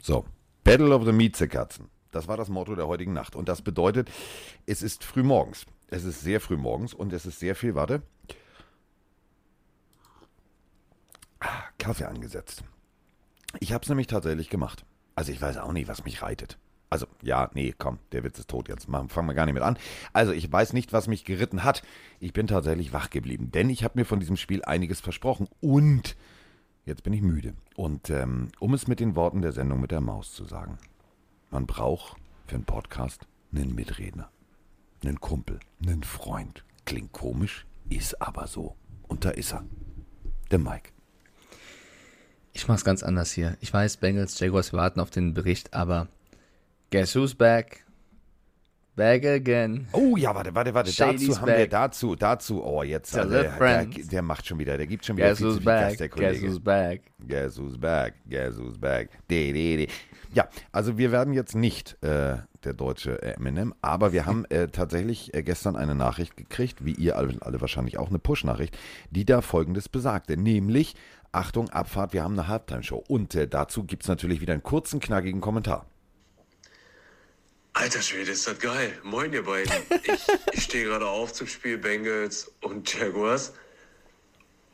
So, Battle of the Miezekatzen. Das war das Motto der heutigen Nacht. Und das bedeutet, es ist früh morgens. Es ist sehr früh morgens und es ist sehr viel, warte, Ah, Kaffee angesetzt. Ich habe es nämlich tatsächlich gemacht. Also ich weiß auch nicht, was mich reitet. Also ja, nee, komm, der Witz ist tot. Jetzt machen- fangen wir gar nicht mit an. Also ich weiß nicht, was mich geritten hat. Ich bin tatsächlich wach geblieben, denn ich habe mir von diesem Spiel einiges versprochen und jetzt bin ich müde. Und ähm, um es mit den Worten der Sendung mit der Maus zu sagen, man braucht für einen Podcast einen Mitredner, einen Kumpel, einen Freund. Klingt komisch, ist aber so. Und da ist er, der Mike. Ich mach's ganz anders hier. Ich weiß, Bengals, Jaguars warten auf den Bericht, aber guess who's back? Back again. Oh ja, warte, warte, warte. Shady's dazu haben wir, back. dazu, dazu, oh jetzt, also, der, der, der macht schon wieder, der gibt schon wieder Guess viel zu who's viel Gas, back? der Guess Kollege. who's back? Guess who's back, guess who's back. De, de, de. Ja, also wir werden jetzt nicht äh, der deutsche Eminem, aber wir haben äh, tatsächlich äh, gestern eine Nachricht gekriegt, wie ihr alle, alle wahrscheinlich auch, eine Push-Nachricht, die da folgendes besagte, nämlich, Achtung, Abfahrt, wir haben eine Halftime-Show. Und äh, dazu gibt es natürlich wieder einen kurzen, knackigen Kommentar. Alter Schwede, ist das geil. Moin, ihr beiden. Ich, ich stehe gerade auf zum Spiel Bengals und Jaguars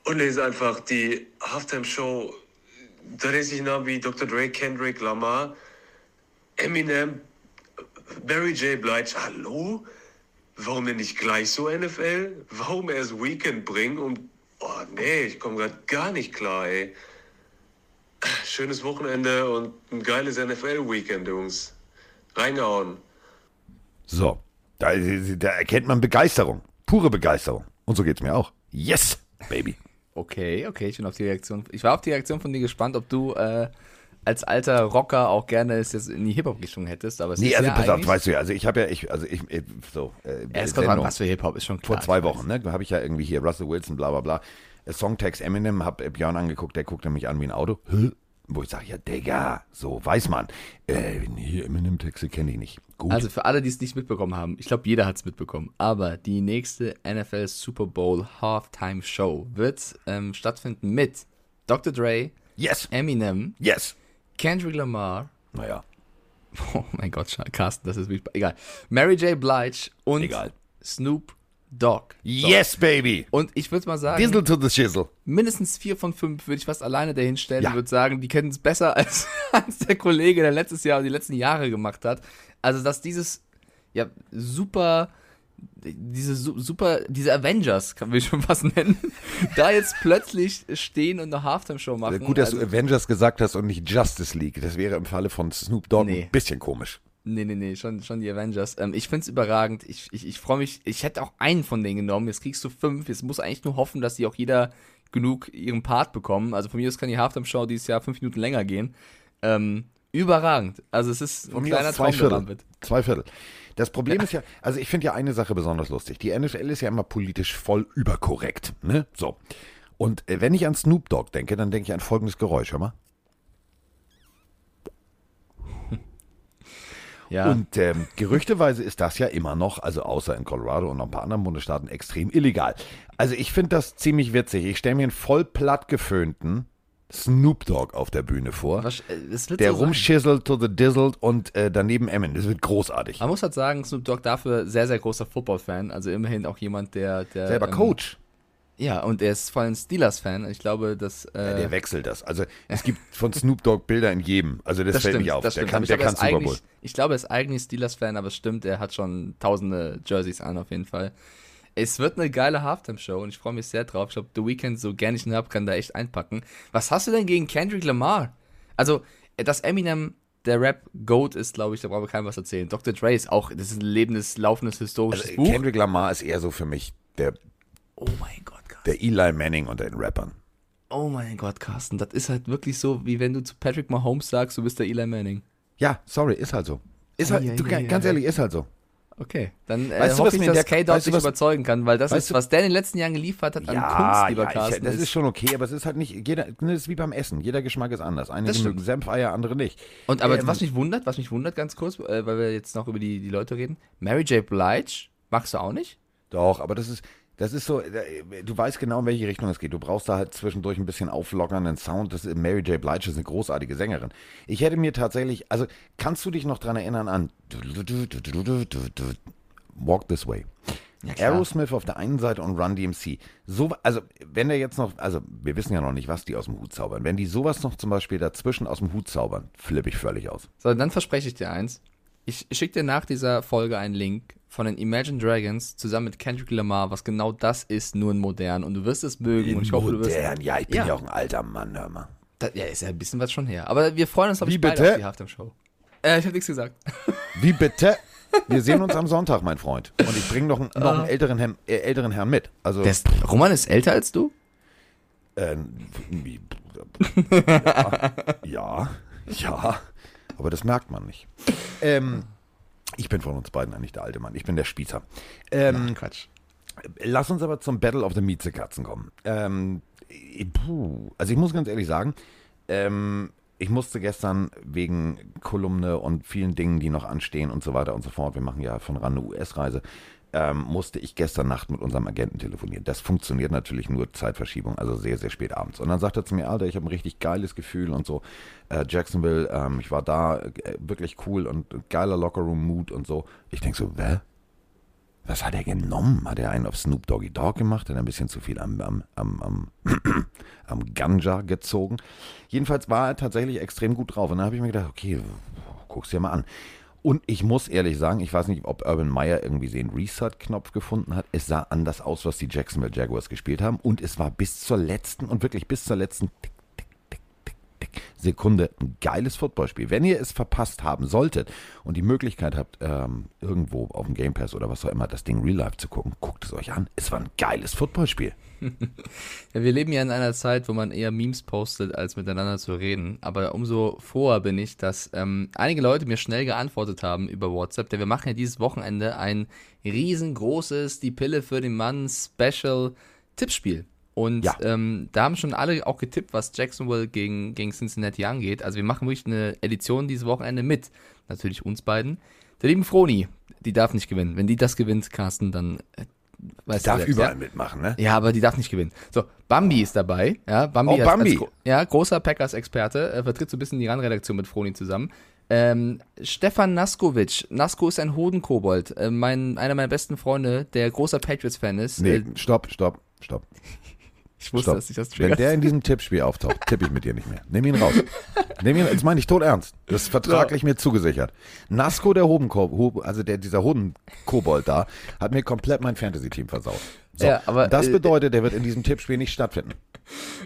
und lese einfach die Halftime-Show. Da lese ich Namen wie Dr. Dre, Kendrick Lamar, Eminem, Barry J. Blige. Hallo? Warum denn nicht gleich so NFL? Warum erst Weekend bringen? Und, oh nee, ich komme gerade gar nicht klar, ey. Schönes Wochenende und ein geiles NFL-Weekend, Jungs. Reingehauen. So, da, da erkennt man Begeisterung, pure Begeisterung. Und so geht's mir auch. Yes, Baby. Okay, okay, ich bin auf die Reaktion. Ich war auf die Reaktion von dir gespannt, ob du äh, als alter Rocker auch gerne es jetzt in die Hip-Hop-Richtung hättest. Aber es Nee, ist also ja pass auf, weißt du ja, also ich habe ja, ich, also ich, so, äh, Ja, es kommt an, was für Hip-Hop ist schon klar. vor zwei. Wochen, ne, habe ich ja irgendwie hier Russell Wilson, bla bla bla, äh, Songtext Eminem, hab Björn angeguckt, der guckte mich an wie ein Auto, Hä? Wo ich sage, ja, Digga, so weiß man, äh, nee, Eminem-Texte kenne ich nicht. Gut. Also für alle, die es nicht mitbekommen haben, ich glaube, jeder hat es mitbekommen, aber die nächste NFL Super Bowl Halftime Show wird ähm, stattfinden mit Dr. Dre, yes, Eminem, yes. Kendrick Lamar, Naja, oh mein Gott, Carsten, das ist wirklich, egal, Mary J. Blige und Egal. Snoop Dogg. yes, Baby. Und ich würde mal sagen, Diesel to the Shizzle. mindestens vier von fünf würde ich fast alleine dahin stellen Ja. und würde sagen, die kennen es besser als, als der Kollege, der letztes Jahr und die letzten Jahre gemacht hat. Also, dass dieses, ja, super, diese su- super, diese Avengers, kann man schon fast nennen, da jetzt plötzlich stehen und eine Halftime-Show machen. Gut, dass also, du Avengers gesagt hast und nicht Justice League. Das wäre im Falle von Snoop Dogg Nee. ein bisschen komisch. Nee, nee, nee, schon, schon die Avengers. Ähm, ich find's überragend. Ich, ich, ich freue mich. Ich hätte auch einen von denen genommen. Jetzt kriegst du fünf. Jetzt muss eigentlich nur hoffen, dass die auch jeder genug ihren Part bekommen. Also von mir aus kann die Halftime-Show dieses Jahr fünf Minuten länger gehen. Ähm, überragend. Also es ist ein Von kleiner zwei Traum, Viertel. wird. Zwei Viertel. Das Problem ist ja, also ich finde ja eine Sache besonders lustig. Die NFL ist ja immer politisch voll überkorrekt. Ne? So. Und äh, wenn ich an Snoop Dogg denke, dann denke ich an folgendes Geräusch, hör mal. Ja. Und ähm, gerüchteweise ist das ja immer noch, also außer in Colorado und noch ein paar anderen Bundesstaaten, extrem illegal. Also ich finde das ziemlich witzig. Ich stelle mir einen voll platt geföhnten Snoop Dogg auf der Bühne vor, Was, äh, der so rumschisselt to the dizzled und äh, daneben Eminem. Das wird großartig. Man muss halt sagen, Snoop Dogg dafür sehr, sehr großer Football-Fan. Also immerhin auch jemand, der. der Selber ähm, Coach. Ja, und er ist vor allem Steelers-Fan. Ich glaube, dass. Äh, Ja, der wechselt das. Also es gibt von Snoop Dogg Bilder in jedem. Also das, Das fällt stimmt, nicht auf. das der stimmt. kann, der glaube, kann er ist Super Bowl. eigentlich- Ich glaube, er ist eigentlich Steelers-Fan, aber es stimmt, er hat schon tausende Jerseys an, auf jeden Fall. Es wird eine geile Halftime-Show und ich freue mich sehr drauf. Ich glaube, The Weeknd, so gern ich ihn habe, kann da echt einpacken. Was hast du denn gegen Kendrick Lamar? Also, dass Eminem der Rap-Goat ist, glaube ich, da brauchen wir keinem was erzählen. Dr. Dre ist auch, das ist ein lebendes, laufendes, historisches Also, Buch. Kendrick Lamar ist eher so für mich der, oh mein Gott. Der Eli Manning unter den Rappern. Oh mein Gott, Carsten. Das ist halt wirklich so, wie wenn du zu Patrick Mahomes sagst, du bist der Eli Manning. Ja, sorry, ist halt so. Ist halt, Ei, du, ei, ganz ei. ehrlich, ist halt so. Okay, dann äh, Weißt du, was hoffe ich, dass der- K-Dot dich überzeugen kann, weil das ist, du- was der in den letzten Jahren geliefert hat an Ja, Kunst, lieber ja ich, Carsten. das ist schon okay, aber es ist halt nicht, jeder, das ist wie beim Essen. Jeder Geschmack ist anders. Einige mögen. Senfeier, andere nicht. Und aber Ähm, was mich wundert, was mich wundert ganz kurz, äh, weil wir jetzt noch über die, die Leute reden, Mary J. Blige, magst du auch nicht? Doch, aber das ist, das ist so, äh, du weißt genau, in welche Richtung es geht. Du brauchst da halt zwischendurch ein bisschen auflockernden Sound. Das, ist- Mary J. Blige ist eine großartige Sängerin. Ich hätte mir tatsächlich, also kannst du dich noch dran erinnern an Walk This Way? Ja. Aerosmith auf der einen Seite und Run DMC. So, also, wenn der jetzt noch, also, wir wissen ja noch nicht, was die aus dem Hut zaubern. Wenn die sowas noch zum Beispiel dazwischen aus dem Hut zaubern, flippe ich völlig aus. So, dann verspreche ich dir eins. Ich schicke dir nach dieser Folge einen Link von den Imagine Dragons zusammen mit Kendrick Lamar, was genau das ist, nur in modern. Und du wirst es mögen und ich hoffe, du wirst. Modern, ja, ich bin Ja. ja. auch ein alter Mann, hör mal. Da, ja, ist ja ein bisschen was schon her. Aber wir freuen uns, Wie ich, bitte? auf die Halftime-Show. Äh, ich habe nichts gesagt. Wie bitte? Wir sehen uns am Sonntag, mein Freund. Und ich bringe noch, einen- noch einen älteren, Herrn- äh, älteren Herrn mit. Also, Der ist, Roman ist älter als du? äh, wie- ja, ja, ja, aber das merkt man nicht. Ähm, ich bin von uns beiden eigentlich der alte Mann. Ich bin der Spießer. Ähm, Quatsch. Lass uns aber zum Battle of the Miezekatzen kommen. Ähm, äh, puh, also ich muss ganz ehrlich sagen, ähm, ich musste gestern wegen Kolumne und vielen Dingen, die noch anstehen und so weiter und so fort, wir machen ja von RAN eine US-Reise, ähm, musste ich gestern Nacht mit unserem Agenten telefonieren. Das funktioniert natürlich nur Zeitverschiebung, also sehr, sehr spät abends. Und dann sagt er zu mir, Alter, ich habe ein richtig geiles Gefühl und so. Äh, Jacksonville, ähm, ich war da, äh, wirklich cool und geiler Lockerroom-Mood und so. Ich denk so, wer? Was hat er genommen? Hat er einen auf Snoop Doggy Dogg gemacht? Hat er ein bisschen zu viel am, am, am, am, am Ganja gezogen? Jedenfalls war er tatsächlich extrem gut drauf. Und dann habe ich mir gedacht, okay, guck's dir mal an. Und ich muss ehrlich sagen, ich weiß nicht, ob Urban Meyer irgendwie den Reset-Knopf gefunden hat. Es sah anders aus, was die Jacksonville Jaguars gespielt haben. Und es war bis zur letzten und wirklich bis zur letzten Sekunde ein geiles Footballspiel. Wenn ihr es verpasst haben solltet und die Möglichkeit habt, ähm, irgendwo auf dem Game Pass oder was auch immer das Ding Real Life zu gucken, guckt es euch an. Es war ein geiles Footballspiel. Ja, wir leben ja in einer Zeit, wo man eher Memes postet, als miteinander zu reden. Aber umso froher bin ich, dass ähm, einige Leute mir schnell geantwortet haben über WhatsApp. Denn wir machen ja dieses Wochenende ein riesengroßes Die Pille für den Mann Special Tippspiel. Und Ja. ähm, da haben schon alle auch getippt, was Jacksonville gegen, gegen Cincinnati angeht. Also wir machen wirklich eine Edition dieses Wochenende mit. Natürlich uns beiden. Der lieben Froni, die darf nicht gewinnen. Wenn die das gewinnt, Carsten, dann äh, weißt du Darf selbst, überall ja? mitmachen, ne? Ja, aber die darf nicht gewinnen. So, Bambi ist dabei. Ja, Bambi, Oh, als, Bambi. Als, ja, großer Packers-Experte, äh, vertritt so ein bisschen die RAN-Redaktion mit Froni zusammen. Ähm, Stefan Naskovic. Nasko ist ein Hodenkobold. Äh, mein, einer meiner besten Freunde, der großer Patriots-Fan ist. Nee, Äh, stopp, stopp, stopp. Ich wusste, stopp. dass ich das Wenn triggert. der in diesem Tippspiel auftaucht, tippe ich mit dir nicht mehr. Nimm ihn raus. Nimm ihn, jetzt meine ich tot ernst. Das ist vertraglich mir zugesichert. Nasko, der Hobenko, also der, dieser Hodenkobold da, hat mir komplett mein Fantasy-Team versaut. So, Ja, aber, das äh, bedeutet, der wird in diesem Tippspiel nicht stattfinden.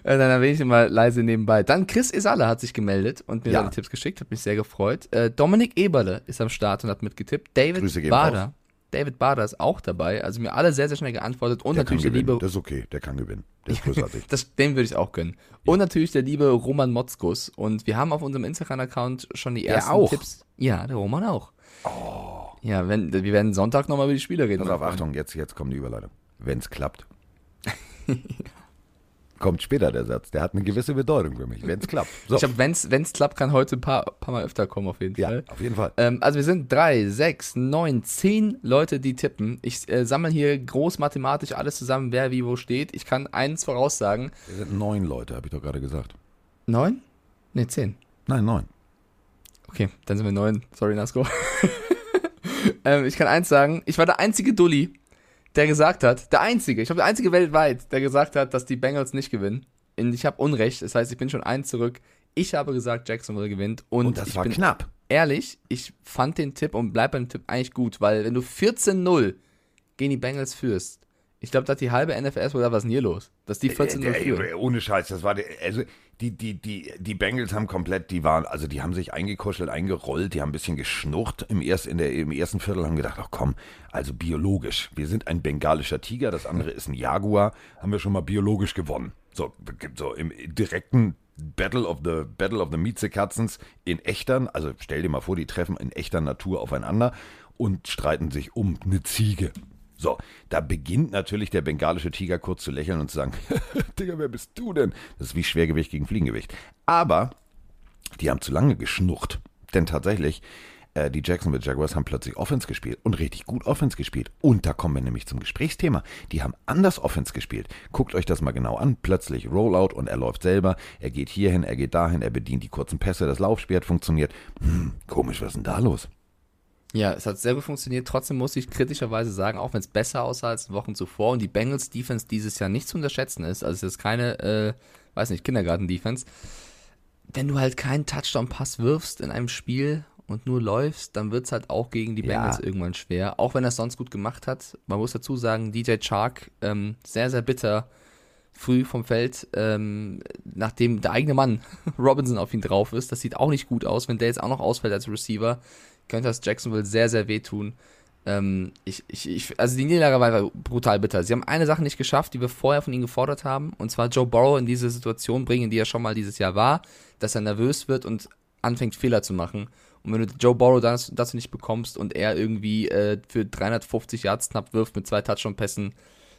Äh, dann erwähne ich ihn mal leise nebenbei. Dann Chris Isala hat sich gemeldet und mir Ja. seine Tipps geschickt, hat mich sehr gefreut. Äh, Dominik Eberle ist am Start und hat mitgetippt. David Grüße Bader. David Bader ist auch dabei. Also mir alle sehr, sehr schnell geantwortet. Und Der natürlich der liebe Das ist okay, der kann gewinnen. Der ist ich. Das, dem würde ich auch gönnen. Und natürlich der liebe Roman Motzkus. Und wir haben auf unserem Instagram-Account schon die ersten auch? Tipps. Ja, der Roman auch. Ja, wenn, wir werden Sonntag nochmal über die Spiele reden. Pass auf. Achtung, jetzt, jetzt kommt die Überleitung. Wenn es klappt. kommt später der Satz. Der hat eine gewisse Bedeutung für mich. Wenn es klappt. So. Ich glaube, wenn es klappt, kann heute ein paar, paar Mal öfter kommen, auf jeden ja, Fall. auf jeden Fall. Ähm, also wir sind drei, sechs, neun, zehn Leute, die tippen. Ich äh, sammle hier groß mathematisch alles zusammen, wer wie wo steht. Ich kann eins voraussagen. Wir sind neun Leute, habe ich doch gerade gesagt. Neun? Ne, zehn. Nein, neun. Okay, dann sind wir neun. Sorry, Nasco. ähm, ich kann eins sagen. Ich war der einzige Dulli, der gesagt hat, der einzige, ich glaube der einzige weltweit, der gesagt hat, dass die Bengals nicht gewinnen. Und ich habe Unrecht. Das heißt, ich bin schon eins zurück. Ich habe gesagt, Jacksonville gewinnt. Und, Und das ich war knapp. ehrlich, ich fand den Tipp und bleib beim Tipp eigentlich gut, weil wenn du 14-0 gegen die Bengals führst, ich glaube, da hat die halbe NFS oder was ist denn hier los? Dass die 14-0 Äh, führen. ey, ohne Scheiß, das war der, also die, die, die, die Bengals haben komplett, die waren, also die haben sich eingekuschelt, eingerollt, die haben ein bisschen geschnurrt im, erst, in der, im ersten Viertel, haben gedacht, ach komm, also biologisch, wir sind ein bengalischer Tiger, das andere ist ein Jaguar, haben wir schon mal biologisch gewonnen. So, so im direkten Battle of the Battle of the Miezekatzens in echtern, also stell dir mal vor, die treffen in echter Natur aufeinander und streiten sich um eine Ziege. So, da beginnt natürlich der bengalische Tiger kurz zu lächeln und zu sagen, Digga, wer bist du denn? Das ist wie Schwergewicht gegen Fliegengewicht. Aber die haben zu lange geschnurrt. Denn tatsächlich, äh, die Jacksonville Jaguars haben plötzlich Offense gespielt und richtig gut Offense gespielt. Und da kommen wir nämlich zum Gesprächsthema. Die haben anders Offense gespielt. Guckt euch das mal genau an. Plötzlich Rollout und er läuft selber. Er geht hierhin, er geht dahin, er bedient die kurzen Pässe. Das Laufspiel hat funktioniert. Hm, komisch, was ist denn da los? Ja, es hat sehr gut funktioniert. Trotzdem muss ich kritischerweise sagen, auch wenn es besser aussah als Wochen zuvor und die Bengals Defense dieses Jahr nicht zu unterschätzen ist, also es ist keine, äh, weiß nicht, Kindergarten-Defense, wenn du halt keinen Touchdown-Pass wirfst in einem Spiel und nur läufst, dann wird es halt auch gegen die Ja. Bengals irgendwann schwer. Auch wenn er es sonst gut gemacht hat. Man muss dazu sagen, DJ Chark, ähm, sehr, sehr bitter früh vom Feld, ähm, nachdem der eigene Mann Robinson auf ihn drauf ist. Das sieht auch nicht gut aus. Wenn der jetzt auch noch ausfällt als Receiver, könnte das Jacksonville sehr, sehr wehtun. Ähm, ich, ich, ich, also die Niederlage war brutal bitter. Sie haben eine Sache nicht geschafft, die wir vorher von ihnen gefordert haben, und zwar Joe Burrow in diese Situation bringen, in die er schon mal dieses Jahr war, dass er nervös wird und anfängt Fehler zu machen. Und wenn du Joe Burrow das, dazu nicht bekommst und er irgendwie äh, für 350 Yards knapp wirft mit zwei Touchdown-Pässen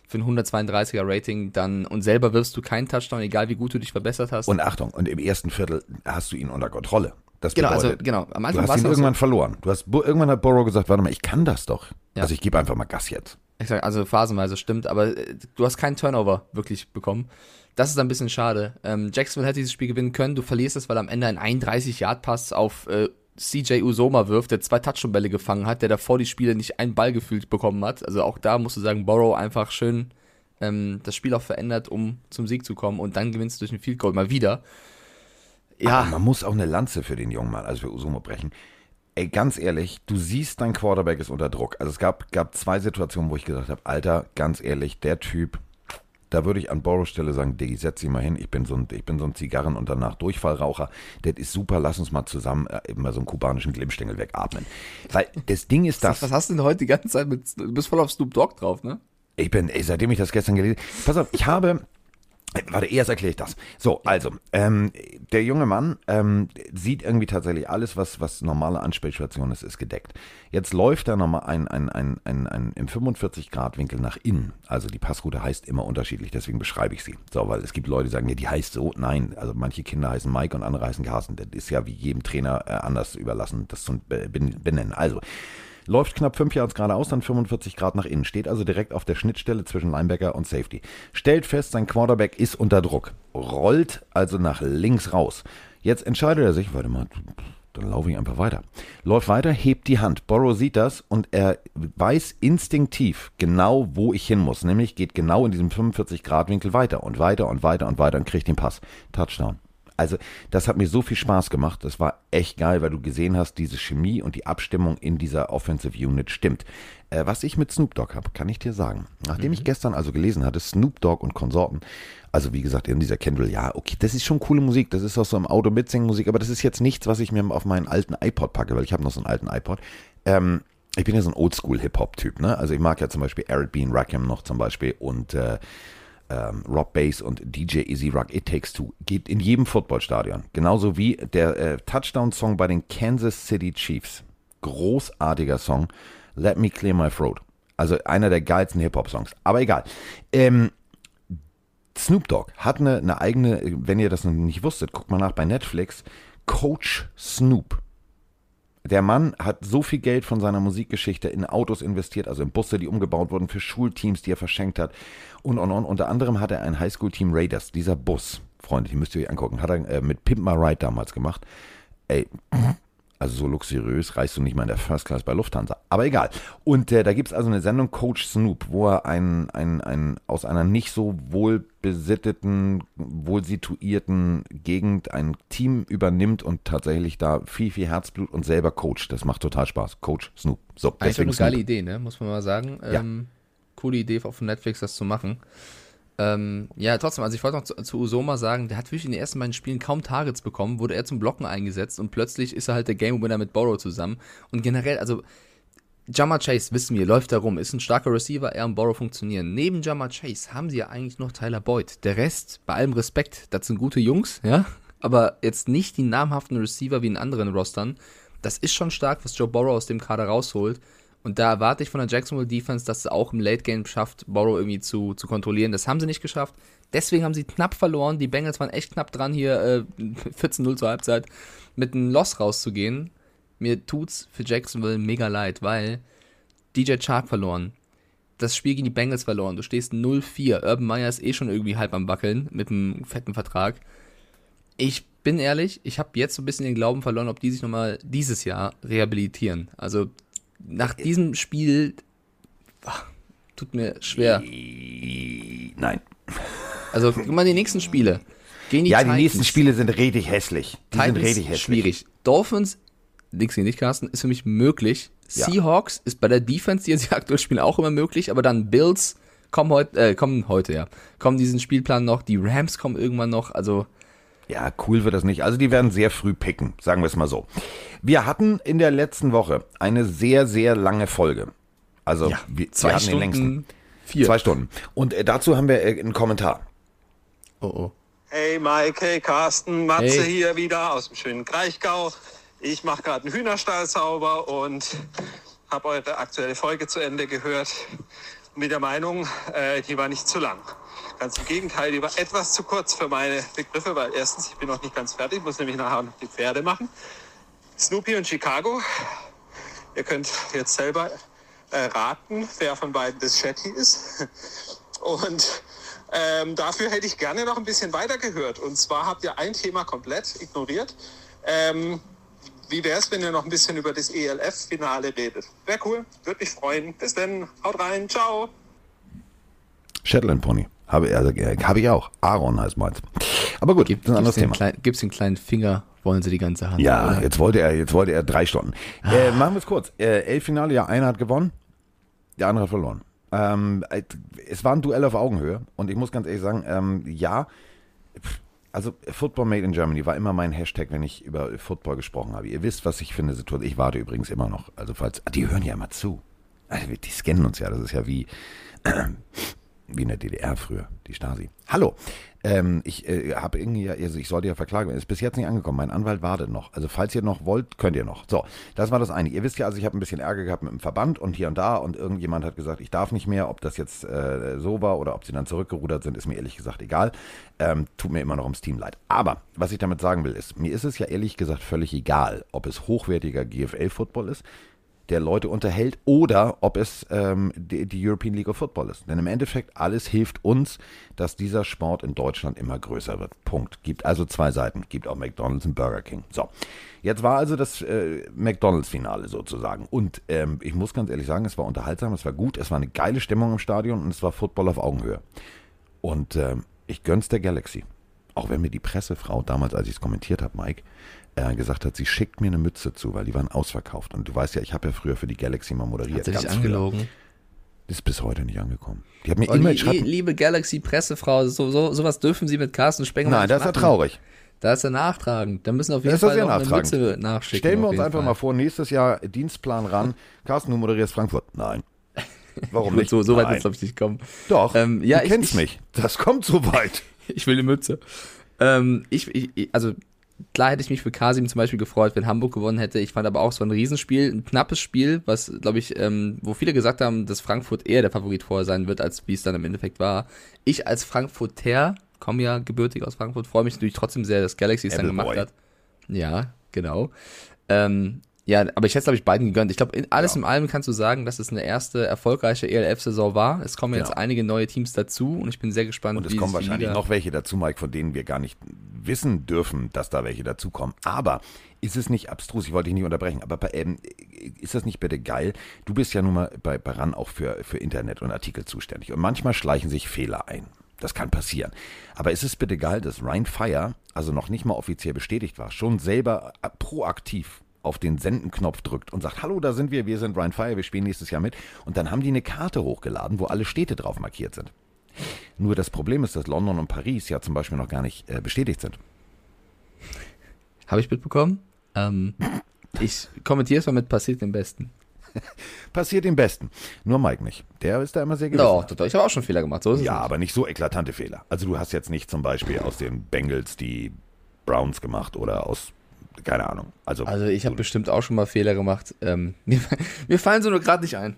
für ein 132er Rating, dann und selber wirfst du keinen Touchdown, egal wie gut du dich verbessert hast. Und Achtung, und im ersten Viertel hast du ihn unter Kontrolle. Das genau, also bedeutet, genau. Am du Anfang hast war es ihn noch so- irgendwann verloren. Du hast, irgendwann hat Burrow gesagt, warte mal, ich kann das doch. Ja. Also ich gebe einfach mal Gas jetzt. Ich sag, also phasenweise stimmt, aber äh, du hast keinen Turnover wirklich bekommen. Das ist ein bisschen schade. Ähm, Jacksonville hätte dieses Spiel gewinnen können. Du verlierst es, weil am Ende ein 31-Yard-Pass auf äh, CJ Usoma wirft, der zwei Touchdown-Bälle gefangen hat, der davor die Spiele nicht einen Ball gefühlt bekommen hat. Also auch da musst du sagen, Borrow einfach schön ähm, das Spiel auch verändert, um zum Sieg zu kommen und dann gewinnst du durch ein Field Goal mal wieder. Aber Ja, man muss auch eine Lanze für den jungen Mann, also für Usumo brechen. Ey, ganz ehrlich, du siehst, dein Quarterback ist unter Druck. Also es gab, gab zwei Situationen, wo ich gesagt habe, Alter, ganz ehrlich, der Typ, da würde ich an Boros Stelle sagen, Diggi, setz dich mal hin, ich bin so ein, ich bin so ein Zigarren- und danach Durchfallraucher. Das ist super, lass uns mal zusammen äh, immer so einen kubanischen Glimmstängel wegatmen. Weil das Ding ist das. was hast du denn heute die ganze Zeit mit, du bist voll auf Snoop Dogg drauf, ne? Ich bin, ey, seitdem ich das gestern gelesen Pass auf, ich habe. Warte, erst erkläre ich das. So, also, ähm, der junge Mann ähm, sieht irgendwie tatsächlich alles, was, was normale Ansprechstation ist, ist gedeckt. Jetzt läuft da nochmal ein, ein, ein, ein, ein im 45-Grad-Winkel nach innen. Also die Passroute heißt immer unterschiedlich, deswegen beschreibe ich sie. So, weil es gibt Leute, die sagen, ja, die heißt so. Nein, also manche Kinder heißen Mike und andere heißen Carsten. Das ist ja wie jedem Trainer äh, anders überlassen, das zu be- ben- benennen. Also, Läuft knapp 5 Yards geradeaus, dann 45 Grad nach innen. Steht also direkt auf der Schnittstelle zwischen Linebacker und Safety. Stellt fest, sein Quarterback ist unter Druck. Rollt also nach links raus. Jetzt entscheidet er sich, warte mal, dann laufe ich einfach weiter. Läuft weiter, hebt die Hand. Borrow sieht das und er weiß instinktiv genau, wo ich hin muss. Nämlich geht genau in diesem 45 Grad Winkel weiter und weiter und weiter und weiter und kriegt den Pass. Touchdown. Also, das hat mir so viel Spaß gemacht. Das war echt geil, weil du gesehen hast, diese Chemie und die Abstimmung in dieser Offensive Unit stimmt. Äh, was ich mit Snoop Dogg habe, kann ich dir sagen. Nachdem ich gestern also gelesen hatte, Snoop Dogg und Konsorten, also wie gesagt, in dieser Kendall, ja, okay, das ist schon coole Musik, das ist auch so im Auto mitsingen Musik, aber das ist jetzt nichts, was ich mir auf meinen alten iPod packe, weil ich habe noch so einen alten iPod. Ähm, ich bin ja so ein Oldschool-Hip-Hop-Typ, ne? Also ich mag ja zum Beispiel Eric Bean Rackham noch zum Beispiel und äh, ähm, Rob Bass und DJ Easy Rock It Takes Two geht in jedem Footballstadion. Genauso wie der äh, Touchdown-Song bei den Kansas City Chiefs. Großartiger Song. Let Me Clear My Throat. Also einer der geilsten Hip-Hop-Songs. Aber egal. Ähm, Snoop Dogg hat eine, eine eigene, wenn ihr das noch nicht wusstet, guckt mal nach bei Netflix. Coach Snoop. Der Mann hat so viel Geld von seiner Musikgeschichte in Autos investiert, also in Busse, die umgebaut wurden, für Schulteams, die er verschenkt hat. Und, und, und. Unter anderem hat er ein Highschool-Team Raiders. Dieser Bus, Freunde, die müsst ihr euch angucken, hat er äh, mit Pimp My Ride damals gemacht. Ey, also so luxuriös reist du nicht mal in der First Class bei Lufthansa. Aber egal. Und äh, da gibt es also eine Sendung Coach Snoop, wo er ein, ein, ein, aus einer nicht so wohlbesitteten, wohl situierten Gegend ein Team übernimmt und tatsächlich da viel, viel Herzblut und selber coacht. Das macht total Spaß. Coach Snoop. So, Eigentlich deswegen eine geile. Idee, ne? Muss man mal sagen. Ja. Ähm, coole Idee auf Netflix, das zu machen. Ähm, ja, trotzdem, also ich wollte noch zu, zu Usoma sagen, der hat wirklich in den ersten beiden Spielen kaum Targets bekommen, wurde er zum Blocken eingesetzt und plötzlich ist er halt der Game Winner mit Borrow zusammen. Und generell, also Jammer Chase, wissen wir, läuft da rum, ist ein starker Receiver, er und Borrow funktionieren. Neben Jammer Chase haben sie ja eigentlich noch Tyler Boyd. Der Rest, bei allem Respekt, das sind gute Jungs, ja, aber jetzt nicht die namhaften Receiver wie in anderen Rostern. Das ist schon stark, was Joe Borrow aus dem Kader rausholt. Und da erwarte ich von der Jacksonville Defense, dass sie auch im Late Game schafft, Borrow irgendwie zu, zu kontrollieren. Das haben sie nicht geschafft. Deswegen haben sie knapp verloren. Die Bengals waren echt knapp dran, hier äh, 14-0 zur Halbzeit mit einem Loss rauszugehen. Mir tut's für Jacksonville mega leid, weil DJ Chark verloren. Das Spiel gegen die Bengals verloren. Du stehst 0-4. Urban Meyer ist eh schon irgendwie halb am Wackeln mit einem fetten Vertrag. Ich bin ehrlich, ich habe jetzt so ein bisschen den Glauben verloren, ob die sich nochmal dieses Jahr rehabilitieren. Also nach diesem Spiel ach, tut mir schwer. Nein. Also guck mal die nächsten Spiele. Gegen die ja, Titans. die nächsten Spiele sind richtig hässlich. Die sind Titans richtig hässlich. schwierig. Dolphins, nix gegen dich, Carsten, ist für mich möglich. Ja. Seahawks ist bei der Defense, die jetzt aktuell spielen, auch immer möglich, aber dann Bills kommen heute, äh, kommen heute, ja. Kommen diesen Spielplan noch, die Rams kommen irgendwann noch, also Ja, cool wird das nicht. Also die werden sehr früh picken, sagen wir es mal so. Wir hatten in der letzten Woche eine sehr, sehr lange Folge. Also ja, wir, zwei wir hatten den längsten. Stunden, vier. Zwei Stunden. Und äh, dazu haben wir äh, einen Kommentar. Oh, oh. Hey Mike, hey Carsten, Matze Hey. hier wieder aus dem schönen Kraichgau. Ich mache gerade einen Hühnerstall sauber und habe eure aktuelle Folge zu Ende gehört. Mit der Meinung, äh, die war nicht zu lang. Ganz im Gegenteil, die war etwas zu kurz für meine Begriffe, weil erstens, ich bin noch nicht ganz fertig, muss nämlich nachher noch die Pferde machen. Snoopy und Chicago. Ihr könnt jetzt selber äh, raten, wer von beiden das Shetty ist. Und ähm, dafür hätte ich gerne noch ein bisschen weiter gehört. Und zwar habt ihr ein Thema komplett ignoriert. Ähm, wie wäre es, wenn ihr noch ein bisschen über das ELF-Finale redet? Wäre cool, würde mich freuen. Bis dann, haut rein, ciao. Shetland Pony. Habe, also, äh, habe ich auch. Aaron heißt meins. Aber gut, Gib, das ist ein anderes Thema. klein, gibt's den kleinen Finger, wollen sie die ganze Hand. Ja, oder? jetzt wollte er, jetzt wollte er drei Stunden. Äh, machen wir es kurz. Äh, Elffinale, ja, einer hat gewonnen, der andere hat verloren. Ähm, äh, es war ein Duell auf Augenhöhe und ich muss ganz ehrlich sagen, ähm, ja, also Football Made in Germany war immer mein Hashtag, wenn ich über Football gesprochen habe. Ihr wisst, was ich eine Situation. Ich warte übrigens immer noch. Also falls, ah, die hören ja immer zu. Also, die scannen uns ja. Das ist ja wie wie in der DDR früher, die Stasi. Hallo, ähm, ich äh, habe irgendwie, also ich sollte ja verklagen, ist bis jetzt nicht angekommen. Mein Anwalt wartet noch. Also falls ihr noch wollt, könnt ihr noch. So, das war das eine. Ihr wisst ja, also ich habe ein bisschen Ärger gehabt mit dem Verband und hier und da und irgendjemand hat gesagt, ich darf nicht mehr. Ob das jetzt äh, so war oder ob sie dann zurückgerudert sind, ist mir ehrlich gesagt egal. Ähm, tut mir immer noch ums Team leid. Aber was ich damit sagen will, ist, mir ist es ja ehrlich gesagt völlig egal, ob es hochwertiger GFL-Football ist der Leute unterhält oder ob es ähm, die, die European League of Football ist. Denn im Endeffekt alles hilft uns, dass dieser Sport in Deutschland immer größer wird. Punkt. Gibt also zwei Seiten. Gibt auch McDonald's und Burger King. So, jetzt war also das äh, McDonald's-Finale sozusagen. Und ähm, ich muss ganz ehrlich sagen, es war unterhaltsam, es war gut, es war eine geile Stimmung im Stadion und es war Football auf Augenhöhe. Und ähm, ich gönn's der Galaxy. Auch wenn mir die Pressefrau damals, als ich es kommentiert habe, Mike, äh, gesagt hat, sie schickt mir eine Mütze zu, weil die waren ausverkauft. Und du weißt ja, ich habe ja früher für die Galaxy mal moderiert. Hat sie dich früher. angelogen? Das ist bis heute nicht angekommen. Die hat mir Oh, immer li liebe Galaxy-Pressefrau, so, so, sowas dürfen sie mit Carsten Spengler Nein, nicht das ist ja machen. traurig. Da ist er nachtragend. Da müssen auf jeden Fall noch eine. Mütze nachschicken. Stellen wir uns einfach Fall. mal vor, nächstes Jahr Dienstplan ran. Carsten, du moderierst Frankfurt. Nein. Warum nicht? so, so weit Nein. wird es, glaube ich, nicht kommen. Doch, Ähm, ja, du ich- kennst ich- mich. Das kommt so weit. Ich will eine Mütze. Ähm, ich, ich- also klar hätte ich mich für Kasim zum Beispiel gefreut, wenn Hamburg gewonnen hätte. Ich fand aber auch so ein Riesenspiel, ein knappes Spiel, was, glaube ich, ähm, wo viele gesagt haben, dass Frankfurt eher der Favorit vorher sein wird, als wie es dann im Endeffekt war. Ich als Frankfurter, komme ja gebürtig aus Frankfurt, freue mich natürlich trotzdem sehr, dass Galaxy es dann gemacht hat. Ja, genau. Ähm, ja, aber ich hätte es, glaube ich, beiden gegönnt. Ich glaube, alles Ja. in allem kannst du sagen, dass es eine erste erfolgreiche ELF-Saison war. Es kommen jetzt Genau. einige neue Teams dazu und ich bin sehr gespannt, Und es kommen wahrscheinlich noch welche dazu, Mike, von denen wir gar nicht wissen dürfen, dass da welche dazukommen. Aber ist es nicht abstrus, ich wollte dich nicht unterbrechen, aber bei, ähm, ist das nicht bitte geil? Du bist ja nun mal bei, bei RAN auch für, für Internet und Artikel zuständig. Und manchmal schleichen sich Fehler ein. Das kann passieren. Aber ist es bitte geil, dass Ryan Fire, also noch nicht mal offiziell bestätigt war, schon selber proaktiv auf den Sendenknopf drückt und sagt, hallo, da sind wir, wir sind Ryan Fire, wir spielen nächstes Jahr mit. Und dann haben die eine Karte hochgeladen, wo alle Städte drauf markiert sind. Nur das Problem ist, dass London und Paris ja zum Beispiel noch gar nicht äh, bestätigt sind. Habe ich mitbekommen. Ähm, ich kommentiere es mal mit passiert dem Besten. Passiert dem Besten. Nur Mike nicht. Der ist da immer sehr gewiss. Doch, doch, doch, ich habe auch schon Fehler gemacht. So Ja, aber nicht so eklatante Fehler. Also du hast jetzt nicht zum Beispiel aus den Bengals die Browns gemacht oder aus keine Ahnung. Also, Also ich habe bestimmt auch schon mal Fehler gemacht. Ähm, mir, mir fallen sie nur gerade nicht ein.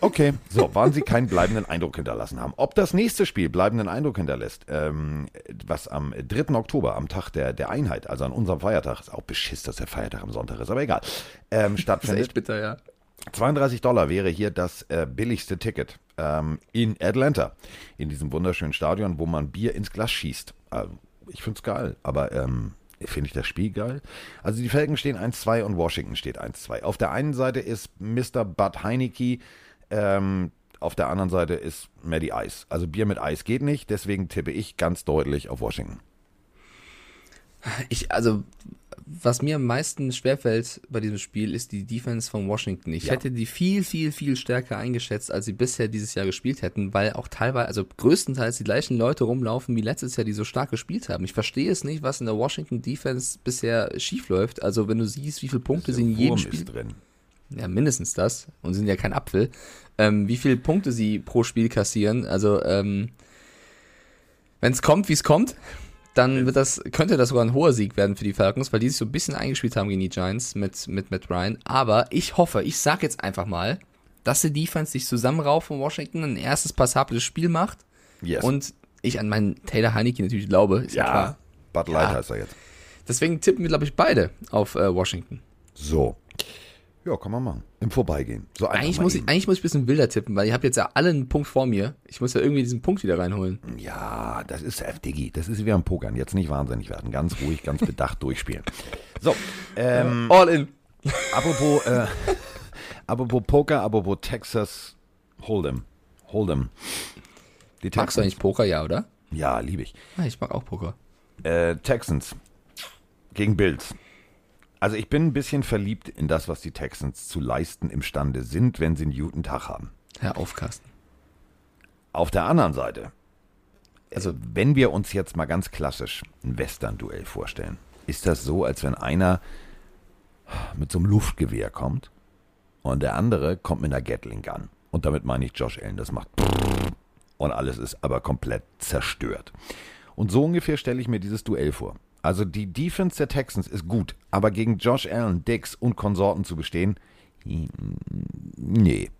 Okay, so, waren sie keinen bleibenden Eindruck hinterlassen haben. Ob das nächste Spiel bleibenden Eindruck hinterlässt, ähm, was am 3. Oktober, am Tag der, der Einheit, also an unserem Feiertag, ist auch beschiss, dass der Feiertag am Sonntag ist, aber egal, ähm, Das ist stattfindet. echt bitter, ja. 32 Dollar wäre hier das äh, billigste Ticket ähm, in Atlanta, in diesem wunderschönen Stadion, wo man Bier ins Glas schießt. Also, ich finde es geil, aber ähm, finde ich das Spiel geil? Also die Felgen stehen 1-2 und Washington steht 1-2. Auf der einen Seite ist Mr. Bud Heineke, ähm, auf der anderen Seite ist Maddie Ice. Also Bier mit Eis geht nicht, deswegen tippe ich ganz deutlich auf Washington. Ich, also, was mir am meisten schwerfällt bei diesem Spiel, ist die Defense von Washington. Ich Ja. hätte die viel, viel, viel stärker eingeschätzt, als sie bisher dieses Jahr gespielt hätten, weil auch teilweise, also größtenteils die gleichen Leute rumlaufen wie letztes Jahr, die so stark gespielt haben. Ich verstehe es nicht, was in der Washington Defense bisher schief läuft. Also, wenn du siehst, wie viele Punkte sie in jedem Spiel drin. ja, mindestens das. Und sind ja kein Apfel. Ähm, wie viele Punkte sie pro Spiel kassieren. Also, ähm, wenn es kommt, wie es kommt, dann wird das, könnte das sogar ein hoher Sieg werden für die Falcons, weil die sich so ein bisschen eingespielt haben gegen die Giants mit, mit Matt Ryan. Aber ich hoffe, ich sag jetzt einfach mal, dass die Defense sich zusammenrauft von Washington, ein erstes passables Spiel macht. Yes. Und ich an meinen Taylor Heineke natürlich glaube. Ist ja, ja, klar. Bud Light Ja. heißt er jetzt. Deswegen tippen wir, glaube ich, beide auf äh, Washington. So. Ja, kann man machen. Im Vorbeigehen. So Eigentlich muss, ich, eigentlich muss ich ein bisschen wilder tippen, weil ich habe jetzt ja alle einen Punkt vor mir. Ich muss ja irgendwie diesen Punkt wieder reinholen. Ja, das ist F, Diggi. Das ist wie am Pokern. Jetzt nicht wahnsinnig werden. Ganz ruhig, ganz bedacht durchspielen. So, ähm, All in. apropos, äh, apropos Poker, apropos Texas Hold'em. Hold'em. Die Magst du eigentlich Poker, ja, oder? Ja, liebe ich. Ah, ich mag auch Poker. Äh, Texans gegen Bills. Also ich bin ein bisschen verliebt in das, was die Texans zu leisten imstande sind, wenn sie einen guten Tag haben. Herr Aufkasten. Auf der anderen Seite, Also, also wenn wir uns jetzt mal ganz klassisch ein Western-Duell vorstellen, ist das so, als wenn einer mit so einem Luftgewehr kommt und der andere kommt mit einer Gatling Gun. Und damit meine ich Josh Allen, das macht und alles ist aber komplett zerstört. Und so ungefähr stelle ich mir dieses Duell vor. Also die Defense der Texans ist gut, aber gegen Josh Allen, Dix und Konsorten zu bestehen, nee.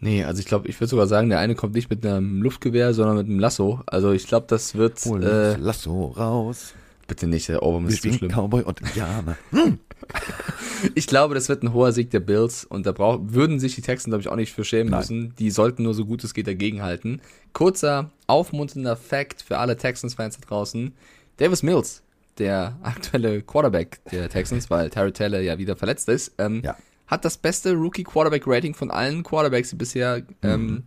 nee, also ich glaube, ich würde sogar sagen, der eine kommt nicht mit einem Luftgewehr, sondern mit einem Lasso. Also ich glaube, das wird, Hol äh, Lasso raus. bitte nicht, der Obermann ist zu schlimm. Cowboy und Indianer. Ich glaube, das wird ein hoher Sieg der Bills und da brauch, würden sich die Texans, glaube ich, auch nicht für schämen Nein. müssen. Die sollten nur so gut es geht dagegenhalten. Kurzer, aufmunternder Fact für alle Texans-Fans da draußen. Davis Mills, der aktuelle Quarterback der Texans, weil Terry Taylor ja wieder verletzt ist, ähm, Ja. hat das beste Rookie-Quarterback-Rating von allen Quarterbacks, die bisher ähm,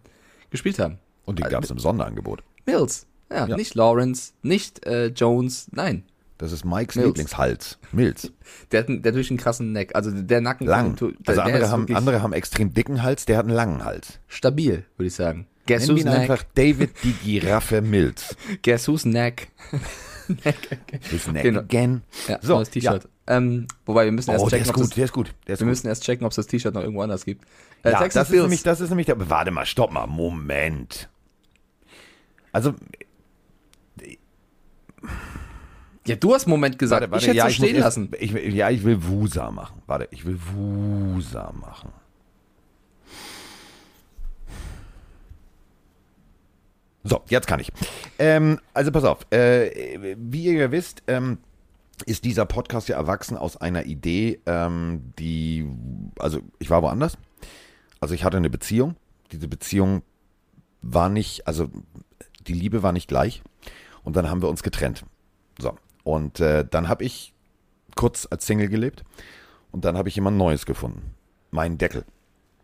gespielt haben. Und die gab es im Sonderangebot. Mills. Ja, Ja. nicht Lawrence, nicht äh, Jones, nein. Das ist Mikes Mills. Lieblingshals. Mills. Der hat, der hat durch einen krassen Neck. Also der Nacken. Lang. der- Also der andere haben, wirklich andere haben extrem dicken Hals, der hat einen langen Hals. stabil, würde ich sagen. Guess Nennen who's ihn neck? einfach David die Giraffe Mills. Guess who's neck? His neck Genau. again. Ja, So, neues T-Shirt. Ähm, wobei wir müssen erst Oh, der checken, ist ob gut, der ist gut. Der ist wir gut. müssen erst checken, ob es das T-Shirt noch irgendwo anders gibt. Äh, ja, Texas das ist, Bills. nämlich, das ist nämlich, der, warte mal, stopp mal, Moment. Also, ja, du hast einen Moment gesagt. warte, warte, ich hätte ja, es so ich stehen muss lassen. Ich, ja, ich will Wusa machen. Warte, ich will Wusa machen. So, jetzt kann ich. Ähm, also pass auf, äh, wie ihr ja wisst, ähm, ist dieser Podcast ja erwachsen aus einer Idee, ähm, die, also ich war woanders. Also ich hatte eine Beziehung. Diese Beziehung war nicht, also die Liebe war nicht gleich. Und dann haben wir uns getrennt. So. Und äh, dann habe ich kurz als Single gelebt. Und dann habe ich jemand Neues gefunden. Meinen Deckel.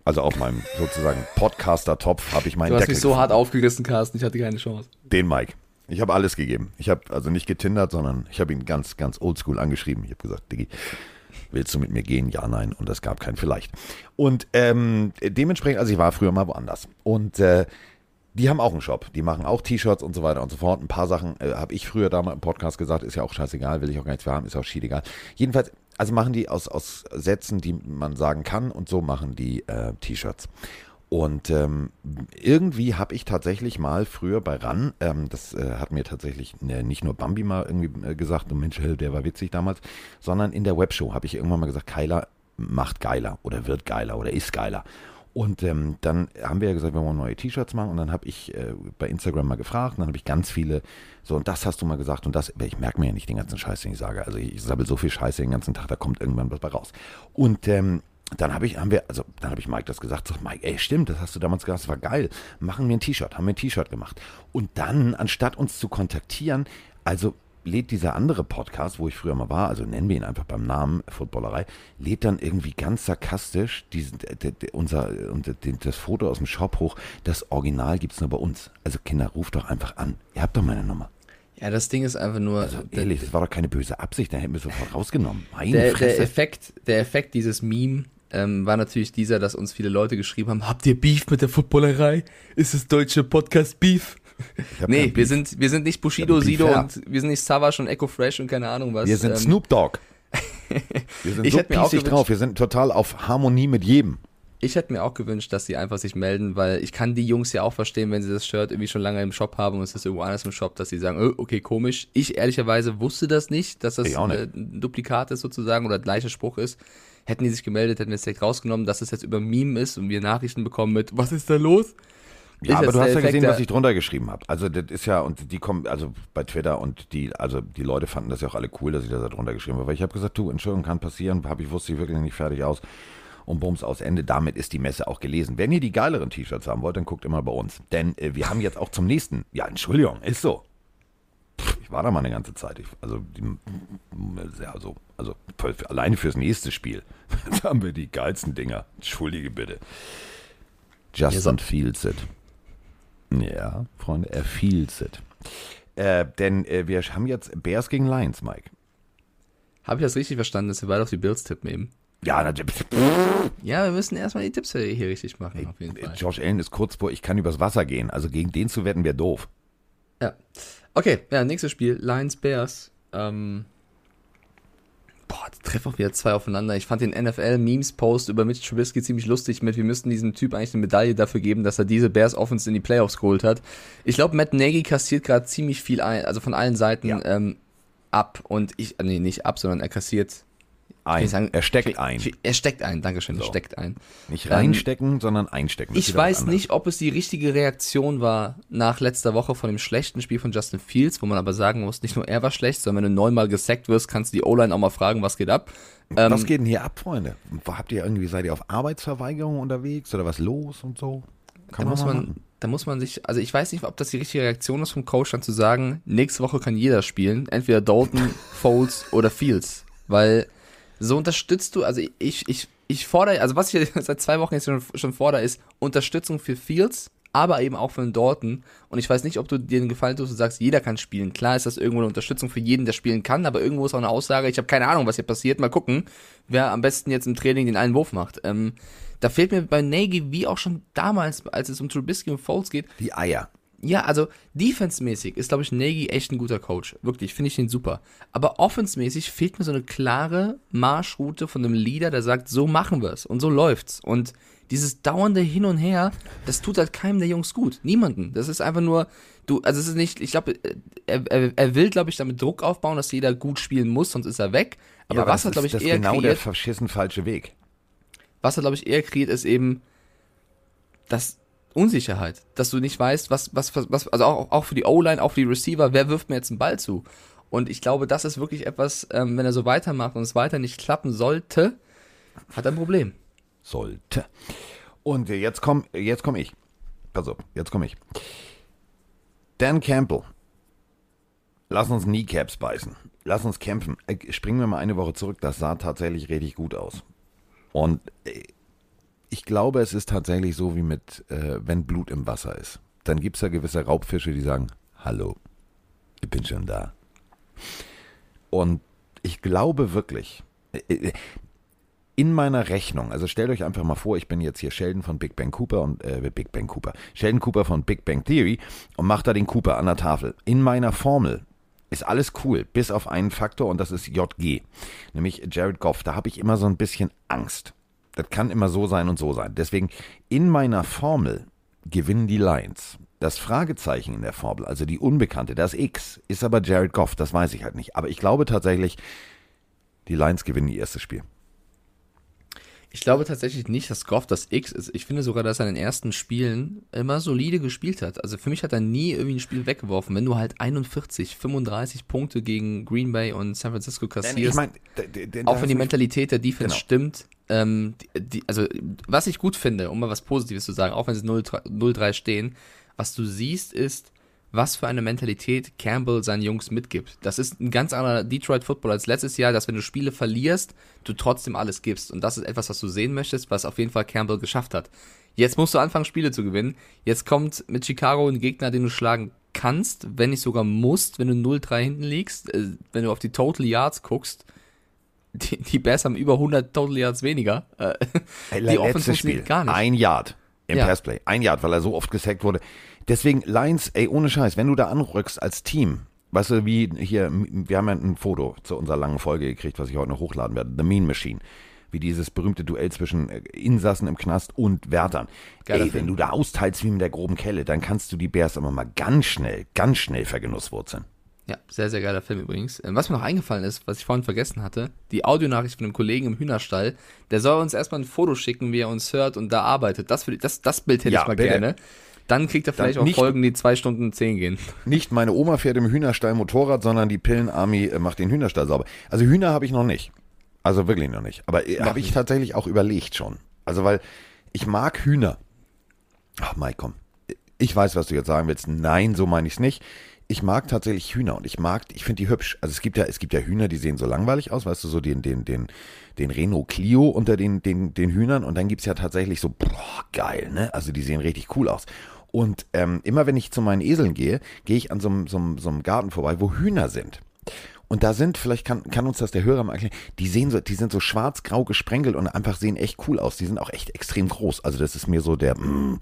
Also auf meinem sozusagen Podcaster-Topf habe ich meinen Du hast Deckel mich so gefunden. hart aufgerissen, Carsten. Ich hatte keine Chance. Den Mike. Ich habe alles gegeben. Ich habe also nicht getindert, sondern ich habe ihn ganz, ganz oldschool angeschrieben. Ich habe gesagt, Diggi, willst du mit mir gehen? Ja, nein. Und es gab kein Vielleicht. Und ähm, dementsprechend, also ich war früher mal woanders. Und äh, die haben auch einen Shop. Die machen auch T-Shirts und so weiter und so fort. Ein paar Sachen äh, habe ich früher da mal im Podcast gesagt, ist ja auch scheißegal, will ich auch gar nichts für haben, ist auch schiedegal. Jedenfalls, also machen die aus, aus Sätzen, die man sagen kann und so machen die äh, T-Shirts. Und ähm, irgendwie habe ich tatsächlich mal früher bei RAN, ähm, das äh, hat mir tatsächlich äh, nicht nur Bambi mal irgendwie äh, gesagt, und Mensch, der war witzig damals, sondern in der Webshow habe ich irgendwann mal gesagt, Keiler macht geiler oder wird geiler oder ist geiler. Und ähm, dann haben wir ja gesagt, wir wollen neue T-Shirts machen. Und dann habe ich äh, bei Instagram mal gefragt. Und dann habe ich ganz viele, so, und das hast du mal gesagt. Und das, ich merke mir ja nicht den ganzen Scheiß, den ich sage. Also ich sabbel so viel Scheiße den ganzen Tag, da kommt irgendwann was bei raus. Und ähm, dann habe ich, haben wir, also dann habe ich Mike das gesagt, sag Mike, ey, stimmt, das hast du damals gesagt, das war geil. Machen wir ein T-Shirt, haben wir ein T-Shirt gemacht. Und dann, anstatt uns zu kontaktieren, also lädt dieser andere Podcast, wo ich früher mal war, also nennen wir ihn einfach beim Namen Footballerei, lädt dann irgendwie ganz sarkastisch diesen, d, d, unser, und das Foto aus dem Shop hoch. Das Original gibt es nur bei uns. Also Kinder, ruft doch einfach an. Ihr habt doch meine Nummer. Ja, das Ding ist einfach nur. Also ehrlich, das war doch keine böse Absicht, da hätten wir sofort rausgenommen. Meine der, Fresse. der, Effekt, der Effekt dieses Meme ähm, war natürlich dieser, dass uns viele Leute geschrieben haben: Habt ihr Beef mit der Footballerei? Ist das deutsche Podcast Beef? Nee, wir sind, wir sind nicht Bushido, Sido fair. und wir sind nicht Savage und Echo Fresh und keine Ahnung was. Wir sind ähm, Snoop Dogg. Wir sind Ich so hätte mir auch pießig gewünscht- drauf. Wir sind total auf Harmonie mit jedem. Ich hätte mir auch gewünscht, dass sie einfach sich melden, weil ich kann die Jungs ja auch verstehen, wenn sie das Shirt irgendwie schon lange im Shop haben und es ist irgendwo anders im Shop, dass sie sagen, oh, okay, komisch. Ich ehrlicherweise wusste das nicht, dass das nicht. äh, ein Duplikat ist sozusagen oder der gleiche Spruch ist. Hätten die sich gemeldet, hätten wir es direkt rausgenommen, dass es jetzt über Meme ist und wir Nachrichten bekommen mit, was ist da los? Ja, aber du hast ja Effekt gesehen, was ich drunter geschrieben habe. Also das ist ja, und die kommen, also bei Twitter und die, also die Leute fanden das ja auch alle cool, dass ich das da drunter geschrieben habe. Weil ich habe gesagt, du, Entschuldigung, kann passieren, habe ich wusste ich wirklich nicht fertig aus. Und Bums aus Ende, damit ist die Messe auch gelesen. Wenn ihr die geileren T-Shirts haben wollt, dann guckt immer bei uns. Denn äh, wir haben jetzt auch zum nächsten, ja, Entschuldigung, ist so. Pff, Ich war da mal eine ganze Zeit. Ich, also, die, ja, so, also für, für, alleine fürs nächste Spiel. Jetzt haben wir die geilsten Dinger. Entschuldige bitte. Justin Fields it. Ja, Freunde, er feels it. Äh, denn äh, wir haben jetzt Bears gegen Lions, Mike. Habe ich das richtig verstanden, dass wir beide auf die Bills tippen eben? Ja, natürlich. Ja, wir müssen erstmal die Tipps hier richtig machen, auf jeden Fall. Josh Allen ist kurz vor, ich kann übers Wasser gehen. Also gegen den zu wetten wäre doof. Ja. Okay, ja, nächstes Spiel. Lions Bears. Ähm, boah, treffen auch wieder zwei aufeinander. Ich fand den NFL-Memes-Post über Mitch Trubisky ziemlich lustig mit, wir müssten diesem Typ eigentlich eine Medaille dafür geben, dass er diese Bears Offense in die Playoffs geholt hat. Ich glaube, Matt Nagy kassiert gerade ziemlich viel ein, also von allen Seiten Ja. ähm, ab. Und ich, äh, nee, nicht ab, sondern er kassiert. Ein. sagen- er steckt ein. Er steckt ein, Dankeschön, er So. steckt ein. Nicht reinstecken, sondern einstecken. Das Ich weiß nicht, ob es die richtige Reaktion war nach letzter Woche von dem schlechten Spiel von Justin Fields, wo man aber sagen muss, nicht nur er war schlecht, sondern wenn du neunmal gesackt wirst, kannst du die O-Line auch mal fragen, was geht ab. Ähm, Was geht denn hier ab, Freunde? Habt ihr irgendwie, seid ihr auf Arbeitsverweigerung unterwegs oder was los und so? da Kann muss man, da muss man sich, also ich weiß nicht, ob das die richtige Reaktion ist vom Coach, dann zu sagen, nächste Woche kann jeder spielen, entweder Dalton, Foles oder Fields, weil so unterstützt du, also ich, ich, ich fordere, also was ich seit zwei Wochen jetzt schon, schon fordere, ist Unterstützung für Fields, aber eben auch für den Dalton. Und ich weiß nicht, ob du dir den Gefallen tust und sagst, jeder kann spielen. Klar ist das irgendwo eine Unterstützung für jeden, der spielen kann, aber irgendwo ist auch eine Aussage, ich habe keine Ahnung, was hier passiert. Mal gucken, wer am besten jetzt im Training den einen Wurf macht. Ähm, da fehlt mir bei Nagy, wie auch schon damals, als es um Trubisky und Foles geht, Die Eier. Ja, also defensemäßig ist, glaube ich, Nagy echt ein guter Coach. Wirklich, finde ich den super. Aber offensmäßig fehlt mir so eine klare Marschroute von einem Leader, der sagt, so machen wir es und so läuft's. Und dieses dauernde Hin und Her, das tut halt keinem der Jungs gut. Niemanden. Das ist einfach nur, du, also es ist nicht, ich glaube, er, er, er will, glaube ich, damit Druck aufbauen, dass jeder gut spielen muss, sonst ist er weg. Aber Ja, was er, glaube ich, das ist eher genau der kreiert, verschissen falsche Weg. was er, glaube ich, eher kreiert, ist eben das Unsicherheit, dass du nicht weißt, was, was, was, also auch, auch für die O-Line, auch für die Receiver, wer wirft mir jetzt einen Ball zu? Und ich glaube, das ist wirklich etwas, ähm, wenn er so weitermacht und es weiter nicht klappen sollte, hat er ein Problem. sollte. Und jetzt komm, jetzt komm ich. Pass auf, jetzt komm ich. Dan Campbell. Lass uns Kneecaps beißen. Lass uns kämpfen. Äh, Springen wir mal eine Woche zurück. Das sah tatsächlich richtig gut aus. Und äh, ich glaube, es ist tatsächlich so wie mit, äh, wenn Blut im Wasser ist. Dann gibt es ja gewisse Raubfische, die sagen, hallo, ich bin schon da. Und ich glaube wirklich, äh, äh, in meiner Rechnung, also stellt euch einfach mal vor, ich bin jetzt hier Sheldon von Big Bang Cooper und äh, Big Bang Cooper, Sheldon Cooper von Big Bang Theory und macht da den Cooper an der Tafel. In meiner Formel ist alles cool, bis auf einen Faktor und das ist JG, nämlich Jared Goff. Da habe ich immer so ein bisschen Angst. Das kann immer so sein und so sein. Deswegen in meiner Formel gewinnen die Lions. Das Fragezeichen in der Formel, also die Unbekannte, das X, ist aber Jared Goff. Das weiß ich halt nicht. Aber ich glaube tatsächlich, die Lions gewinnen ihr erstes Spiel. Ich glaube tatsächlich nicht, dass Goff das X ist. Ich finde sogar, dass er in den ersten Spielen immer solide gespielt hat. Also für mich hat er nie irgendwie ein Spiel weggeworfen. Wenn du halt 41, 35 Punkte gegen Green Bay und San Francisco kassierst, ich mein, auch wenn die Mentalität der Defense Genau. stimmt, ähm, die, also was ich gut finde, um mal was Positives zu sagen, auch wenn sie 0-3 0-3 stehen, was du siehst ist, was für eine Mentalität Campbell seinen Jungs mitgibt. Das ist ein ganz anderer Detroit Football als letztes Jahr, dass wenn du Spiele verlierst, du trotzdem alles gibst. Und das ist etwas, was du sehen möchtest, was auf jeden Fall Campbell geschafft hat. Jetzt musst du anfangen, Spiele zu gewinnen. Jetzt kommt mit Chicago ein Gegner, den du schlagen kannst, wenn nicht sogar musst, wenn du 0-3 hinten liegst. Äh, Wenn du auf die Total Yards guckst, die, die Bears haben über 100 Total Yards weniger. Äh, die Offense letztes Spiel, funktioniert gar nicht. ein Yard im Ja. Passplay. Ein Yard, weil er so oft gesackt wurde. Deswegen, Lions, ey, ohne Scheiß, wenn du da anrückst als Team, weißt du, wie hier, wir haben ja ein Foto zu unserer langen Folge gekriegt, was ich heute noch hochladen werde, The Mean Machine. Wie dieses berühmte Duell zwischen äh, Insassen im Knast und Wärtern. Geiler ey, Film. wenn du da austeilst wie mit der groben Kelle, dann kannst du die Bears aber mal ganz schnell, ganz schnell vergenusswurzeln. Ja, sehr, sehr geiler Film übrigens. Ähm, Was mir noch eingefallen ist, was ich vorhin vergessen hatte, die Audionachricht von einem Kollegen im Hühnerstall, der soll uns erstmal ein Foto schicken, wie er uns hört und da arbeitet. Das, würde- das, das Bild hätte Ja, ich mal bitte. gerne. Dann kriegt er vielleicht auch nicht- Folgen, die zwei Stunden zehn gehen. Nicht meine Oma fährt im Hühnerstall Motorrad, sondern die Pillenarmy äh, macht den Hühnerstall sauber. Also Hühner habe ich noch nicht. Also wirklich noch nicht. Aber äh, habe ich tatsächlich auch überlegt schon. Also weil ich mag Hühner. Ach Mike, komm. Ich weiß, was du jetzt sagen willst. Nein, so meine ich es nicht. Ich mag tatsächlich Hühner und ich mag, ich finde die hübsch. Also es gibt ja, es gibt ja Hühner, die sehen so langweilig aus, weißt du, so den, den, den, den Renault Clio unter den, den, den Hühnern und dann gibt's ja tatsächlich so, boah, geil, ne? Also die sehen richtig cool aus. Und ähm, immer wenn ich zu meinen Eseln gehe, gehe ich an so, einem- Garten vorbei, wo Hühner sind. Und da sind, vielleicht kann, kann uns das der Hörer mal erklären, die sehen so, die sind so schwarz-grau gesprenkelt und einfach sehen echt cool aus. Die sind auch echt extrem groß. Also das ist mir so der mm,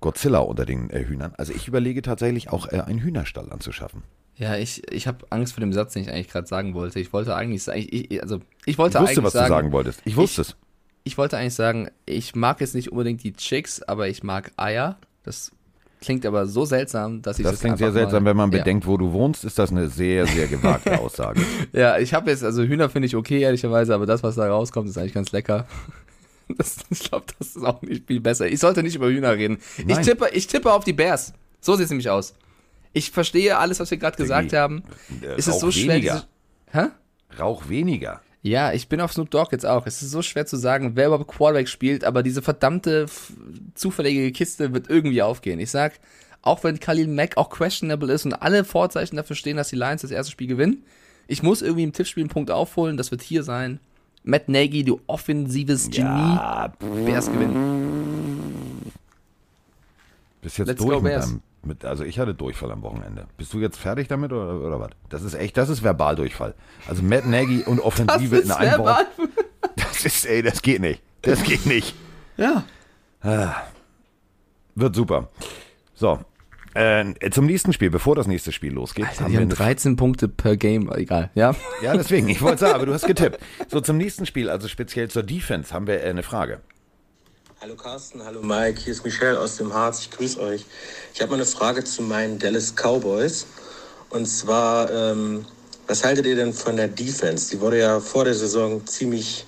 Godzilla unter den äh, Hühnern. Also ich überlege tatsächlich auch äh, einen Hühnerstall anzuschaffen. Ja, ich, ich habe Angst vor dem Satz, den ich eigentlich gerade sagen wollte. Ich wollte eigentlich sagen, ich, ich, also ich wollte Ich wusste, eigentlich was sagen, du sagen wolltest. Ich wusste es. ich wollte eigentlich sagen, ich mag jetzt nicht unbedingt die Chicks, aber ich mag Eier. Das klingt aber so seltsam, dass ich Das das klingt sehr seltsam, mal, wenn man ja. bedenkt, wo du wohnst, ist das eine sehr, sehr gewagte Aussage. Ja, ich habe jetzt, also Hühner finde ich okay, ehrlicherweise, aber das, was da rauskommt, ist eigentlich ganz lecker. Das, ich glaube, das ist auch nicht viel besser. Ich sollte nicht über Hühner reden. Ich tippe, ich tippe auf die Bears. So sieht es nämlich aus. Ich verstehe alles, was wir gerade gesagt haben. Es ist so schwer. weniger. Hä? Rauch weniger. Ja, ich bin auf Snoop Dogg jetzt auch. Es ist so schwer zu sagen, wer überhaupt Quarterback spielt, aber diese verdammte zufällige Kiste wird irgendwie aufgehen. Ich sag, auch wenn Khalil Mack auch questionable ist und alle Vorzeichen dafür stehen, dass die Lions das erste Spiel gewinnen, ich muss irgendwie im Tippspiel einen Punkt aufholen. Das wird hier sein. Matt Nagy, du offensives Genie. Ja, Bears gewinnen. bist jetzt Let's durch go, mit deinem, mit, also ich hatte Durchfall am Wochenende. Bist du jetzt fertig damit oder, oder was? Das ist echt, das ist Verbaldurchfall. Also Matt Nagy und Offensive in einem Wort. Das ist, ey, das geht nicht. Das geht nicht. Ja. Wird super. So. Äh, zum nächsten Spiel, bevor das nächste Spiel losgeht, Alter, haben die wir haben eine 13 Punkte per Game, egal, ja. Ja, deswegen, ich wollte sagen, aber du hast getippt. So, zum nächsten Spiel, also speziell zur Defense, haben wir äh, eine Frage. Hallo Carsten, hallo Mike, hier ist Michelle aus dem Harz, ich grüße euch. Ich habe mal eine Frage zu meinen Dallas Cowboys. Und zwar, ähm, was haltet ihr denn von der Defense? Die wurde ja vor der Saison ziemlich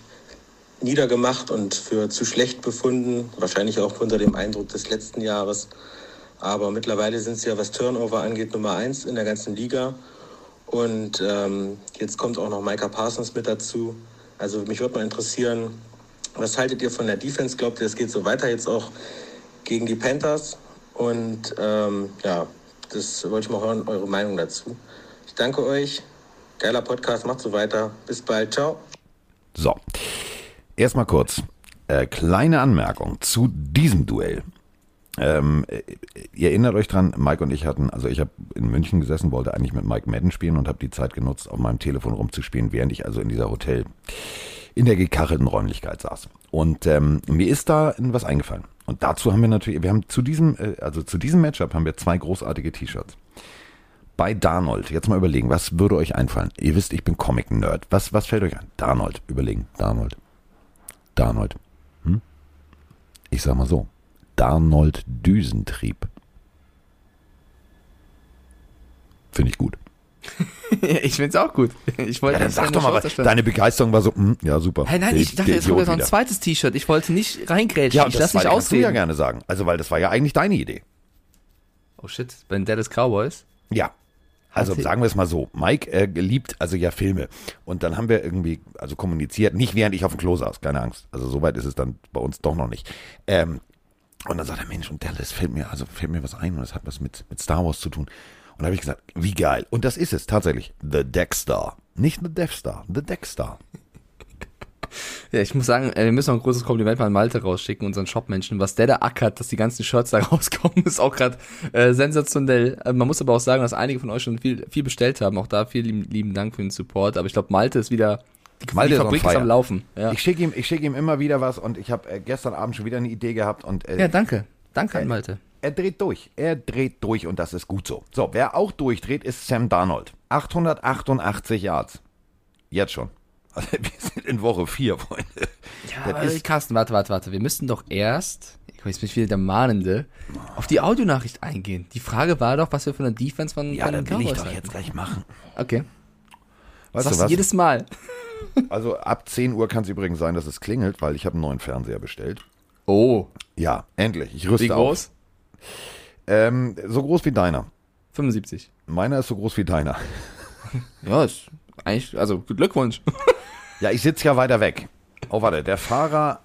niedergemacht und für zu schlecht befunden, wahrscheinlich auch unter dem Eindruck des letzten Jahres. Aber mittlerweile sind sie ja, was Turnover angeht, Nummer eins in der ganzen Liga. Und ähm, jetzt kommt auch noch Micah Parsons mit dazu. Also mich würde mal interessieren, was haltet ihr von der Defense? Glaubt ihr, es geht so weiter jetzt auch gegen die Panthers? Und ähm, ja, das wollte ich mal hören, eure Meinung dazu. Ich danke euch. Geiler Podcast, macht so weiter. Bis bald. Ciao. So, erstmal kurz. Äh, kleine Anmerkung zu diesem Duell. Ähm, äh, ihr erinnert euch dran, Mike und ich hatten, also ich habe in München gesessen, wollte eigentlich mit Mike Madden spielen und habe die Zeit genutzt, auf meinem Telefon rumzuspielen, während ich also in dieser Hotel, in der gekachelten Räumlichkeit saß. Und ähm, mir ist da was eingefallen. Und dazu haben wir natürlich, wir haben zu diesem, äh, also zu diesem Matchup haben wir zwei großartige T-Shirts. Bei Darnold, jetzt mal überlegen, was würde euch einfallen? Ihr wisst, ich bin Comic-Nerd. Was, was fällt euch ein? Darnold, überlegen. Darnold. Darnold. Hm? Ich sag mal so, Darnold Düsentrieb. Finde ich gut. ich find's auch gut. Ich wollte Ja, dann sag doch mal, was. deine Begeisterung war so, hm, ja super. Hey, nein, ich dachte, jetzt kommt noch ein zweites T-Shirt. Ich wollte nicht reingrätschen. Ja, ich das lass war, nicht kannst du ja ausreden. gerne sagen. Also, weil das war ja eigentlich deine Idee. Oh shit, bei den Dallas Cowboys. Ja. Also sagen wir es mal so, Mike äh, liebt also ja Filme und dann haben wir irgendwie also kommuniziert, nicht während ich auf dem Klo saß, keine Angst. Also soweit ist es dann bei uns doch noch nicht. Ähm, und dann sagt er, Mensch, und Dallas fällt mir, also fällt mir was ein und das hat was mit, mit Star Wars zu tun. Und da habe ich gesagt, wie geil. Und das ist es tatsächlich. The Death Star. Nicht The Death Star, The Death Star. Ja, ich muss sagen, äh, wir müssen noch ein großes Kompliment mal an Malte rausschicken, unseren Shopmenschen. Was der da ackert, dass die ganzen Shirts da rauskommen, ist auch gerade äh, sensationell. Äh, man muss aber auch sagen, dass einige von euch schon viel, viel bestellt haben. Auch da vielen lieben Dank für den Support. Aber ich glaube, Malte ist wieder, die, Malte die Fabrik ist am Laufen. Ja, Ich schicke ihm, ich schicke ihm immer wieder was und ich habe äh, gestern Abend schon wieder eine Idee gehabt und äh, ja danke. Danke an Malte. Er dreht durch. Er dreht durch und das ist gut so. So, wer auch durchdreht, ist Sam Darnold. 888 Yards. Jetzt schon. Also, wir sind in Woche 4, Freunde. Ja, Das ist- Carsten, warte, warte, warte. Wir müssten doch erst, ich weiß nicht wieder der Mahnende, auf die Audionachricht eingehen. Die Frage war doch, was wir von der Defense von, Ja, den will ich doch halten. jetzt gleich machen. Okay. Weißt Sagst du was? jedes Mal. Also ab 10 Uhr kann es übrigens sein, dass es klingelt, weil ich habe einen neuen Fernseher bestellt. Oh. Ja, endlich. Ich rüste Wie groß? Ähm, so groß wie deiner. 75. Meiner ist so groß wie deiner. Ja, ist eigentlich, also Glückwunsch. Ja, ich sitze ja weiter weg. Oh, warte, der Fahrer.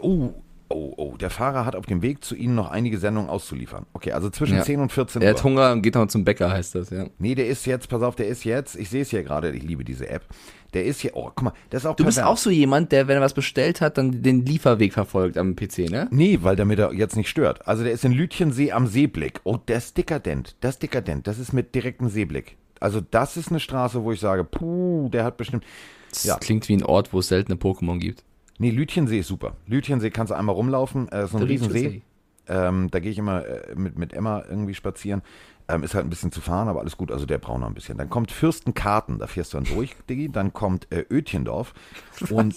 Oh, oh, oh. Der Fahrer hat auf dem Weg zu Ihnen noch einige Sendungen auszuliefern. Okay, also zwischen Ja. 10 und 14 Er Uhr. hat Hunger und geht noch zum Bäcker, heißt das, ja. Nee, der ist jetzt, pass auf, der ist jetzt, ich sehe es hier gerade, ich liebe diese App. Der ist hier, oh, guck mal, das ist auch Du bist pervers. auch so jemand, der, wenn er was bestellt hat, dann den Lieferweg verfolgt am PC, ne? Nee, weil damit er jetzt nicht stört. Also der ist in Lütchensee am Seeblick. Oh, das ist dekadent. Das ist dekadent. Das ist mit direktem Seeblick. Also das ist eine Straße, wo ich sage, puh, der hat bestimmt. Das Ja. klingt wie ein Ort, wo es seltene Pokémon gibt. Nee, Lütchensee ist super. Lütchensee kannst du einmal rumlaufen. Äh, ist so ein Riesensee. Ähm, da gehe ich immer äh, mit, mit Emma irgendwie spazieren. Ähm, ist halt ein bisschen zu fahren, aber alles gut. Also der braucht noch ein bisschen. Dann kommt Fürstenkarten, da fährst du dann durch, Diggi. Dann kommt äh, Ötchendorf. Und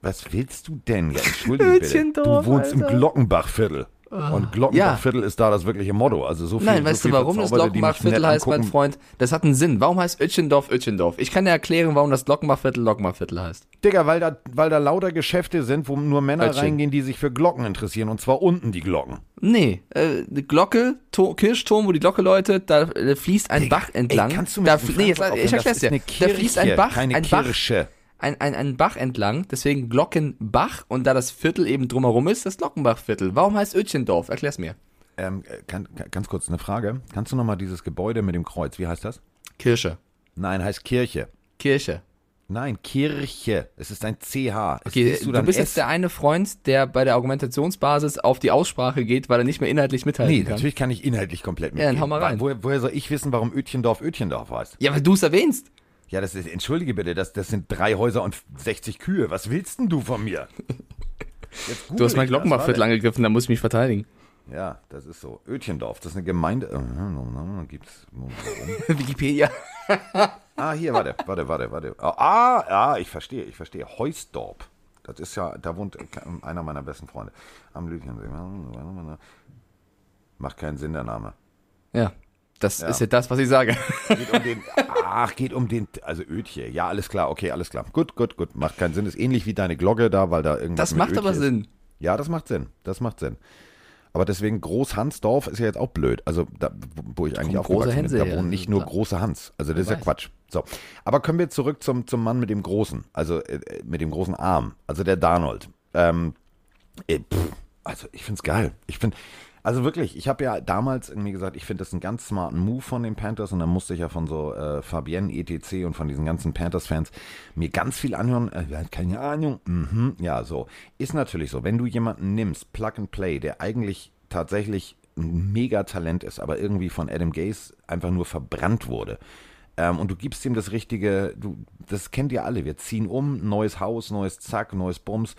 was willst du denn? Ja, entschuldige bitte. Du wohnst im Alter. Glockenbachviertel. Und Glockenbachviertel ist da das wirkliche Motto. Also so viel, Nein, so weißt du, warum das Glockenbachviertel heißt, mein. Freund? Das hat einen Sinn. Warum heißt Ötchendorf Ötchendorf? Ich kann dir erklären, warum das Glockenbachviertel Glockenbachviertel heißt. Digga, weil da, weil da lauter Geschäfte sind, wo nur Männer Ötchen. reingehen, die sich für Glocken interessieren. Und zwar unten die Glocken. Nee, äh, Glocke, to Kirchturm, wo die Glocke läutet, da äh, fließt ein Digga, Bach entlang. Ey, kannst du mich da, nee, jetzt, ich erklär's Das dir. Da fließt ein Bach, keine ein Bach, Kirche. Ein, ein, ein Bach entlang, deswegen Glockenbach und da das Viertel eben drumherum ist, das Glockenbachviertel. Warum heißt Ötchendorf? Erklär's mir. Ähm, äh, kann, kann, ganz kurz eine Frage. Kannst du nochmal dieses Gebäude mit dem Kreuz, wie heißt das? Kirche. Nein, heißt Kirche. Kirche. Nein, Kirche. Es ist ein CH. Es Okay, du, dann bist S. jetzt der eine Freund, der bei der Argumentationsbasis auf die Aussprache geht, weil er nicht mehr inhaltlich mithalten Nee, kann. natürlich kann ich inhaltlich komplett Ja, mitgehen. dann hau mal rein. Woher, woher soll ich wissen, warum Ötchendorf Ötchendorf heißt? Ja, weil du es erwähnst. Ja, das ist, entschuldige bitte, das, das sind drei Häuser und 60 Kühe. Was willst denn du von mir? Du hast mein Glockenbachviertel angegriffen, da muss ich mich verteidigen. Ja, das ist so. Ötchendorf, das ist eine Gemeinde. Äh, Gibt's. Wikipedia. Ah, hier, warte, warte, warte, warte. Ah, ah, ich verstehe, ich verstehe. Heusdorp. Das ist ja, da wohnt einer meiner besten Freunde. Am Lütchensee. Macht keinen Sinn, der Name. Ja, das Ja. ist ja das, was ich sage. Geht um den, ach, geht um den, also Ötje. Ja, alles klar, okay, alles klar. Gut, gut, gut. Macht keinen Sinn. Ist ähnlich wie deine Glocke da, weil da irgendwas Das macht aber Ötje ist. Sinn. Ja, das macht Sinn. Das macht Sinn. Aber deswegen Groß-Hansdorf ist ja jetzt auch blöd. Also, da, wo ich eigentlich kommt große aufgewachsen Hänse bin, da wohnen nicht nur klar. große Hans. Also, das ist ja. Quatsch. So. Aber kommen wir zurück zum, zum Mann mit dem großen, also äh, mit dem großen Arm, also der Darnold. Ähm, äh, pff, also, ich find's geil. Ich finde, also wirklich, ich habe ja damals irgendwie gesagt, ich finde das einen ganz smarten Move von den Panthers und dann musste ich ja von so äh, Fabienne ETC und von diesen ganzen Panthers-Fans mir ganz viel anhören. Äh, keine Ahnung. Mhm, ja, so. Ist natürlich so, wenn du jemanden nimmst, Plug and Play, der eigentlich tatsächlich ein Megatalent ist, aber irgendwie von Adam Gase einfach nur verbrannt wurde. Ähm, und du gibst ihm das richtige, du, das kennt ihr alle. Wir ziehen um, neues Haus, neues Zack, neues Bums.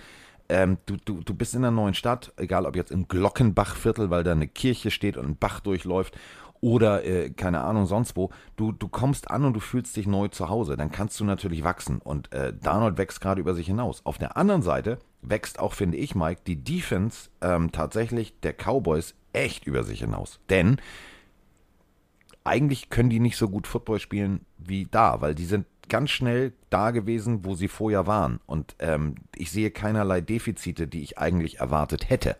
Ähm, du, du, du bist in einer neuen Stadt, egal ob jetzt im Glockenbachviertel, weil da eine Kirche steht und ein Bach durchläuft, oder äh, keine Ahnung, sonst wo. Du, du kommst an und du fühlst dich neu zu Hause. Dann kannst du natürlich wachsen. Und äh, Darnold wächst gerade über sich hinaus. Auf der anderen Seite wächst auch, finde ich, Mike, die Defense ähm, tatsächlich der Cowboys echt über sich hinaus. Denn eigentlich können die nicht so gut Football spielen wie da, weil die sind ganz schnell da gewesen, wo sie vorher waren. Und ähm, ich sehe keinerlei Defizite, die ich eigentlich erwartet hätte.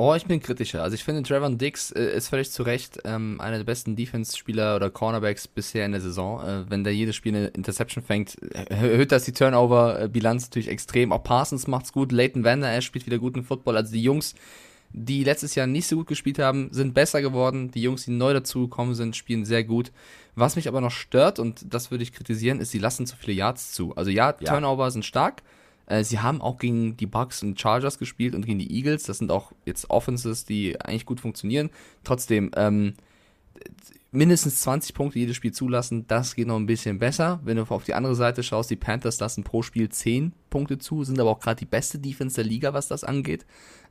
Oh, ich bin kritischer. Also ich finde, Trevor Dix äh, ist völlig zu Recht ähm, einer der besten Defense-Spieler oder Cornerbacks bisher in der Saison. Äh, wenn der jedes Spiel eine Interception fängt, erhöht das die Turnover-Bilanz natürlich extrem. Auch Parsons macht's gut, Leighton Vander Esch spielt wieder guten Football. Also die Jungs, die letztes Jahr nicht so gut gespielt haben, sind besser geworden. Die Jungs, die neu dazugekommen sind, spielen sehr gut. Was mich aber noch stört, und das würde ich kritisieren, ist, sie lassen zu viele Yards zu. Also ja, Ja. Turnover sind stark. Äh, Sie haben auch gegen die Bucks und Chargers gespielt und gegen die Eagles. Das sind auch jetzt Offenses, die eigentlich gut funktionieren. Trotzdem, ähm, mindestens 20 Punkte jedes Spiel zulassen, das geht noch ein bisschen besser. Wenn du auf die andere Seite schaust, die Panthers lassen pro Spiel 10 Punkte zu, sind aber auch gerade die beste Defense der Liga, was das angeht.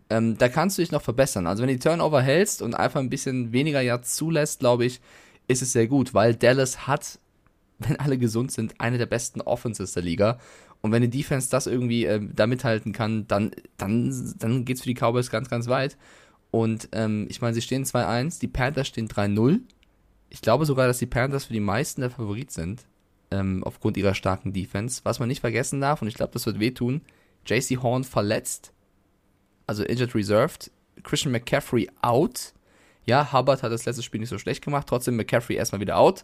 Ähm, da kannst du dich noch verbessern. Also wenn du die Turnover hältst und einfach ein bisschen weniger Yards zulässt, glaube ich, ist es sehr gut, weil Dallas hat, wenn alle gesund sind, eine der besten Offenses der Liga. Und wenn die Defense das irgendwie äh, da mithalten kann, dann, dann, dann geht's für die Cowboys ganz, ganz weit. Und ähm, ich meine, sie stehen 2-1, die Panthers stehen 3-0. Ich glaube sogar, dass die Panthers für die meisten der Favorit sind, ähm, aufgrund ihrer starken Defense. Was man nicht vergessen darf, und ich glaube, das wird wehtun, JC Horn verletzt, also injured reserved, Christian McCaffrey out. Ja, Hubbard hat das letzte Spiel nicht so schlecht gemacht, trotzdem McCaffrey erstmal wieder out.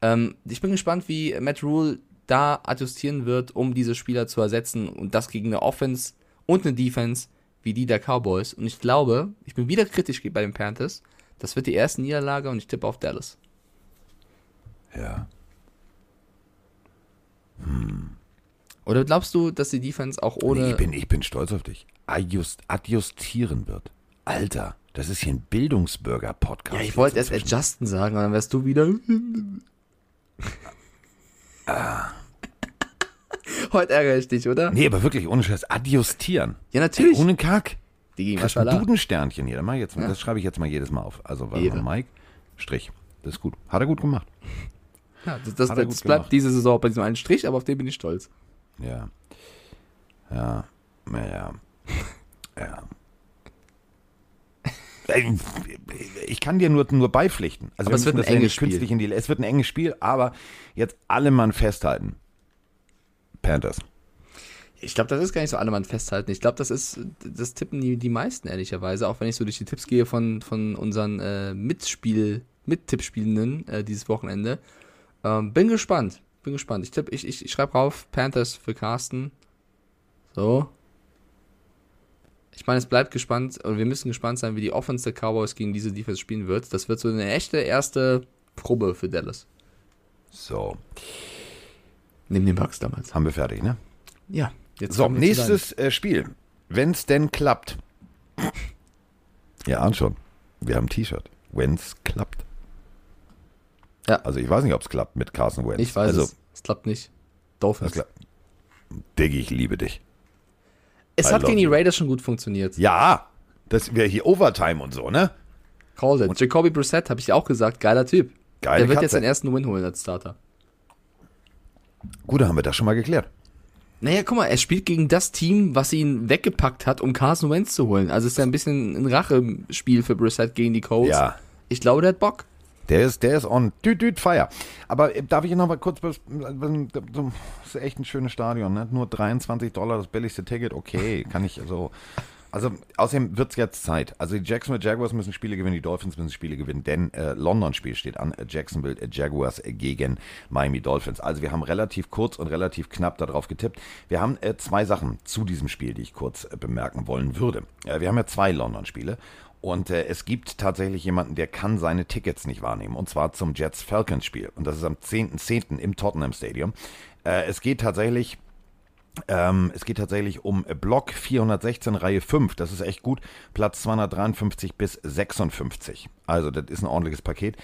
Ähm, ich bin gespannt, wie Matt Rule da adjustieren wird, um diese Spieler zu ersetzen und das gegen eine Offense und eine Defense wie die der Cowboys. Und ich glaube, ich bin wieder kritisch bei den Panthers. Das wird die erste Niederlage und ich tippe auf Dallas. Ja. Oder glaubst du, dass die Defense auch ohne. Nee, ich, bin, ich bin stolz auf dich. Adjust, adjustieren wird. Alter, das ist hier ein Bildungsbürger-Podcast. ja, ich wollte erst adjusten sagen, dann wärst du wieder. Heute ärgere ich dich, oder? Nee, aber wirklich, ohne Scheiß. Adjustieren. Ja, natürlich. Ohne Kack. Digi, Kriegst ein. Dudensternchen hier. Das, jetzt, das schreibe ich jetzt mal jedes Mal auf. Also, warte mal, Mike, Strich. Das ist gut. Hat er gut gemacht. Ja, das, das, das bleibt gemacht. diese Saison bei diesem einen Strich, aber auf den bin ich stolz. Ja. Ja. Ja. Ja. Ich kann dir nur, nur beipflichten. Also wir es wird ein enges künstlich in die. Es wird ein enges Spiel, aber jetzt alle Mann festhalten. Panthers. Ich glaube, das ist gar nicht so alle Mann festhalten. Ich glaube, das ist, das tippen die, die meisten ehrlicherweise, auch wenn ich so durch die Tipps gehe von, von unseren äh, Mitspiel, Mittippspielenden äh, dieses Wochenende. Ähm, bin gespannt. Bin gespannt. Ich tipp, ich, ich, ich schreibe rauf Panthers für Carsten. So. Ich meine, es bleibt gespannt, und wir müssen gespannt sein, wie die Offense der Cowboys gegen diese Defense spielen wird. Das wird so eine echte erste Probe für Dallas. So, Neben den Bucks damals. haben wir fertig, ne? Ja. Jetzt So, nächstes äh, Spiel. Wenn es denn klappt. Ja, ahnt schon. Wir haben ein T-Shirt. Wenn's klappt. Ja. Also ich weiß nicht, ob es klappt mit Carson Wentz. Ich weiß also, es. Es klappt nicht. Dolphins. klappt. Diggi, ich liebe dich. Es I hat gegen die. Raiders schon gut funktioniert. Ja, das wäre hier Overtime und so, ne? Called it. Jacoby Brissett, habe ich auch gesagt, geiler Typ. Geile Der wird Katze. jetzt den ersten Win holen als Starter. Gut, dann haben wir das schon mal geklärt. Naja, guck mal, er spielt gegen das Team, was ihn weggepackt hat, um Carson Wentz zu holen. Also ist ja ein bisschen ein Rachespiel für Brissett gegen die Colts. Ja. Ich glaube, der hat Bock. Der ist, der ist on düt, düt, fire. Aber äh, darf ich noch mal kurz, das ist echt ein schönes Stadion, ne? Nur 23 Dollar, das billigste Ticket, okay, kann ich so. Also, außerdem wird es jetzt Zeit. Also, die Jacksonville Jaguars müssen Spiele gewinnen, die Dolphins müssen Spiele gewinnen, denn äh, London-Spiel steht an, äh, Jacksonville äh, Jaguars gegen Miami Dolphins. Also, wir haben relativ kurz und relativ knapp darauf getippt. Wir haben äh, zwei Sachen zu diesem Spiel, die ich kurz äh, bemerken wollen würde. Wir haben ja zwei London-Spiele. Und äh, es gibt tatsächlich jemanden, der kann seine Tickets nicht wahrnehmen. Und zwar zum Jets-Falcons-Spiel. Und das ist am 10.10. im Tottenham Stadium. Äh, es geht tatsächlich ähm, es geht tatsächlich um Block 416, Reihe 5. Das ist echt gut. Platz 253 bis 56. Also, das ist ein ordentliches Paket.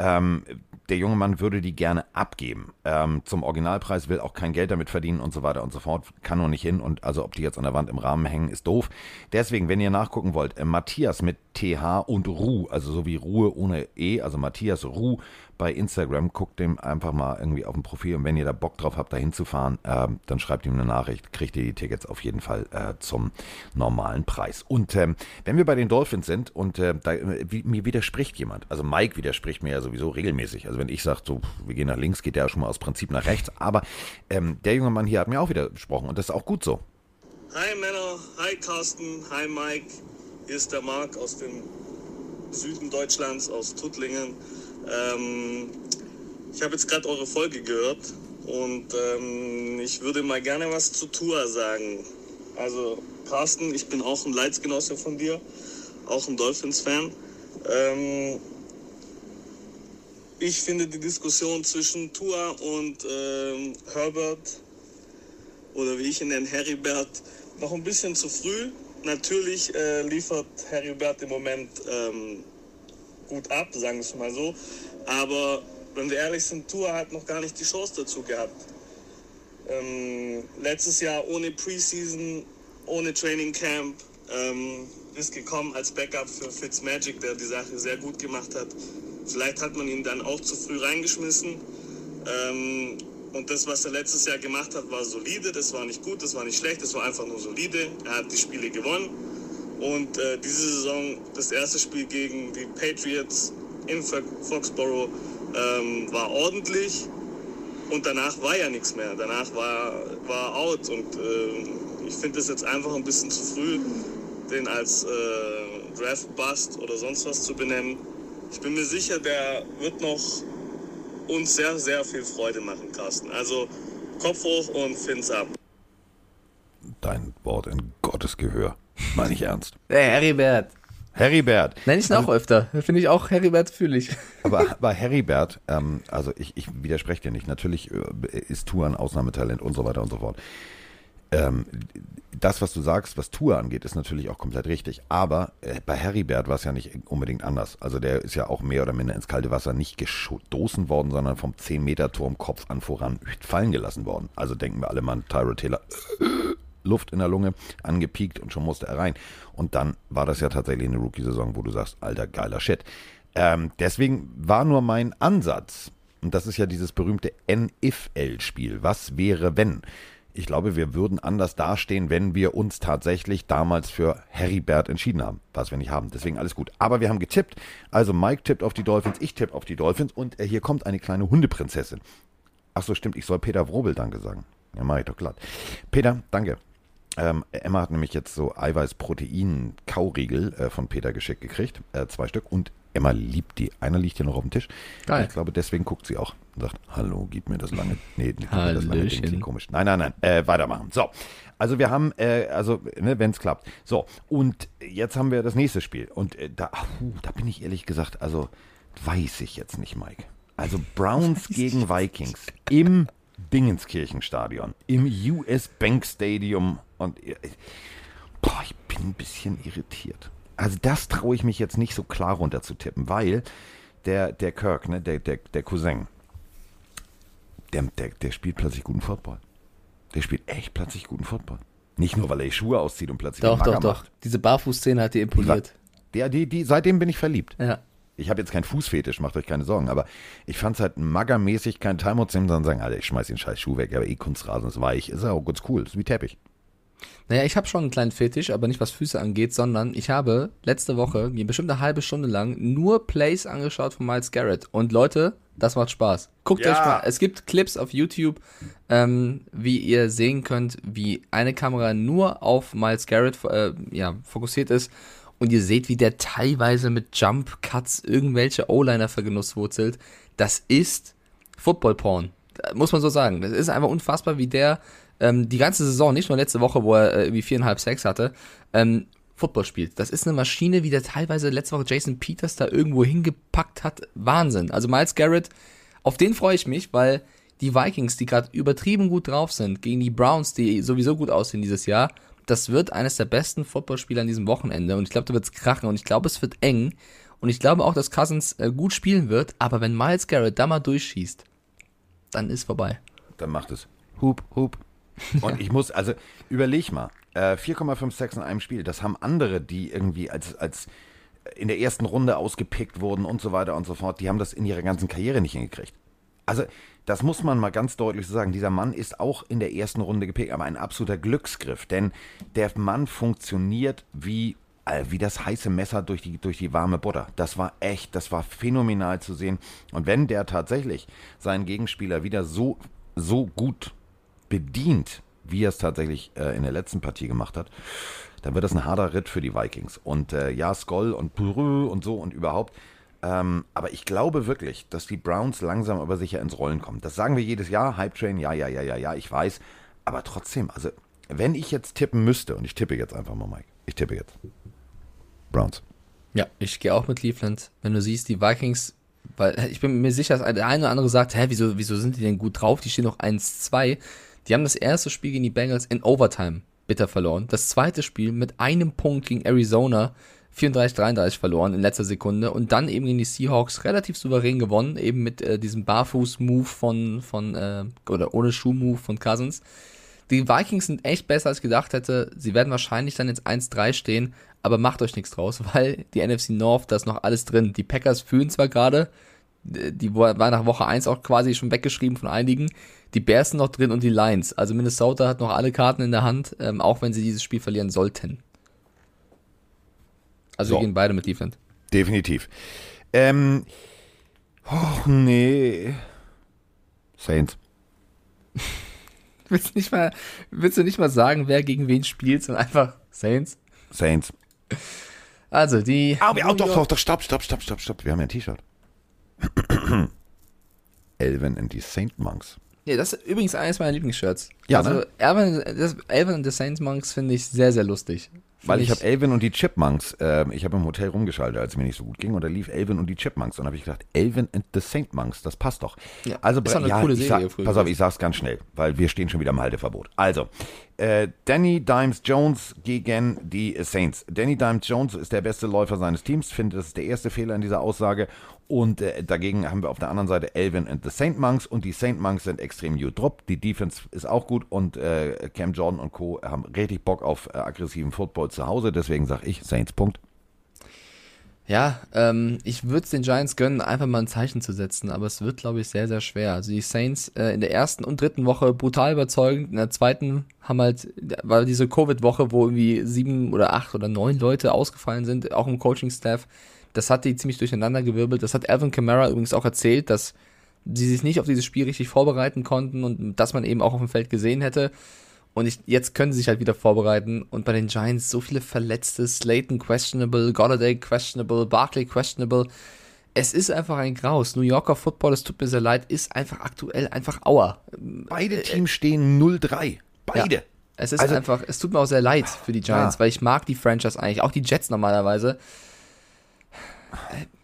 Ähm, der junge Mann würde die gerne abgeben. Ähm, zum Originalpreis will auch kein Geld damit verdienen und so weiter und so fort. Kann nur nicht hin. Und also, ob die jetzt an der Wand im Rahmen hängen, ist doof. Deswegen, wenn ihr nachgucken wollt, äh, Matthias mit TH und Ruh, also so wie Ruhe ohne E, also Matthias Ruh bei Instagram. Guckt dem einfach mal irgendwie auf dem Profil und wenn ihr da Bock drauf habt, da hinzufahren, äh, dann schreibt ihm eine Nachricht, kriegt ihr die Tickets auf jeden Fall äh, zum normalen Preis. Und ähm, wenn wir bei den Dolphins sind und äh, da, wie, mir widerspricht jemand, also Mike widerspricht mir ja sowieso regelmäßig. Also wenn ich sage, so, wir gehen nach links, geht der ja schon mal aus Prinzip nach rechts. Aber ähm, der junge Mann hier hat mir auch widersprochen und das ist auch gut so. Hi Männer, hi Carsten, hi Mike. Hier ist der Marc aus dem Süden Deutschlands, aus Tuttlingen. Ähm, ich habe jetzt gerade eure Folge gehört und ähm, ich würde mal gerne was zu Tua sagen. Also Carsten, ich bin auch ein Leitsgenosse von dir, auch ein Dolphins-Fan. Ähm, ich finde die Diskussion zwischen Tua und ähm, Herbert oder wie ich ihn nenne, Heribert, noch ein bisschen zu früh. Natürlich äh, liefert Heribert im Moment ähm, gut ab, sagen wir es mal so. Aber wenn wir ehrlich sind, Tua hat noch gar nicht die Chance dazu gehabt. Ähm, letztes Jahr ohne Preseason, ohne Training Camp, ähm, ist gekommen als Backup für Fitzmagic, der die Sache sehr gut gemacht hat. Vielleicht hat man ihn dann auch zu früh reingeschmissen. Ähm, und das, was er letztes Jahr gemacht hat, war solide. Das war nicht gut, das war nicht schlecht, das war einfach nur solide. Er hat die Spiele gewonnen. Und äh, diese Saison, das erste Spiel gegen die Patriots in Foxborough, ähm, war ordentlich. Und danach war ja nichts mehr. Danach war, war out. Und äh, ich finde es jetzt einfach ein bisschen zu früh, den als äh, Draft Bust oder sonst was zu benennen. Ich bin mir sicher, der wird noch uns sehr, sehr viel Freude machen, Carsten. Also Kopf hoch und Fins ab. Dein Wort in Gottes Gehör. Meine ich ernst. Hey, Heribert. Heribert. Nenn ich ihn auch öfter. Finde ich auch Heribert fühle ich. Aber bei Heribert, ähm, also ich, ich widerspreche dir nicht. Natürlich äh, ist Tour ein Ausnahmetalent und so weiter und so fort. Ähm, das, was du sagst, was Tour angeht, ist natürlich auch komplett richtig. Aber äh, bei Heribert war es ja nicht unbedingt anders. Also der ist ja auch mehr oder minder ins kalte Wasser nicht gestoßen worden, sondern vom 10-Meter-Turm Kopf an voran fallen gelassen worden. Also denken wir alle mal an Tyro Taylor. Luft in der Lunge, angepiekt und schon musste er rein. Und dann war das ja tatsächlich eine Rookie-Saison, wo du sagst, alter, geiler Shit. Ähm, deswegen war nur mein Ansatz, und das ist ja dieses berühmte N-If-L-Spiel. Was wäre, wenn? Ich glaube, wir würden anders dastehen, wenn wir uns tatsächlich damals für Heribert entschieden haben, was wir nicht haben. Deswegen alles gut. Aber wir haben getippt. Also Mike tippt auf die Dolphins, ich tippe auf die Dolphins und äh, hier kommt eine kleine Hundeprinzessin. Ach so, stimmt, ich soll Peter Wrobel Danke sagen. Ja, mach ich doch glatt. Peter, danke. Ähm, Emma hat nämlich jetzt so Eiweiß-Protein-Kauriegel äh, von Peter geschickt gekriegt, äh, zwei Stück. Und Emma liebt die. Einer liegt hier noch auf dem Tisch. Geil. Ich glaube, deswegen guckt sie auch und sagt, hallo, gib mir das lange, nee, gib mir das lange Ding, Hallöchen. klingt komisch. Nein, nein, nein, äh, weitermachen. So, also wir haben, äh, also, ne, wenn es klappt. So, und jetzt haben wir das nächste Spiel. Und äh, da, puh, da bin ich ehrlich gesagt, also, weiß ich jetzt nicht, Mike. Also Browns gegen Vikings im Dingenskirchenstadion, im US Bank Stadium und äh, boah, ich bin ein bisschen irritiert. Also das traue ich mich jetzt nicht so klar runter zu tippen, weil der, der Kirk, ne, der, der, der Cousin, der, der, der spielt plötzlich guten Football. Der spielt echt plötzlich guten Football. Nicht nur, weil er die Schuhe auszieht und plötzlich Doch, doch, doch. macht. Diese Barfußszene hat dir imponiert. Der, die, die, seitdem bin ich verliebt. Ja. Ich habe jetzt keinen Fußfetisch, macht euch keine Sorgen, aber ich fand es halt maggermäßig kein Timeout zu nehmen, sondern sagen, Alter, ich schmeiß den scheiß Schuh weg, aber eh Kunstrasen ist weich, ist ja auch ganz cool, ist wie Teppich. Naja, ich habe schon einen kleinen Fetisch, aber nicht was Füße angeht, sondern ich habe letzte Woche mir bestimmt eine halbe Stunde lang nur Plays angeschaut von Miles Garrett. Und Leute, das macht Spaß. Guckt Ja. euch mal, es gibt Clips auf YouTube, ähm, wie ihr sehen könnt, wie eine Kamera nur auf Miles Garrett äh, ja, fokussiert ist. Und ihr seht, wie der teilweise mit Jump Cuts irgendwelche O-Liner vergenusswurzelt. Das ist Football Porn. Muss man so sagen. Das ist einfach unfassbar, wie der ähm, die ganze Saison, nicht nur letzte Woche, wo er äh, irgendwie viereinhalb Sex hatte, ähm, Football spielt. Das ist eine Maschine, wie der teilweise letzte Woche Jason Peters da irgendwo hingepackt hat. Wahnsinn. Also Miles Garrett, auf den freue ich mich, weil die Vikings, die gerade übertrieben gut drauf sind, gegen die Browns, die sowieso gut aussehen dieses Jahr, das wird eines der besten Footballspieler an diesem Wochenende. Und ich glaube, da wird's krachen und ich glaube, es wird eng. Und ich glaube auch, dass Cousins äh, gut spielen wird, aber wenn Miles Garrett da mal durchschießt, dann ist vorbei. Dann macht es Hup, Hup. Und ich muss, also überleg mal, äh, 4,5 Sacks in einem Spiel, das haben andere, die irgendwie als, als in der ersten Runde ausgepickt wurden und so weiter und so fort, die haben das in ihrer ganzen Karriere nicht hingekriegt. Also, das muss man mal ganz deutlich so sagen. Dieser Mann ist auch in der ersten Runde gepickt, aber ein absoluter Glücksgriff, denn der Mann funktioniert wie äh, wie das heiße Messer durch die, durch die warme Butter. Das war echt, das war phänomenal zu sehen. Und wenn der tatsächlich seinen Gegenspieler wieder so, so gut bedient, wie er es tatsächlich äh, in der letzten Partie gemacht hat, dann wird das ein harter Ritt für die Vikings. Und äh, ja, Skoll und Purö und so und überhaupt. Ähm, aber ich glaube wirklich, dass die Browns langsam aber sicher ins Rollen kommen. Das sagen wir jedes Jahr. Hype Train, ja, ja, ja, ja, ja, ich weiß. Aber trotzdem, also, wenn ich jetzt tippen müsste, und ich tippe jetzt einfach mal, Mike, ich tippe jetzt. Browns. Ja, ich gehe auch mit Cleveland. Wenn du siehst, die Vikings, weil ich bin mir sicher, dass der eine oder andere sagt, hä, wieso, wieso sind die denn gut drauf? Die stehen noch 1-2. Die haben das erste Spiel gegen die Bengals in Overtime bitter verloren. Das zweite Spiel mit einem Punkt gegen Arizona 34-33 verloren in letzter Sekunde und dann eben gegen die Seahawks relativ souverän gewonnen, eben mit äh, diesem Barfuß-Move von, von äh, oder ohne Schuh-Move von Cousins. Die Vikings sind echt besser als ich gedacht hätte. Sie werden wahrscheinlich dann jetzt 1-3 stehen, aber macht euch nichts draus, weil die NFC North, da ist noch alles drin. Die Packers fühlen zwar gerade, die war nach Woche 1 auch quasi schon weggeschrieben von einigen. Die Bears sind noch drin und die Lions. Also Minnesota hat noch alle Karten in der Hand, ähm, auch wenn sie dieses Spiel verlieren sollten. Also So. wir gehen beide mit Cleveland. Definitiv. Ähm, oh, nee. Saints. Willst du nicht mal, willst du nicht mal sagen, wer gegen wen spielt, sondern einfach Saints? Saints. Also die. Ah, wir, oh, doch, doch, doch, stopp, stopp, stopp, stopp, stopp. Wir haben ja ein T-Shirt. Elven and the Saint Monks. Ja, das ist übrigens eines meiner Lieblingsshirts. Ja, also ne? Elven, das, Elven and the Saints Monks finde ich sehr, sehr lustig. Weil ich habe Elvin und die Chipmunks, ähm, ich habe im Hotel rumgeschaltet, als es mir nicht so gut ging, und da lief Elvin und die Chipmunks. Und habe ich gedacht, Elvin and the Saint Monks, das passt doch. Ja, also, ist doch eine ja, coole Serie sag, pass auf, ich sag's ganz schnell, weil wir stehen schon wieder im Halteverbot. Also, äh, Danny Dimes Jones gegen die Saints. Danny Dimes Jones ist der beste Läufer seines Teams, finde, das ist der erste Fehler in dieser Aussage. Und äh, dagegen haben wir auf der anderen Seite Elvin and the Saint Monks und die Saint Monks sind extrem gut drop. Die Defense ist auch gut und äh, Cam Jordan und Co. haben richtig Bock auf äh, aggressiven Football zu Hause. Deswegen sage ich Saints Punkt. Ja, ähm, ich würde es den Giants gönnen, einfach mal ein Zeichen zu setzen, aber es wird, glaube ich, sehr, sehr schwer. Also die Saints äh, in der ersten und dritten Woche brutal überzeugend, in der zweiten haben halt, war diese Covid-Woche, wo irgendwie sieben oder acht oder neun Leute ausgefallen sind, auch im Coaching-Staff. Das hat die ziemlich durcheinander gewirbelt. Das hat Alvin Kamara übrigens auch erzählt, dass sie sich nicht auf dieses Spiel richtig vorbereiten konnten und dass man eben auch auf dem Feld gesehen hätte. Und ich, jetzt können sie sich halt wieder vorbereiten. Und bei den Giants so viele Verletzte, Slayton questionable, Golladay questionable, Barkley questionable. Es ist einfach ein Graus. New Yorker Football, es tut mir sehr leid, ist einfach aktuell einfach Auer. Beide Teams stehen 0-3. Beide. Ja. Es ist Also- einfach, es tut mir auch sehr leid für die Giants, Ja. weil ich mag die Franchise eigentlich, auch die Jets normalerweise.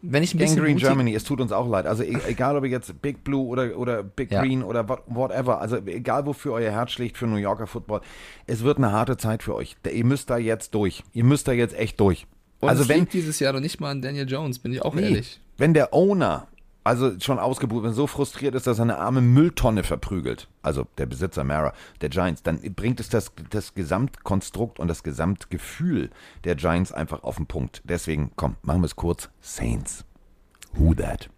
Wenn ich ein bisschen Gangrene Germany, es tut uns auch leid. Also e- egal, ob ihr jetzt Big Blue oder, oder Big Ja. Green oder what- whatever, also egal wofür euer Herz schlägt für New Yorker Football, es wird eine harte Zeit für euch. Ihr müsst da jetzt durch. Ihr müsst da jetzt echt durch. Und also es wenn, liegt dieses Jahr noch nicht mal an Daniel Jones, bin ich auch nee, ehrlich. wenn der Owner also schon ausgebucht, wenn so frustriert ist, dass er eine arme Mülltonne verprügelt, also der Besitzer Mara, der Giants, dann bringt es das, das Gesamtkonstrukt und das Gesamtgefühl der Giants einfach auf den Punkt. Deswegen, komm, machen wir es kurz. Saints. Who that?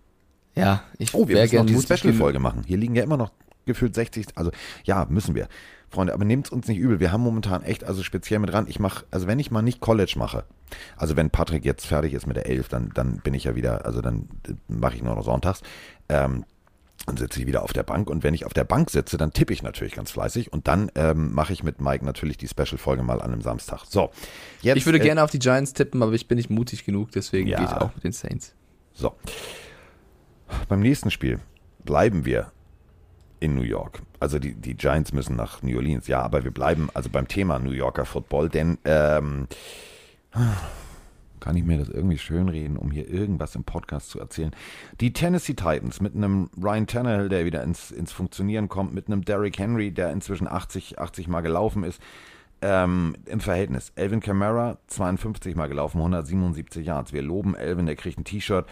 Ja, ich Oh, wir müssen noch die Special-Folge machen. Hier liegen ja immer noch gefühlt 60, also ja, müssen wir. Freunde, aber nehmt es uns nicht übel. Wir haben momentan echt, also speziell mit ran, ich mache, also wenn ich mal nicht College mache, also wenn Patrick jetzt fertig ist mit der 11, dann, dann bin ich ja wieder, also dann mache ich nur noch sonntags, ähm, dann sitze ich wieder auf der Bank und wenn ich auf der Bank sitze, dann tippe ich natürlich ganz fleißig und dann ähm, mache ich mit Mike natürlich die Special-Folge mal an einem Samstag. So, jetzt, Ich würde äh, gerne auf die Giants tippen, aber ich bin nicht mutig genug, deswegen Ja. gehe ich auch mit den Saints. So. Beim nächsten Spiel bleiben wir in New York. Also die, die Giants müssen nach New Orleans, ja, aber wir bleiben also beim Thema New Yorker Football, denn ähm, kann ich mir das irgendwie schönreden, um hier irgendwas im Podcast zu erzählen. Die Tennessee Titans mit einem Ryan Tannehill, der wieder ins, ins Funktionieren kommt, mit einem Derrick Henry, der inzwischen 80, 80 Mal gelaufen ist, ähm, im Verhältnis. Elvin Kamara, 52 Mal gelaufen, 177 Yards. Wir loben Elvin, der kriegt ein T-Shirt.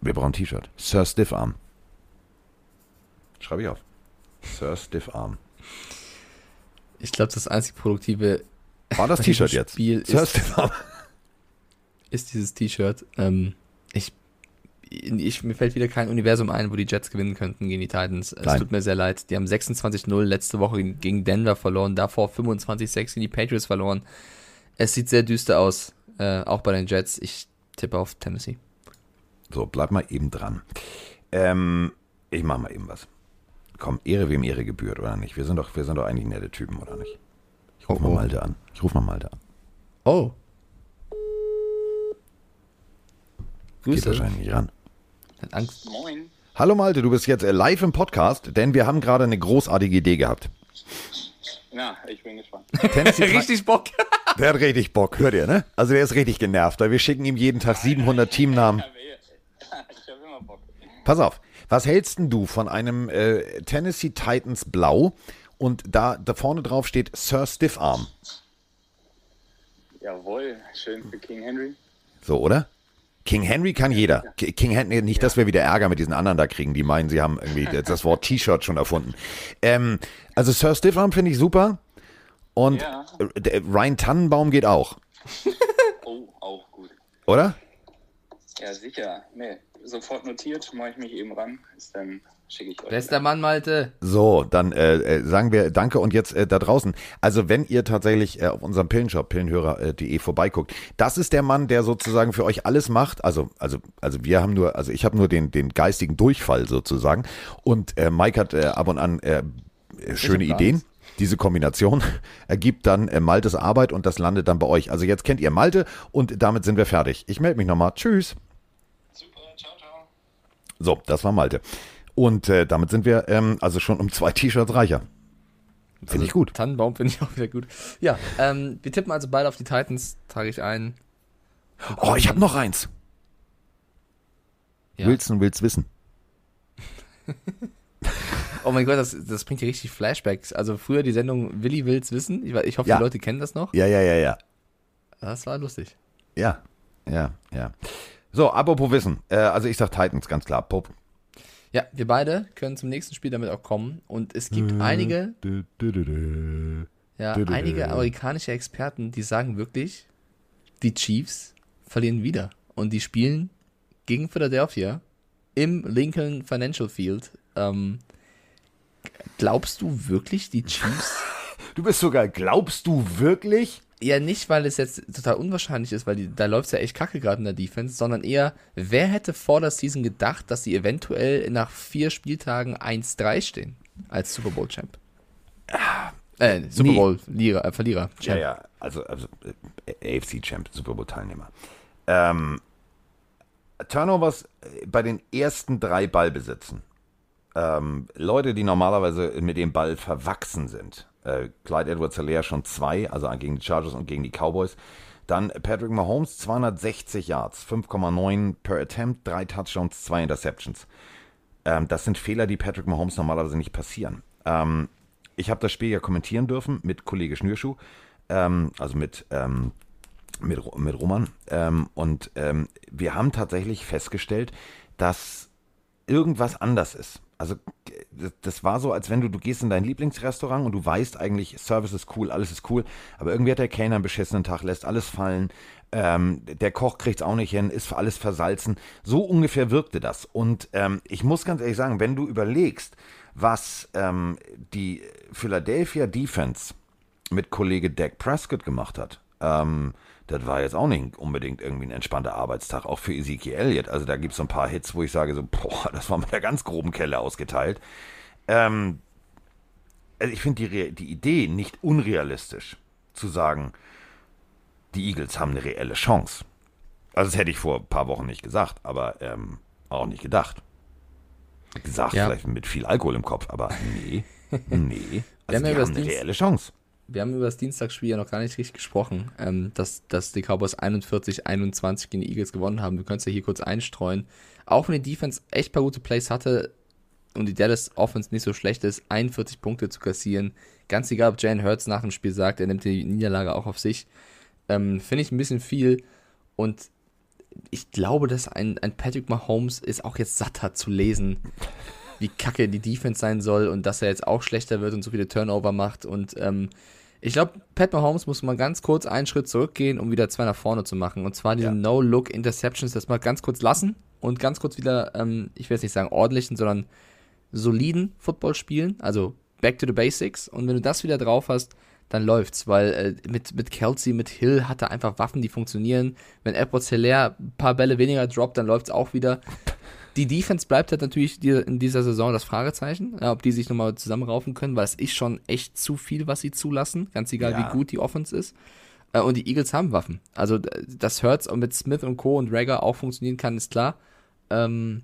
Wir brauchen ein T-Shirt. Sir Stiffarm. Schreibe ich auf. Sir Stiffarm. Ich glaube, das einzig Produktive War das T-Shirt jetzt? Spiel Sir ist- Stiffarm. ist dieses T-Shirt. Ähm, ich, ich, mir fällt wieder kein Universum ein, wo die Jets gewinnen könnten gegen die Titans. Es Nein. tut mir sehr leid. Die haben 26-0 letzte Woche gegen Denver verloren, davor 25-6 gegen die Patriots verloren. Es sieht sehr düster aus, äh, auch bei den Jets. Ich tippe auf Tennessee. So, bleib mal eben dran. Ähm, ich mach mal eben was. Komm, Ehre wem Ehre gebührt, oder nicht? Wir sind doch, wir sind doch eigentlich nette Typen, oder nicht? Ich ruf Oh, mal oh. Malte an. Ich ruf mal Malte an. Oh. Geht Grüße. wahrscheinlich nicht ran. Hat Angst. Moin. Hallo Malte, du bist jetzt äh, live im Podcast, denn wir haben gerade eine großartige Idee gehabt. Na, ich bin gespannt. Tennessee Richtig Bock. Der hat richtig Bock, hört ihr, ne? Also der ist richtig genervt, weil wir schicken ihm jeden Tag 700 Teamnamen. Ich habe immer Bock. Pass auf, was hältst denn du von einem äh, Tennessee Titans Blau und da, da vorne drauf steht Sir Stiffarm? Jawohl, schön für King Henry. So, oder? King Henry kann jeder. King Henry, nicht, dass wir wieder Ärger mit diesen anderen da kriegen, die meinen, sie haben irgendwie das- Wort T-Shirt schon erfunden. Ähm, also Sir Stiffarm finde ich super. Und Ja. äh, der Ryan Tannenbaum geht auch, Oh, auch gut. oder? Ja, sicher. Nee, sofort notiert, mache ich mich eben ran. Ist dann schicke ich euch. Bester Mann, Malte. So, dann äh, äh, sagen wir Danke und jetzt äh, da draußen. Also wenn ihr tatsächlich äh, auf unserem Pillenshop, pillenhörer.de vorbeiguckt, das ist der Mann, der sozusagen für euch alles macht. Also, also, also wir haben nur, also ich habe nur den, den geistigen Durchfall sozusagen. Und äh, Mike hat äh, ab und an äh, äh, schöne Ideen. nichts. Diese Kombination ergibt dann äh, Maltes Arbeit und das landet dann bei euch. Also jetzt kennt ihr Malte und damit sind wir fertig. Ich melde mich nochmal. Tschüss. So, das war Malte. Und äh, damit sind wir ähm, also schon um zwei T-Shirts reicher. Finde ich gut. Tannenbaum finde ich auch wieder gut. Ja, ähm, wir tippen also beide auf die Titans, trage ich ein. Oh, ich habe noch eins. Ja. Wilson will's wissen. Oh mein Gott, das, das bringt ja richtig Flashbacks. Also früher die Sendung Willi will's wissen. Ich, ich hoffe, Ja. die Leute kennen das noch. Ja, ja, ja, ja. Das war lustig. Ja, ja, ja. So, apropos Wissen. Äh, also ich sag Titans, ganz klar. Pop. Ja, wir beide können zum nächsten Spiel damit auch kommen. Und es gibt einige, ja, einige amerikanische Experten, die sagen wirklich, die Chiefs verlieren wieder. Und die spielen gegen Philadelphia im Lincoln Financial Field. Ähm, glaubst du wirklich, die Chiefs Du bist sogar, glaubst du wirklich? Ja, nicht, weil es jetzt total unwahrscheinlich ist, weil die, da läuft es ja echt kacke gerade in der Defense, sondern eher, wer hätte vor der Season gedacht, dass sie eventuell nach vier Spieltagen 1-3 stehen als Super Bowl Champ? Äh, Super. Bowl Lira, äh, Verlierer. Ja, Champ. ja. Also, also äh, AFC Champ, Super Bowl Teilnehmer. Ähm, Turnovers äh, bei den ersten drei Ballbesitzen. Ähm, Leute, die normalerweise mit dem Ball verwachsen sind. Äh, Clyde Edwards Hilaire schon zwei, also gegen die Chargers und gegen die Cowboys. Dann Patrick Mahomes, 260 Yards, 5,9 per Attempt, drei Touchdowns, zwei Interceptions. Ähm, das sind Fehler, die Patrick Mahomes normalerweise nicht passieren. Ähm, ich habe das Spiel ja kommentieren dürfen mit Kollege Schnürschuh, ähm, also mit, ähm, mit, mit Roman. Ähm, und ähm, wir haben tatsächlich festgestellt, dass irgendwas anders ist. Also das- war so, als wenn du, du gehst in dein Lieblingsrestaurant und du weißt eigentlich, Service ist cool, alles ist cool, aber irgendwie hat der Kellner einen beschissenen Tag, lässt alles fallen, ähm, der Koch kriegt es auch nicht hin, ist alles versalzen. So ungefähr wirkte das. Und ähm, ich muss ganz ehrlich sagen, wenn du überlegst, was ähm, die Philadelphia Defense mit Kollege Dak Prescott gemacht hat, ähm, das war jetzt auch nicht unbedingt irgendwie ein entspannter Arbeitstag, auch für Ezekiel Elliott. Also da gibt es so ein paar Hits, wo ich sage so, boah, das war mit der ganz groben Kelle ausgeteilt. Ähm, also ich finde die, Re- die Idee nicht unrealistisch, zu sagen, die Eagles haben eine reelle Chance. Also das hätte ich vor ein paar Wochen nicht gesagt, aber ähm, auch nicht gedacht. Gesagt, Ja. vielleicht mit viel Alkohol im Kopf, aber nee, nee. Also die haben eine reelle Chance. Wir haben über das Dienstagsspiel ja noch gar nicht richtig gesprochen, ähm, dass, dass die Cowboys 41-21 gegen die Eagles gewonnen haben. Wir können es ja hier kurz einstreuen. Auch wenn die Defense echt paar gute Plays hatte und die Dallas Offense nicht so schlecht ist, 41 Punkte zu kassieren. Ganz egal, ob Jalen Hurts nach dem Spiel sagt, er nimmt die Niederlage auch auf sich. Ähm, Finde ich ein bisschen viel. Und ich glaube, dass ein, ein Patrick Mahomes es auch jetzt satt hat zu lesen, wie kacke die Defense sein soll und dass er jetzt auch schlechter wird und so viele Turnover macht. Und ähm, Ich glaube, Pat Mahomes muss mal ganz kurz einen Schritt zurückgehen, um wieder zwei nach vorne zu machen. Und zwar diese Ja. No-Look-Interceptions, das mal ganz kurz lassen und ganz kurz wieder, ähm, ich will jetzt nicht sagen ordentlichen, sondern soliden Football spielen. Also back to the basics. Und wenn du das wieder drauf hast, dann läuft's, weil äh, mit, mit Kelsey, mit Hill hat er einfach Waffen, die funktionieren. Wenn Edwards Hilaire ein paar Bälle weniger droppt, dann läuft's auch wieder. Die Defense bleibt halt natürlich in dieser Saison das Fragezeichen, ob die sich nochmal zusammenraufen können, weil es ist schon echt zu viel, was sie zulassen, ganz egal Ja. wie gut die Offense ist. Äh, und die Eagles haben Waffen. Also d- das Hurts und mit Smith und Co. und Rager auch funktionieren kann, ist klar. Ähm,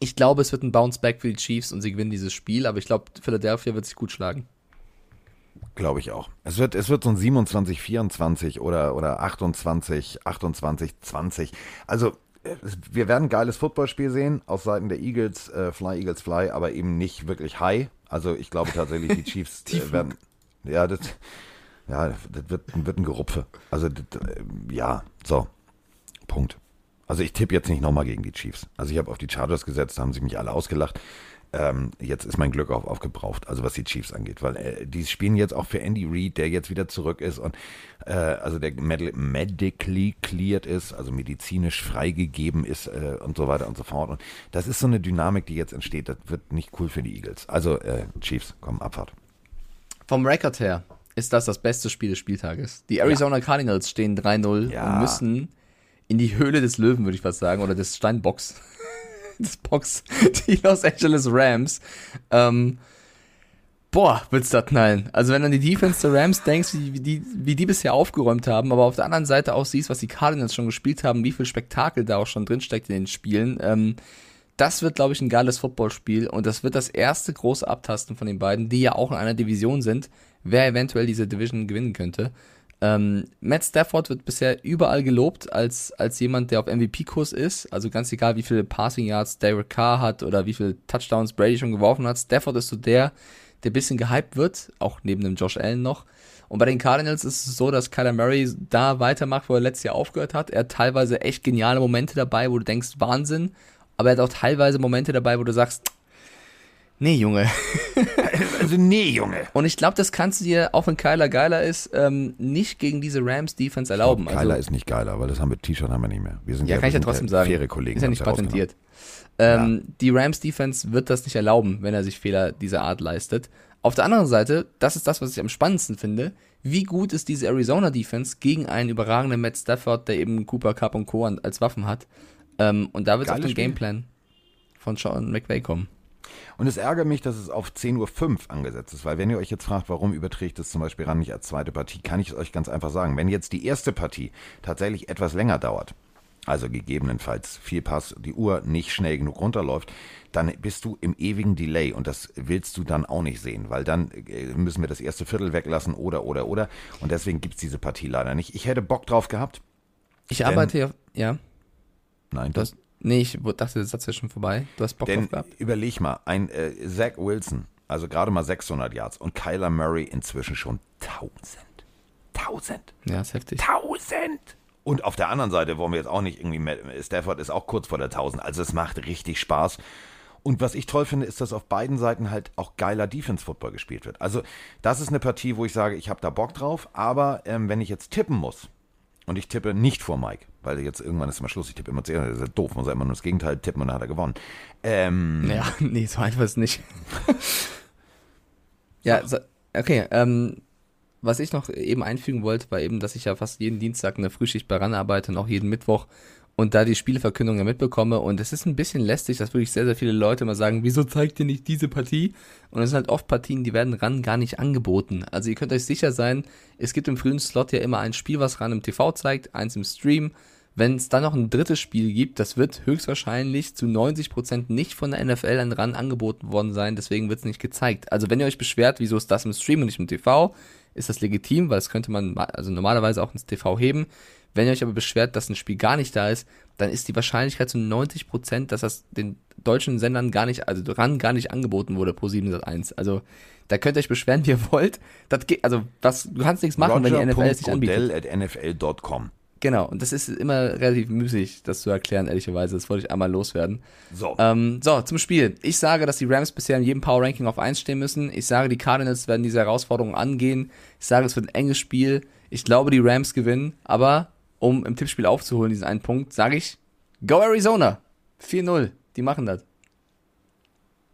ich glaube, es wird ein Bounce-Back für die Chiefs und sie gewinnen dieses Spiel, aber ich glaube, Philadelphia wird sich gut schlagen. Glaube ich auch. Es wird, es wird so ein 27, 24 oder, oder 28, 28, 20. Also, wir werden ein geiles Footballspiel sehen auf Seiten der Eagles, äh, Fly, Eagles, Fly, aber eben nicht wirklich high. Also, ich glaube tatsächlich, die Chiefs äh, werden, ja, das, ja, das wird, wird ein Gerupfe. Also, das, äh, ja, so. Punkt. Also, ich tippe jetzt nicht nochmal gegen die Chiefs. Also, ich habe auf die Chargers gesetzt, da haben sie mich alle ausgelacht. Ähm, jetzt ist mein Glück auch aufgebraucht, also was die Chiefs angeht, weil äh, die spielen jetzt auch für Andy Reid, der jetzt wieder zurück ist und äh, also der med medically cleared ist, also medizinisch freigegeben ist äh, und so weiter und so fort. Und das ist so eine Dynamik, die jetzt entsteht. Das wird nicht cool für die Eagles. Also äh, Chiefs, komm, Abfahrt. Vom Record her ist das das beste Spiel des Spieltages. Die Arizona Cardinals stehen 3-0 Ja. und müssen in die Höhle des Löwen, würde ich fast sagen, oder des Steinbocks. Des Box. Die Los Angeles Rams. Ähm, boah, wird's da knallen. Also wenn du an die Defense der Rams denkst, wie, wie, die, wie die bisher aufgeräumt haben, aber auf der anderen Seite auch siehst, was die Cardinals schon gespielt haben, wie viel Spektakel da auch schon drinsteckt in den Spielen, ähm, das wird, glaube ich, ein geiles Footballspiel und das wird das erste große Abtasten von den beiden, die ja auch in einer Division sind, wer eventuell diese Division gewinnen könnte. Ähm, Matt Stafford wird bisher überall gelobt als, als jemand, der auf MVP-Kurs ist. Also ganz egal, wie viele Passing Yards Derek Carr hat oder wie viele Touchdowns Brady schon geworfen hat. Stafford ist so der, der bisschen gehypt wird, auch neben dem Josh Allen noch. Und bei den Cardinals ist es so, dass Kyler Murray da weitermacht, wo er letztes Jahr aufgehört hat. Er hat teilweise echt geniale Momente dabei, wo du denkst, Wahnsinn. Aber er hat auch teilweise Momente dabei, wo du sagst, nee, Junge. Also nee, Junge. Und ich glaube, das kannst du dir, auch wenn Kyler geiler ist, ähm, nicht gegen diese Rams-Defense erlauben. Geiler also, ist nicht geiler, weil das haben wir T-Shirt haben wir nicht mehr. Wir sind ja, kann ich ja trotzdem sagen. Faire Kollegen. ist ja nicht patentiert. Ähm, Die Rams-Defense wird das nicht erlauben, wenn er sich Fehler dieser Art leistet. Auf der anderen Seite, das ist das, was ich am spannendsten finde, wie gut ist diese Arizona-Defense gegen einen überragenden Matt Stafford, der eben Cooper Cup und Co. als Waffen hat. Ähm, und da wird es auf den Spiel. Gameplan von Sean McVay kommen. Und es ärgert mich, dass es auf 10.05 Uhr angesetzt ist, weil wenn ihr euch jetzt fragt, warum überträgt es zum Beispiel ran nicht als zweite Partie, kann ich es euch ganz einfach sagen. Wenn jetzt die erste Partie tatsächlich etwas länger dauert, also gegebenenfalls viel Pass, die Uhr nicht schnell genug runterläuft, dann bist du im ewigen Delay und das willst du dann auch nicht sehen, weil dann äh, müssen wir das erste Viertel weglassen oder, oder, oder. Und deswegen gibt es diese Partie leider nicht. Ich hätte Bock drauf gehabt. Ich arbeite ja, ja, Nein, du hast, nee, ich dachte, der Satz wäre schon vorbei. Du hast Bock Denn drauf gehabt. überleg mal, ein äh, Zach Wilson, also gerade mal 600 Yards und Kyler Murray inzwischen schon 1000. 1000. Ja, ist heftig. 1000. Und auf der anderen Seite wollen wir jetzt auch nicht irgendwie, Matt- Stafford ist auch kurz vor der 1000, also es macht richtig Spaß. Und was ich toll finde, ist, dass auf beiden Seiten halt auch geiler Defense-Football gespielt wird. Also das ist eine Partie, wo ich sage, ich habe da Bock drauf, aber ähm, wenn ich jetzt tippen muss, und ich tippe nicht vor Mike, weil jetzt irgendwann ist immer Schluss, ich tippe immer zuerst, das ist ja doof, muss er immer nur das Gegenteil tippen und dann hat er gewonnen. Ähm, Ja, nee, so einfach ist nicht. ja, so, okay, ähm, was ich noch eben einfügen wollte, war eben, dass ich ja fast jeden Dienstag eine Frühschicht bei RAN arbeite und auch jeden Mittwoch und da die Spieleverkündung ja mitbekomme und es ist ein bisschen lästig, dass wirklich sehr, sehr viele Leute immer sagen, wieso zeigt ihr nicht diese Partie? Und es sind halt oft Partien, die werden RAN gar nicht angeboten. Also ihr könnt euch sicher sein, es gibt im frühen Slot ja immer ein Spiel, was RAN im TV zeigt, eins im Stream. Wenn es dann noch ein drittes Spiel gibt, das wird höchstwahrscheinlich zu 90% nicht von der NFL an RAN angeboten worden sein, deswegen wird es nicht gezeigt. Also wenn ihr euch beschwert, wieso ist das im Stream und nicht im TV, ist das legitim, weil das könnte man ma- also normalerweise auch ins TV heben. Wenn ihr euch aber beschwert, dass ein Spiel gar nicht da ist, dann ist die Wahrscheinlichkeit zu 90%, dass das den deutschen Sendern gar nicht, also RAN gar nicht angeboten wurde pro 701. Also da könnt ihr euch beschweren, wie ihr wollt. Das geht, also was, du kannst nichts machen, wenn die NFL es nicht anbietet. At nfl.com. Genau, und das ist immer relativ müßig, das zu erklären, ehrlicherweise. Das wollte ich einmal loswerden. So. Ähm, so, zum Spiel. Ich sage, dass die Rams bisher in jedem Power Ranking auf 1 stehen müssen. Ich sage, die Cardinals werden diese Herausforderung angehen. Ich sage, es wird ein enges Spiel. Ich glaube, die Rams gewinnen. Aber um im Tippspiel aufzuholen, diesen einen Punkt, sage ich, go Arizona. 4-0. Die machen das.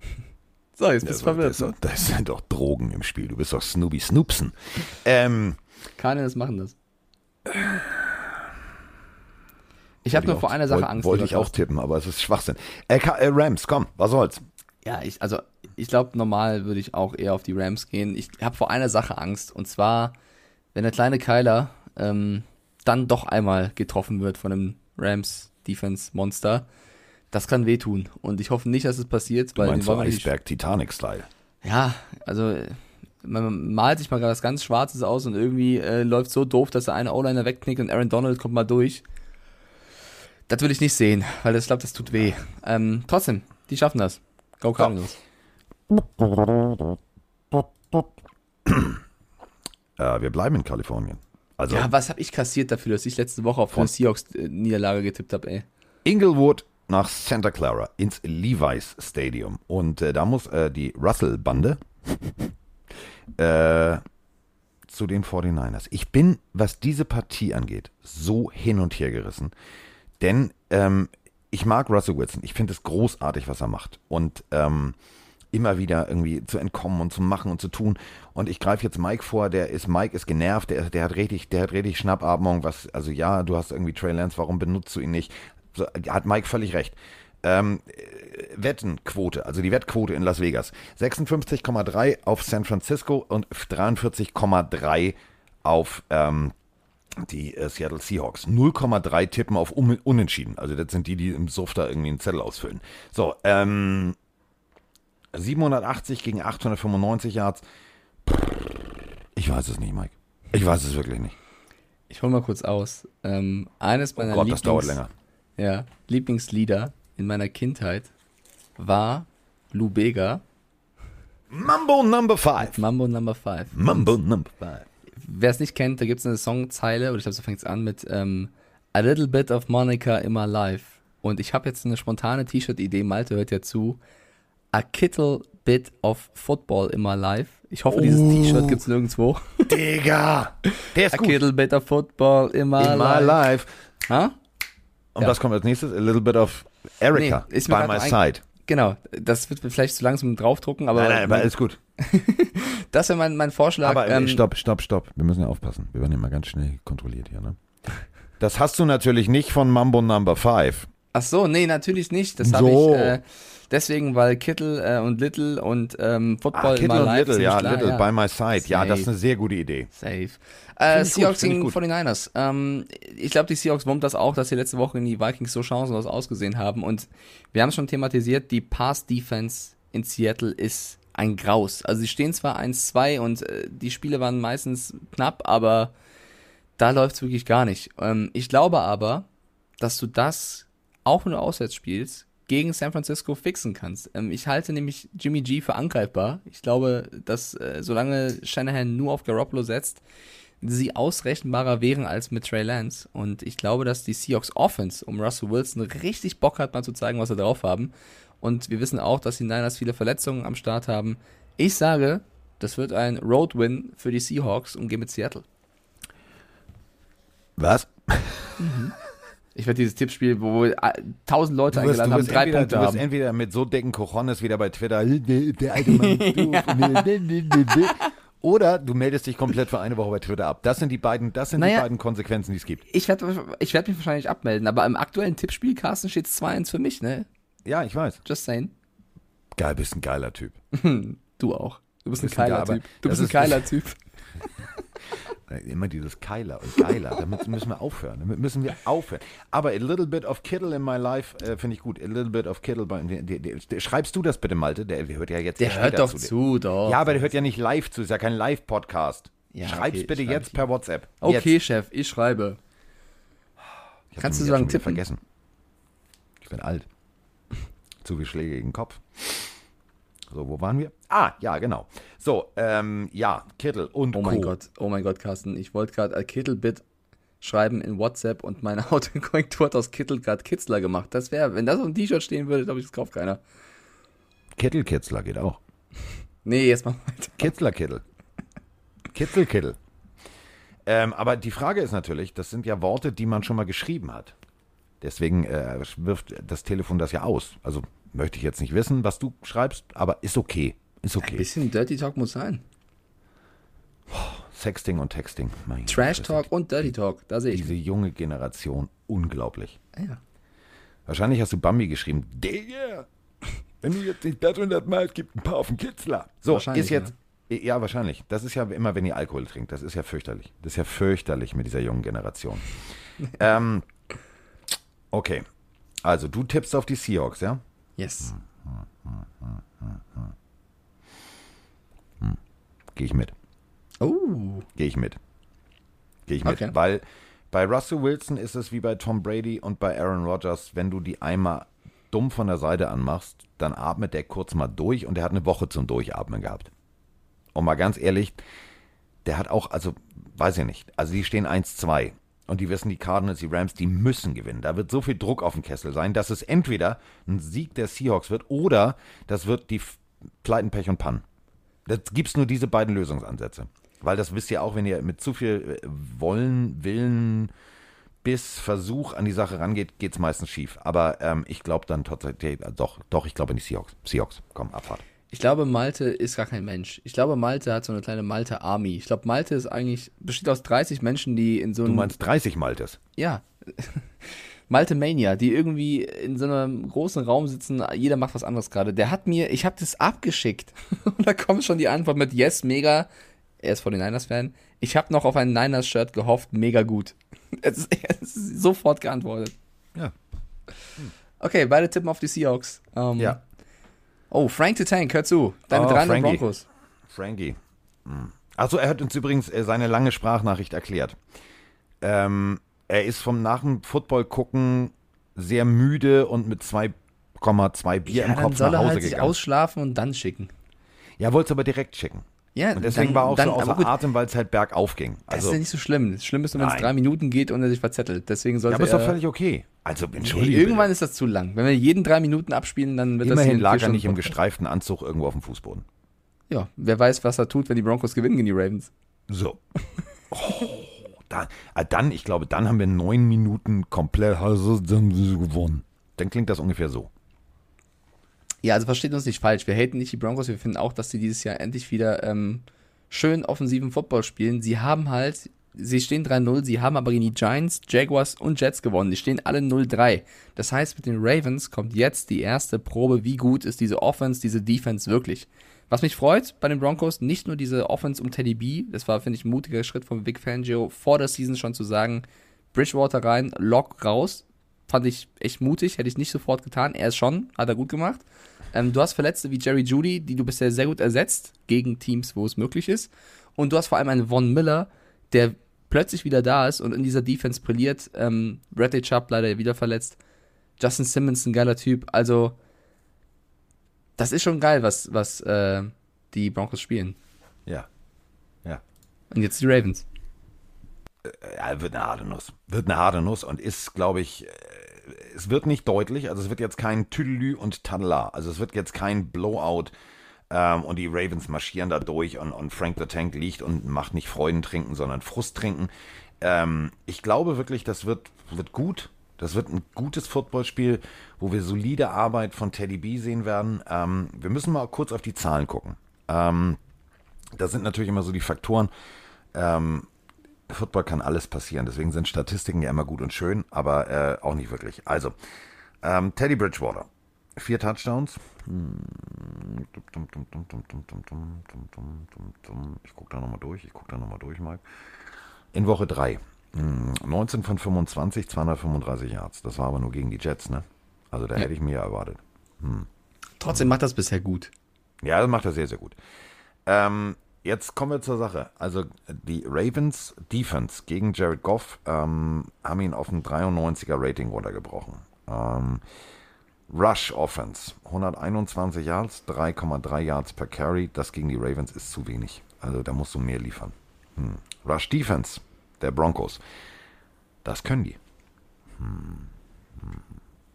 so, jetzt bist du verwirrt. Das, ist- das sind doch Drogen im Spiel. Du bist doch Snoopy Snoopsen. Ähm, Cardinals machen das. Ich habe nur vor einer Sache wollte, Angst. Wollte ich auch tippen, aber es ist Schwachsinn. Äh, äh, Rams, komm, was soll's? Ja, ich, also ich glaube, normal würde ich auch eher auf die Rams gehen. Ich habe vor einer Sache Angst. Und zwar, wenn der kleine Kyler ähm, dann doch einmal getroffen wird von einem Rams Defense Monster, das kann wehtun. Und ich hoffe nicht, dass es passiert, Du weil meinst so Eisberg Titanic-Style. Ja, also man malt sich mal was ganz Schwarzes aus und irgendwie äh, läuft so doof, dass der eine O-Liner wegknickt und Aaron Donald kommt mal durch. Das will ich nicht sehen, weil das, ich glaube, das tut weh. Ähm, trotzdem, die schaffen das. Go Cardinals. Äh, wir bleiben in Kalifornien. Also Ja, was habe ich kassiert dafür, dass ich letzte Woche auf eine Seahawks-Niederlage getippt habe, ey? Inglewood nach Santa Clara ins Levi's Stadium. Und äh, da muss äh, die Russell-Bande äh, zu den 49ers. Ich bin, was diese Partie angeht, so hin und her gerissen. Denn ähm, ich mag Russell Wilson. Ich finde es großartig, was er macht. Und ähm, immer wieder irgendwie zu entkommen und zu machen und zu tun. Und ich greife jetzt Mike vor, der ist, Mike ist genervt, der, der hat richtig, der hat richtig Schnappatmung, was, also ja, du hast irgendwie Trey Lance, warum benutzt du ihn nicht? So, hat Mike völlig recht. Ähm, äh, Wettenquote, also die Wettquote in Las Vegas. 56,3 auf San Francisco und 43,3 auf ähm, die äh, Seattle Seahawks. 0,3 tippen auf un Unentschieden. Also das sind die, die im Suff da irgendwie einen Zettel ausfüllen. So, ähm, 780 gegen 895 Yards. Ich weiß es nicht, Mike. Ich weiß es wirklich nicht. Ich hole mal kurz aus. Ähm, eines meiner Oh Gott, das dauert Lieblings- länger. Ja, Lieblingslieder in meiner Kindheit war Lou Bega, Mambo Number 5. Mambo Number 5. Mambo Number 5. Wer es nicht kennt, da gibt es eine Songzeile, oder ich glaube, so fängt es an mit ähm, A little bit of Monica in my life. Und ich habe jetzt eine spontane T-Shirt-Idee, Malte hört ja zu. A kittle bit of football in my life. Ich hoffe, dieses Oh. T-Shirt gibt es nirgendwo. Digga, der ist A gut. kittle bit of football in my, In my life. life. Ha? Und Ja. was kommt als nächstes? A little bit of Erica Nee, ist by my side. Genau, das wird vielleicht zu langsam draufdrucken, aber, Nein, nein, aber alles gut. das wäre mein, mein Vorschlag. Aber ähm, äh, stopp, stopp, stopp. Wir müssen ja aufpassen. Wir werden ja mal ganz schnell kontrolliert hier, ne? Das hast du natürlich nicht von Mambo Number 5. Ach so, nee, natürlich nicht. Das habe So. ich äh, deswegen, weil Kittel äh, und Little und ähm, Football Ah, Kittle my und life Little, ja, klar, Little, ja. by my side. Ja, das ist Safe. eine sehr gute Idee. Safe. Äh, Seahawks gegen gut. 49ers. Ähm, ich glaube, die Seahawks wummt das auch, dass sie letzte Woche in die Vikings so chancenlos ausgesehen haben. Und wir haben es schon thematisiert, die Pass-Defense in Seattle ist ein Graus. Also sie stehen zwar 1-2 und äh, die Spiele waren meistens knapp, aber da läuft es wirklich gar nicht. Ähm, ich glaube aber, dass du das, auch wenn du auswärts spielst, gegen San Francisco fixen kannst. Ähm, ich halte nämlich Jimmy G für angreifbar. Ich glaube, dass äh, solange Shanahan nur auf Garoppolo setzt, sie ausrechenbarer wären als mit Trey Lance. Und ich glaube, dass die Seahawks Offense um Russell Wilson richtig Bock hat, mal zu zeigen, was sie drauf haben. Und wir wissen auch, dass die Niners viele Verletzungen am Start haben. Ich sage, das wird ein Road-Win für die Seahawks und gehe mit Seattle. Was? Ich werde dieses Tippspiel, wo äh, tausend Leute wirst, eingeladen haben, drei entweder, Punkte du wirst haben. entweder mit so dicken Cojones wieder bei Twitter, der, der alte Mann ist doof. Oder du meldest dich komplett für eine Woche bei Twitter ab. Das sind die beiden, das sind die Naja. beiden Konsequenzen, die es gibt. Ich werde ich werd mich wahrscheinlich abmelden, aber im aktuellen Tippspiel, Carsten, steht es 2-1 für mich, ne? Ja, ich weiß. Just saying. Geil, bist ein geiler Typ. Du auch. Du bist ein Bist ein geiler Typ. Du bist ein geiler Typ. Immer dieses Keiler und Geiler. Damit müssen wir aufhören. Damit müssen wir aufhören. Aber a little bit of Kittle in my life äh, finde ich gut. A little bit of Kittle. Bei, der, der, der, schreibst du das bitte, Malte? Der, der hört ja jetzt Der hört doch dir. zu, doch. Ja, aber der hört ja nicht live zu. Ist ja kein Live-Podcast. Ja, Schreib's okay, bitte schreib jetzt per WhatsApp. Okay, Jetzt. Chef, ich schreibe. Ich Kannst du sagen tippen? vergessen. Ich bin alt. Zu viel Schläge gegen den Kopf. So, wo waren wir? Ah, ja, genau. So, ähm, ja, Kittel und Oh mein Co. Gott, oh mein Gott, Carsten. Ich wollte gerade a Kittle Bit schreiben in WhatsApp und meine Autokorrektur hat aus Kittel gerade Kitzler gemacht. Das wäre, wenn das auf dem T-Shirt stehen würde, glaube ich, das kauft keiner. Kittelkitzler geht auch. Nee, jetzt mal weiter. Kitzlerkittel. Kitzelkittel. Ähm, aber die Frage ist natürlich, das sind ja Worte, die man schon mal geschrieben hat. Deswegen äh, wirft das Telefon das ja aus. Also möchte ich jetzt nicht wissen, was du schreibst, aber ist okay. Ist Ein okay. bisschen Dirty Talk muss sein. Sexting und Texting. Meine Trash. Talk und Dirty Talk, da sehe ich. Diese junge Generation, unglaublich. Ja. Wahrscheinlich hast du Bambi geschrieben. Digga, wenn du jetzt nicht das und das malst, gibt ein paar auf den Kitzler. So, Wahrscheinlich, ist jetzt. Ja. wahrscheinlich. Das ist ja immer, wenn ihr Alkohol trinkt. Das ist ja fürchterlich. Das ist ja fürchterlich mit dieser jungen Generation. ähm, okay. Also, du tippst auf die Seahawks, ja? Yes. Gehe ich mit. Oh. Gehe ich mit. Gehe ich mit. Okay. Weil bei Russell Wilson ist es wie bei Tom Brady und bei Aaron Rodgers, wenn du die einmal dumm von der Seite anmachst, dann atmet der kurz mal durch und er hat eine Woche zum Durchatmen gehabt. Und mal ganz ehrlich, der hat auch, also weiß ich nicht, also die stehen 1-2 und die wissen, die Cardinals, die Rams, die müssen gewinnen. Da wird so viel Druck auf den Kessel sein, dass es entweder ein Sieg der Seahawks wird oder das wird die Pleiten, Pech und Pannen. Das gibt's nur diese beiden Lösungsansätze. Weil das wisst ihr auch, wenn ihr mit zu viel äh, Wollen, Willen, Biss, Versuch an die Sache rangeht, geht's meistens schief. Aber ähm, ich glaube dann tatsächlich, äh, doch, doch, ich glaube die Seahawks. Seahawks, komm, Abfahrt. Ich glaube, Malte ist gar kein Mensch. Ich glaube, Malte hat so eine kleine Malte-Army. Ich glaube, Malte ist eigentlich, besteht aus 30 Menschen, die in so Du einem. meinst 30 Maltes? Ja. Malte Mania, die irgendwie in so einem großen Raum sitzen, jeder macht was anderes gerade. Der hat mir, ich habe das abgeschickt. Und da kommt schon die Antwort mit Yes, mega. Er ist von den Niners-Fan. Ich habe noch auf ein Niners-Shirt gehofft, mega gut. Es ist, es ist sofort geantwortet. Ja. Okay, beide tippen auf die Seahawks. Ähm, Ja. Oh, Frank the Tank, hör zu. Deine Oh, 3 Frankie. Broncos. Frankie. Hm. Achso, er hat uns übrigens äh, seine lange Sprachnachricht erklärt. Ähm, er ist vom nach dem Football gucken sehr müde und mit 2,2 Bier Ja, im Kopf nach er Hause halt sich gegangen. ausschlafen und dann schicken. Ja, wollte es aber direkt schicken. Ja, Und deswegen dann, war auch dann, so außer gut, Atem, weil es halt bergauf ging. Das Also, ist ja nicht so schlimm. Das Schlimm ist nur, wenn es drei Minuten geht und er sich verzettelt. Deswegen ja, sollte aber ist doch völlig okay. Also, entschuldige. irgendwann bitte. ist das zu lang. Wenn wir jeden drei Minuten abspielen, dann wird das Immerhin hier ein lag er nicht im gestreiften Anzug irgendwo auf dem Fußboden. Ja, wer weiß, was er tut, wenn die Broncos gewinnen gegen die Ravens. So. Oh, dann, ah, dann, ich glaube, dann haben wir neun Minuten komplett also, gewonnen. Dann klingt das ungefähr so. Ja, also versteht uns nicht falsch. Wir haten nicht die Broncos. Wir finden auch, dass sie dieses Jahr endlich wieder ähm, schön offensiven Football spielen. Sie haben halt, sie stehen 3-0, sie haben aber gegen die Giants, Jaguars und Jets gewonnen. Die stehen alle 0-3. Das heißt, mit den Ravens kommt jetzt die erste Probe, wie gut ist diese Offense, diese Defense wirklich. Was mich freut bei den Broncos, nicht nur diese Offense um Teddy B, das war, finde ich, ein mutiger Schritt von Big Fangio, vor der Season schon zu sagen, Bridgewater rein, Lock raus. Fand ich echt mutig, hätte ich nicht sofort getan. Er ist schon, hat er gut gemacht. Ähm, du hast Verletzte wie Jerry Judy, die du bisher sehr gut ersetzt, gegen Teams, wo es möglich ist. Und du hast vor allem einen Von Miller, der plötzlich wieder da ist und in dieser Defense brilliert. Ähm, Bradley Chubb leider wieder verletzt. Justin Simmons, ein geiler Typ. Also, das ist schon geil, was, was äh, die Broncos spielen. Ja. Ja. Und jetzt die Ravens. Ja, wird eine harte Nuss. Wird eine harte Nuss und ist, glaube ich, äh, es wird nicht deutlich. Also es wird jetzt kein Tüdelü und Tadla. Also es wird jetzt kein Blowout ähm, und die Ravens marschieren da durch und, und Frank the Tank liegt und macht nicht Freuden trinken, sondern Frust trinken. Ähm, ich glaube wirklich, das wird, wird gut. Das wird ein gutes Footballspiel, wo wir solide Arbeit von Teddy B sehen werden. Ähm, wir müssen mal kurz auf die Zahlen gucken. Ähm, das sind natürlich immer so die Faktoren. Ähm, Football kann alles passieren, deswegen sind Statistiken ja immer gut und schön, aber äh, auch nicht wirklich. Also, ähm, Teddy Bridgewater, vier Touchdowns. Hm. Ich gucke da nochmal durch, ich gucke da nochmal durch, Mike. In Woche 3, 19 von 25, 235 Yards. Das war aber nur gegen die Jets, ne? Also da Ja. hätte ich mir erwartet. Trotzdem macht das bisher gut. Ja, das macht er sehr, sehr gut. Ähm, jetzt kommen wir zur Sache. Also die Ravens Defense gegen Jared Goff ähm, haben ihn auf ein 93er Rating runtergebrochen. Ähm, Rush Offense, 121 Yards, 3,3 Yards per Carry. Das gegen die Ravens ist zu wenig. Also da musst du mehr liefern. Hm. Rush Defense der Broncos. Das können die. Hm.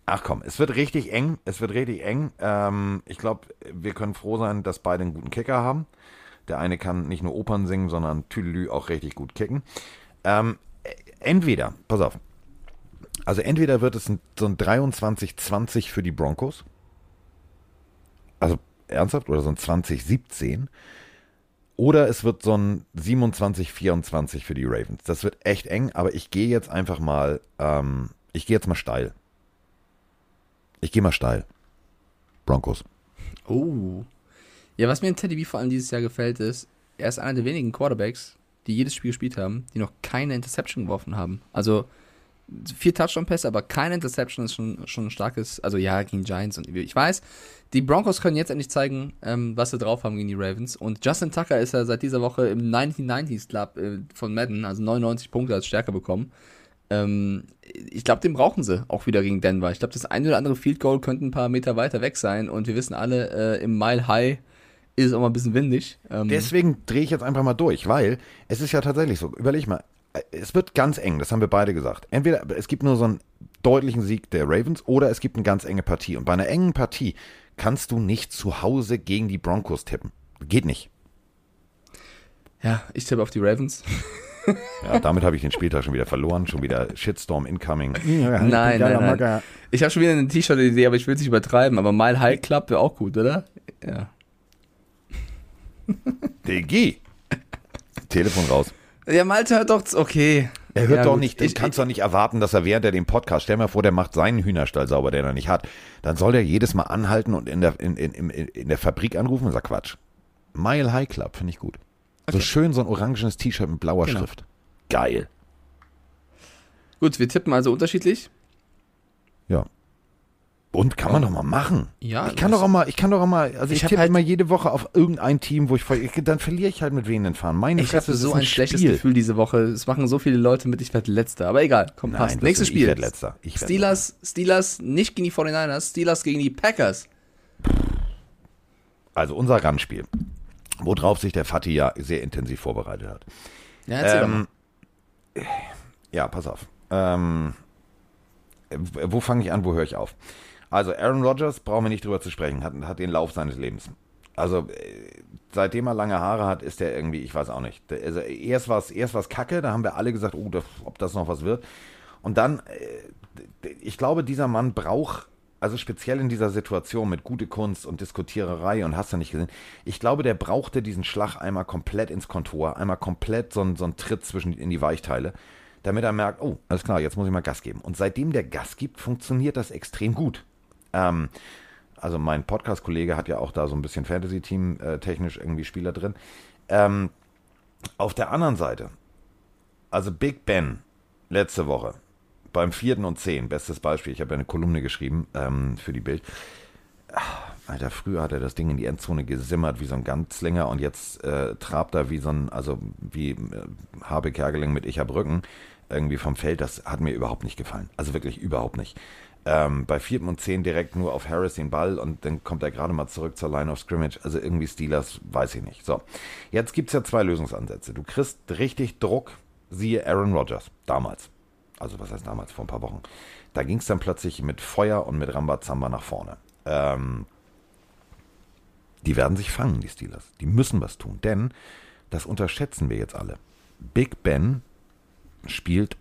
Ach komm, es wird richtig eng. Es wird richtig eng. Ähm, ich glaube, wir können froh sein, dass beide einen guten Kicker haben. Der eine kann nicht nur Opern singen, sondern Tüdelü auch richtig gut kicken. Ähm, entweder, pass auf. Also entweder wird es so ein 23-20 für die Broncos. Also ernsthaft, oder so ein 2017. Oder es wird so ein 27-24 für die Ravens. Das wird echt eng, aber ich gehe jetzt einfach mal, ähm, ich gehe jetzt mal steil. Ich gehe mal steil. Broncos. Oh. Ja, was mir in Teddy B vor allem dieses Jahr gefällt, ist, er ist einer der wenigen Quarterbacks, die jedes Spiel gespielt haben, die noch keine Interception geworfen haben. Also vier Touchdown-Pässe, aber keine Interception ist schon, schon ein starkes, also ja, gegen Giants und ich weiß, die Broncos können jetzt endlich zeigen, ähm, was sie drauf haben gegen die Ravens und Justin Tucker ist ja seit dieser Woche im 1990s Club äh, von Madden, also 99 Punkte als Stärke bekommen. Ähm, ich glaube, den brauchen sie auch wieder gegen Denver. Ich glaube, das eine oder andere Field Goal könnte ein paar Meter weiter weg sein und wir wissen alle, äh, im Mile High ist es auch mal ein bisschen windig. Ähm, Deswegen drehe ich jetzt einfach mal durch, weil es ist ja tatsächlich so. Überleg mal, es wird ganz eng, das haben wir beide gesagt. Entweder es gibt nur so einen deutlichen Sieg der Ravens oder es gibt eine ganz enge Partie. Und bei einer engen Partie kannst du nicht zu Hause gegen die Broncos tippen. Geht nicht. ja, ich tippe auf die Ravens. Ja, damit habe ich den Spieltag schon wieder verloren, schon wieder Shitstorm incoming. Nein, nein, nein. Ich habe schon wieder eine T-Shirt-Idee, aber ich will es nicht übertreiben. Aber Mile High Club wäre auch gut, oder? Ja. DG. Telefon raus. Ja, Malte hört doch. Okay. Er hört ja, doch gut. nicht, Ich- kannst doch nicht erwarten, dass er während er den Podcast, stell mal vor, der macht seinen Hühnerstall sauber, den er nicht hat. Dann soll der jedes Mal anhalten und in der, in, in, in, in der Fabrik anrufen und sagt Quatsch. Mile High Club, finde ich gut. So Okay. schön so ein orangenes T-Shirt mit blauer Genau. Schrift. Geil. Gut, wir tippen also unterschiedlich. Ja. Und kann man doch mal machen. Ja, ich kann doch auch mal, ich kann doch auch mal, also Ich ich, tippe halt- immer jede Woche auf irgendein Team, wo ich, ich dann verliere ich halt mit wen denn fahren. Meine Ich habe so ist ein, schlechtes Spiel. Gefühl diese Woche. Es machen so viele Leute mit, ich werde letzter. Aber egal, komm, Nein, passt. Nächstes Spiel. Ich werde letzter. Ich werd Steelers, Steelers nicht gegen die 49ers, Steelers gegen die Packers. Also unser Randspiel, worauf sich der Fatih ja sehr intensiv vorbereitet hat. Ja, erzähl doch mal. Ähm, ja, pass auf. Ähm, wo fange ich an, wo höre ich auf? Also Aaron Rodgers, brauchen wir nicht drüber zu sprechen, hat, hat den Lauf seines Lebens. Also äh, seitdem er lange Haare hat, ist er irgendwie, ich weiß auch nicht. Also erst war es erst war's Kacke, da haben wir alle gesagt, oh, das, ob das noch was wird. Und dann, äh, ich glaube, dieser Mann braucht, also speziell in dieser Situation mit gute Kunst und Diskutiererei und hast du nicht gesehen, ich glaube, der brauchte diesen Schlag einmal komplett ins Kontor, einmal komplett so so ein Tritt zwischen in die Weichteile, damit er merkt, oh, alles klar, jetzt muss ich mal Gas geben. Und seitdem der Gas gibt, funktioniert das extrem gut. Ähm, also mein Podcast-Kollege hat ja auch da so ein bisschen Fantasy-Team äh, technisch irgendwie Spieler drin. Ähm, auf der anderen Seite, also Big Ben letzte Woche beim vierten und zehn, bestes Beispiel, ich habe ja eine Kolumne geschrieben ähm, für die Bild. Ah, Alter, früher hat er das Ding in die Endzone gesimmert wie so ein Ganzlinger und jetzt äh, trabt er wie so ein, also wie äh, Habe Kerkeling mit Ich hab Rücken irgendwie vom Feld. Das hat mir überhaupt nicht gefallen. Also wirklich überhaupt nicht. Ähm, bei vierten und zehn direkt nur auf Harris den Ball und dann kommt er gerade mal zurück zur Line of Scrimmage. Also irgendwie Steelers, weiß ich nicht. So, jetzt gibt es ja zwei Lösungsansätze. Du kriegst richtig Druck, siehe Aaron Rodgers, damals. Also was heißt damals, vor ein paar Wochen. Da ging es dann plötzlich mit Feuer und mit Rambazamba nach vorne. Ähm, die werden sich fangen, die Steelers. Die müssen was tun, denn das unterschätzen wir jetzt alle. Big Ben spielt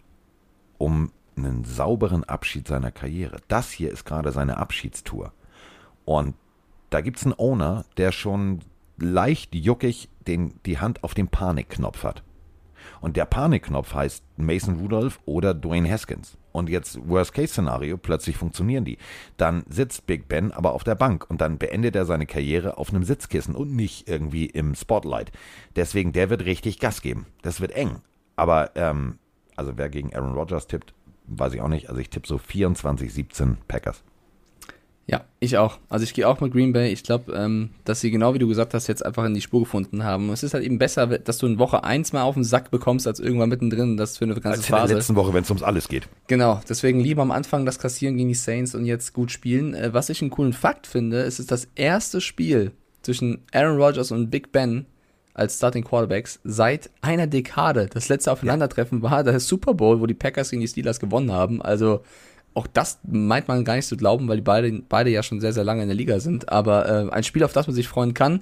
um einen sauberen Abschied seiner Karriere. Das hier ist gerade seine Abschiedstour. Und da gibt es einen Owner, der schon leicht juckig den, die Hand auf den Panikknopf hat. Und der Panikknopf heißt Mason Rudolph oder Dwayne Haskins. Und jetzt Worst-Case-Szenario, plötzlich funktionieren die. Dann sitzt Big Ben aber auf der Bank und dann beendet er seine Karriere auf einem Sitzkissen und nicht irgendwie im Spotlight. Deswegen, der wird richtig Gas geben. Das wird eng. Aber, ähm, also wer gegen Aaron Rodgers tippt, weiß ich auch nicht. Also ich tippe so 24-17 Packers. Ja, ich auch. Also ich gehe auch mit Green Bay. Ich glaube, ähm, dass sie genau wie du gesagt hast, jetzt einfach in die Spur gefunden haben. Es ist halt eben besser, dass du in Woche 1 mal auf den Sack bekommst, als irgendwann mittendrin das für eine ganze Als in der Phase. letzten Woche, wenn es ums alles geht. Genau, deswegen lieber am Anfang das Kassieren gegen die Saints und jetzt gut spielen. Äh, was ich einen coolen Fakt finde, ist, es ist das erste Spiel zwischen Aaron Rodgers und Big Ben als Starting Quarterbacks seit einer Dekade. Das letzte Aufeinandertreffen war der Super Bowl, wo die Packers gegen die Steelers gewonnen haben. Also auch das meint man gar nicht zu glauben, weil die beide, beide ja schon sehr, sehr lange in der Liga sind. Aber äh, ein Spiel, auf das man sich freuen kann.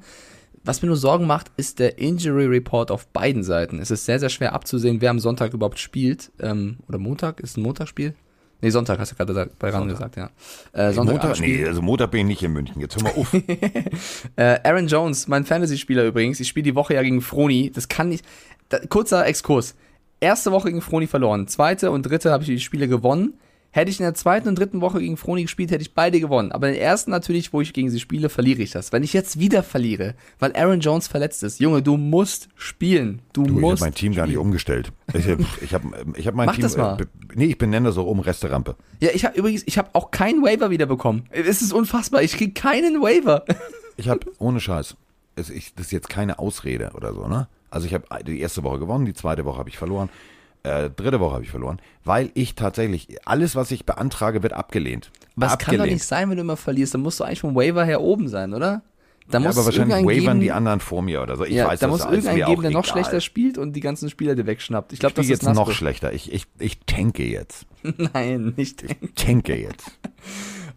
Was mir nur Sorgen macht, ist der Injury Report auf beiden Seiten. Es ist sehr, sehr schwer abzusehen, wer am Sonntag überhaupt spielt. Ähm, oder Montag? Ist ein Montagsspiel? Nee, Sonntag hast du gerade bei RAN gesagt, ja. Äh, Sonntag Montag, nee, also Montag bin ich nicht in München. Jetzt hör mal auf. äh, Aaron Jones, mein Fantasy-Spieler übrigens, ich spiele die Woche ja gegen Froni. Das kann nicht. Da, kurzer Exkurs. Erste Woche gegen Froni verloren. Zweite und dritte habe ich die Spiele gewonnen. Hätte ich in der zweiten und dritten Woche gegen Froni gespielt, hätte ich beide gewonnen. Aber in der ersten natürlich, wo ich gegen sie spiele, verliere ich das. Wenn ich jetzt wieder verliere, weil Aaron Jones verletzt ist, Junge, du musst spielen. Du, Du, ich musst. habe mein Team gar nicht umgestellt. Ich habe ich hab, ich hab mein Mach Team. das mal. äh, nee, ich benenne das so um Resterampe. Ja, ich habe übrigens, ich habe auch keinen Waiver wiederbekommen. Es ist unfassbar. Ich krieg keinen Waiver. Ich habe, ohne Scheiß, es, ich, das ist jetzt keine Ausrede oder so, ne? Also ich habe die erste Woche gewonnen, die zweite Woche habe ich verloren, äh, dritte Woche habe ich verloren, weil ich tatsächlich, alles, was ich beantrage, wird abgelehnt. Was kann abgelehnt. doch nicht sein, wenn du immer verlierst. Dann musst du eigentlich vom Waiver her oben sein, oder? Da Ja, muss aber wahrscheinlich wavern die anderen vor mir oder so. Ich ja, weiß da das muss ist irgendeinen mir geben, der noch egal. schlechter spielt und die ganzen Spieler dir wegschnappt. Ich glaube, Ich das ist jetzt noch schlechter. Ich, ich, ich tanke jetzt. Nein, nicht. Tanke jetzt.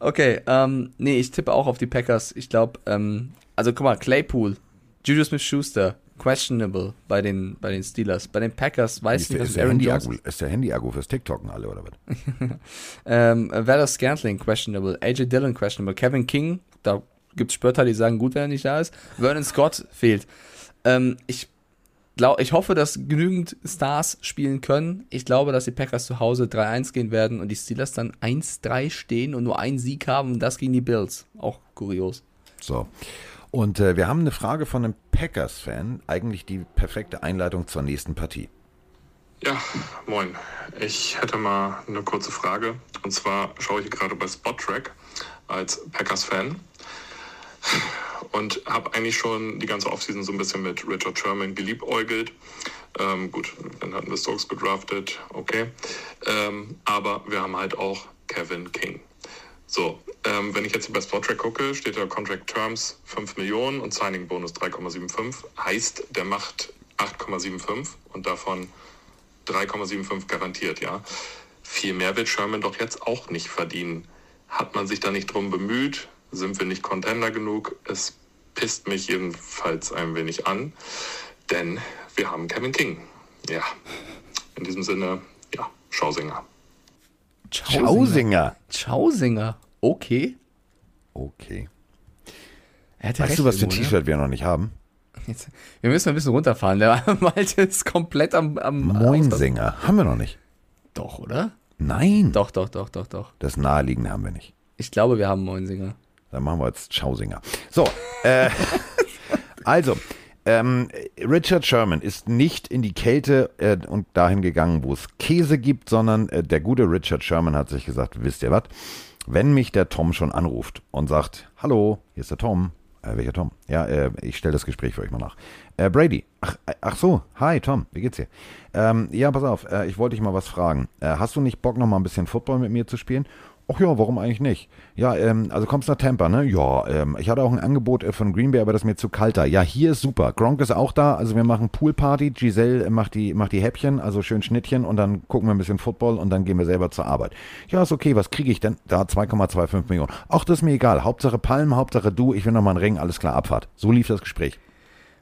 Okay, ähm, nee, ich tippe auch auf die Packers. Ich glaube, ähm, also guck mal, Claypool, Juju Smith-Schuster, questionable bei den, bei den Steelers. Bei den Packers weiß ich Ist, nicht, ist, der Aaron Jones ist der Handy-Akku fürs TikToken alle oder was? Ähm, Valor Scantling, questionable. AJ Dillon, questionable. Kevin King, da gibt's Spötter, die sagen, gut, wenn er nicht da ist. Vernon Scott fehlt. Ähm, ich glaube, ich hoffe, dass genügend Stars spielen können. Ich glaube, dass die Packers zu Hause 3-1 gehen werden und die Steelers dann 1-3 stehen und nur einen Sieg haben und das gegen die Bills. Auch kurios. So. Und äh, wir haben eine Frage von einem Packers-Fan, eigentlich die perfekte Einleitung zur nächsten Partie. Ja, moin. Ich hätte mal eine kurze Frage. Und zwar schaue ich gerade bei Spottrack als Packers-Fan und habe eigentlich schon die ganze Offseason so ein bisschen mit Richard Sherman geliebäugelt. Ähm, gut, dann hatten wir Stokes gedraftet, okay. Ähm, aber wir haben halt auch Kevin King. So, ähm, wenn ich jetzt hier bei Spottrack gucke, steht da Contract Terms 5 Millionen und Signing Bonus 3,75. Heißt, der macht 8,75 und davon 3,75 garantiert, ja. Viel mehr wird Sherman doch jetzt auch nicht verdienen. Hat man sich da nicht drum bemüht? Sind wir nicht Contender genug? Es pisst mich jedenfalls ein wenig an, denn wir haben Kevin King. Ja, in diesem Sinne, ja, Schausinger. Schausinger. Schausinger. Okay. Okay. Er Weißt recht du, was für ein ne? T-Shirt wir noch nicht haben? Jetzt, wir müssen ein bisschen runterfahren. Der Malte ist komplett am, am Moinsinger. Haben wir noch nicht. Doch, oder? Nein. Doch, doch, doch, doch, doch. Das Naheliegende haben wir nicht. Ich glaube, wir haben Moinsinger. Dann machen wir jetzt Schausinger. So, äh, also, ähm, Richard Sherman ist nicht in die Kälte äh, und dahin gegangen, wo es Käse gibt, sondern äh, der gute Richard Sherman hat sich gesagt, wisst ihr was, wenn mich der Tom schon anruft und sagt, hallo, hier ist der Tom, äh, welcher Tom? Ja, äh, ich stelle das Gespräch für euch mal nach. Äh, Brady, ach, äh, ach so, hi Tom, wie geht's dir? Ähm, ja, pass auf, äh, ich wollte dich mal was fragen. Äh, hast du nicht Bock, noch mal ein bisschen Football mit mir zu spielen? Ach ja, warum eigentlich nicht? Ja, ähm, also kommst nach Tampa, ne? Ja, ähm, ich hatte auch ein Angebot äh, von Green Bay, aber das ist mir zu kalt da. Ja, hier ist super. Gronk ist auch da, also wir machen Poolparty. Giselle äh, macht die, macht die Häppchen, also schön Schnittchen und dann gucken wir ein bisschen Football und dann gehen wir selber zur Arbeit. Ja, ist okay, was kriege ich denn? Da 2,25 Millionen. Ach, das ist mir egal. Hauptsache Palm, Hauptsache du, ich will noch mal einen Ring, alles klar, Abfahrt. So lief das Gespräch.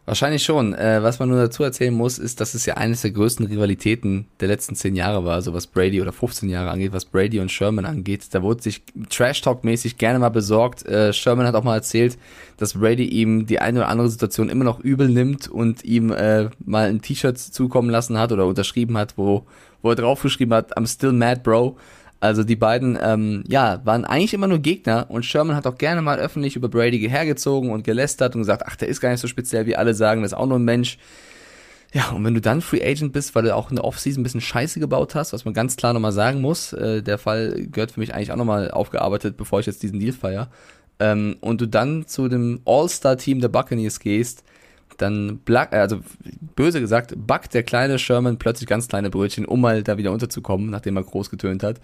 Wahrscheinlich schon. Äh, was man nur dazu erzählen muss, ist, dass es ja eines der größten Rivalitäten der letzten zehn Jahre war, so was Brady oder 15 Jahre angeht, was Brady und Sherman angeht. Da wurde sich Trash-Talk-mäßig gerne mal besorgt. Äh, Sherman hat auch mal erzählt, dass Brady ihm die eine oder andere Situation immer noch übel nimmt und ihm äh, mal ein T-Shirt zukommen lassen hat oder unterschrieben hat, wo, wo er draufgeschrieben hat, I'm still mad, bro. Also die beiden, ähm, ja, waren eigentlich immer nur Gegner und Sherman hat auch gerne mal öffentlich über Brady hergezogen und gelästert und gesagt, ach, der ist gar nicht so speziell, wie alle sagen, das ist auch nur ein Mensch. Ja, und wenn du dann Free Agent bist, weil du auch in der Offseason ein bisschen Scheiße gebaut hast, was man ganz klar nochmal sagen muss, äh, der Fall gehört für mich eigentlich auch nochmal aufgearbeitet, bevor ich jetzt diesen Deal feier, ähm, und du dann zu dem All-Star-Team der Buccaneers gehst, dann, black, äh, also böse gesagt, backt der kleine Sherman plötzlich ganz kleine Brötchen, um mal da wieder unterzukommen, nachdem er groß getönt hat.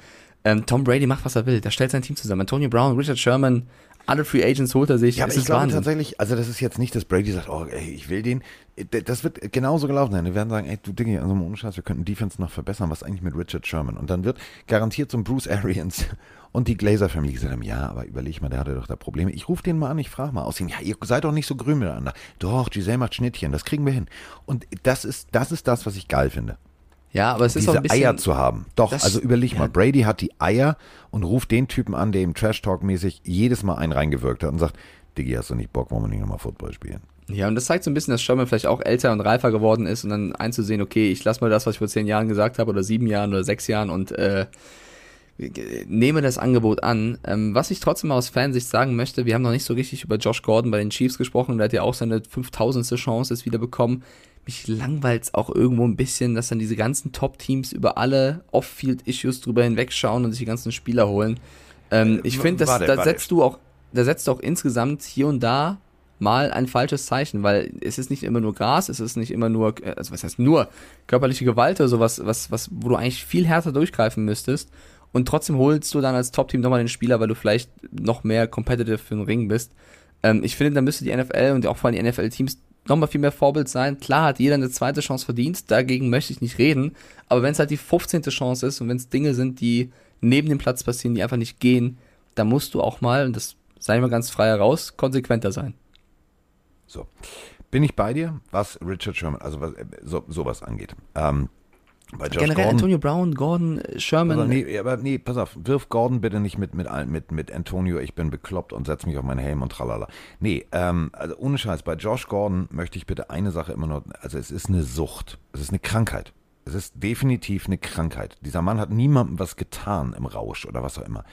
Ähm, Tom Brady macht, was er will. Der stellt sein Team zusammen. Antonio Brown, Richard Sherman, alle Free Agents holt er sich. Ja, aber es ich ist glaube Wahnsinn. tatsächlich, also das ist jetzt nicht, dass Brady sagt, oh, ey, ich will den. Das wird genauso gelaufen sein. Wir werden sagen, ey, du Diggi, also ohne Scheiß, wir könnten Defense noch verbessern. Was eigentlich mit Richard Sherman? Und dann wird garantiert ein Bruce Arians und die Glazer Family gesagt haben, ja, aber überleg mal, der hatte doch da Probleme. Ich rufe den mal an, ich frage mal aus ihm, ja, ihr seid doch nicht so grün miteinander. Doch, Giselle macht Schnittchen, das kriegen wir hin. Und das ist, das ist das, was ich geil finde. Ja, aber es ist auch diese ein bisschen. Eier zu haben. Doch, also überleg ja. mal, Brady hat die Eier und ruft den Typen an, der ihm Trash-Talk-mäßig jedes Mal einen reingewirkt hat und sagt, Diggi, hast du nicht Bock, wollen wir nicht nochmal Football spielen? Ja, und das zeigt so ein bisschen, dass Sherman vielleicht auch älter und reifer geworden ist und dann einzusehen, okay, ich lasse mal das, was ich vor zehn Jahren gesagt habe, oder sieben Jahren oder sechs Jahren und äh, nehme das Angebot an. Ähm, was ich trotzdem aus Fansicht sagen möchte, wir haben noch nicht so richtig über Josh Gordon bei den Chiefs gesprochen, der hat ja auch seine 5000. Chance jetzt wieder bekommen. Mich langweilt's auch irgendwo ein bisschen, dass dann diese ganzen Top-Teams über alle Off-Field-Issues drüber hinwegschauen und sich die ganzen Spieler holen. Ähm, ich finde, da setzt du auch, da setzt du auch insgesamt hier und da mal ein falsches Zeichen, weil es ist nicht immer nur Gras, es ist nicht immer nur, äh, also was heißt nur körperliche Gewalt oder sowas, was, was, wo du eigentlich viel härter durchgreifen müsstest. Und trotzdem holst du dann als Top-Team nochmal den Spieler, weil du vielleicht noch mehr competitive für den Ring bist. Ähm, ich finde, da müsste die NFL und auch vor allem die NFL-Teams nochmal viel mehr Vorbild sein. Klar hat jeder eine zweite Chance verdient, dagegen möchte ich nicht reden. Aber wenn es halt die 15. Chance ist und wenn es Dinge sind, die neben dem Platz passieren, die einfach nicht gehen, da musst du auch mal, und das sei mal ganz frei heraus, konsequenter sein. So. Bin ich bei dir, was Richard Sherman, also was, äh, so, sowas angeht. Ähm, bei Josh Generell Gordon, Antonio Brown, Gordon, Sherman. aber nee, aber nee, pass auf, wirf Gordon bitte nicht mit, mit, mit, mit Antonio, ich bin bekloppt und setz mich auf meinen Helm und tralala. Nee, ähm, also ohne Scheiß, bei Josh Gordon möchte ich bitte eine Sache immer noch, also es ist eine Sucht, es ist eine Krankheit. Es ist definitiv eine Krankheit. Dieser Mann hat niemandem was getan im Rausch oder was auch immer.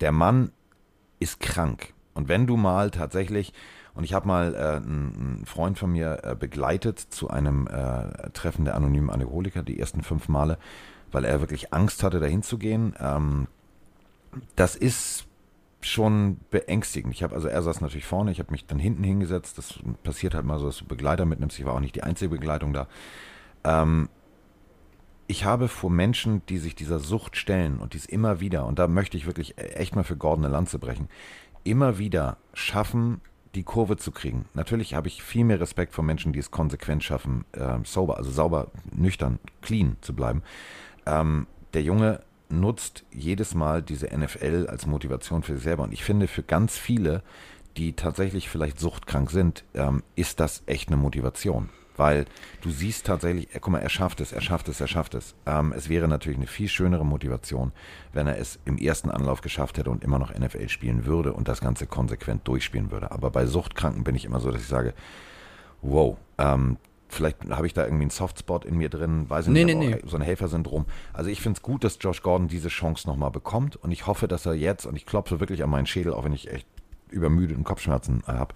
Der Mann ist krank. Und wenn du mal tatsächlich, und ich habe mal äh, einen, Freund von mir äh, begleitet zu einem äh, Treffen der anonymen Alkoholiker, die ersten fünf Male, weil er wirklich Angst hatte, dahin zu gehen. Ähm, das ist schon beängstigend. Ich habe also er saß natürlich vorne, ich habe mich dann hinten hingesetzt. Das passiert halt mal so, dass du Begleiter mitnimmst. Ich war auch nicht die einzige Begleitung da. Ähm, ich habe vor Menschen, die sich dieser Sucht stellen und dies immer wieder, und da möchte ich wirklich echt mal für Gordon eine Lanze brechen, immer wieder schaffen, die Kurve zu kriegen. Natürlich habe ich viel mehr Respekt vor Menschen, die es konsequent schaffen, äh, sober, also sauber, nüchtern, clean zu bleiben. Ähm, der Junge nutzt jedes Mal diese NFL als Motivation für sich selber. Und ich finde, für ganz viele, die tatsächlich vielleicht suchtkrank sind, ähm, ist das echt eine Motivation. Weil du siehst tatsächlich, äh, guck mal, er schafft es, er schafft es, er schafft es. Ähm, es wäre natürlich eine viel schönere Motivation, wenn er es im ersten Anlauf geschafft hätte und immer noch NFL spielen würde und das Ganze konsequent durchspielen würde. Aber bei Suchtkranken bin ich immer so, dass ich sage, wow, ähm, vielleicht habe ich da irgendwie einen Softspot in mir drin, weiß ich Nee, nicht, nee, nee. so ein Helfersyndrom. Also ich finde es gut, dass Josh Gordon diese Chance nochmal bekommt und ich hoffe, dass er jetzt, und ich klopfe wirklich an meinen Schädel, auch wenn ich echt übermüdet und Kopfschmerzen habe,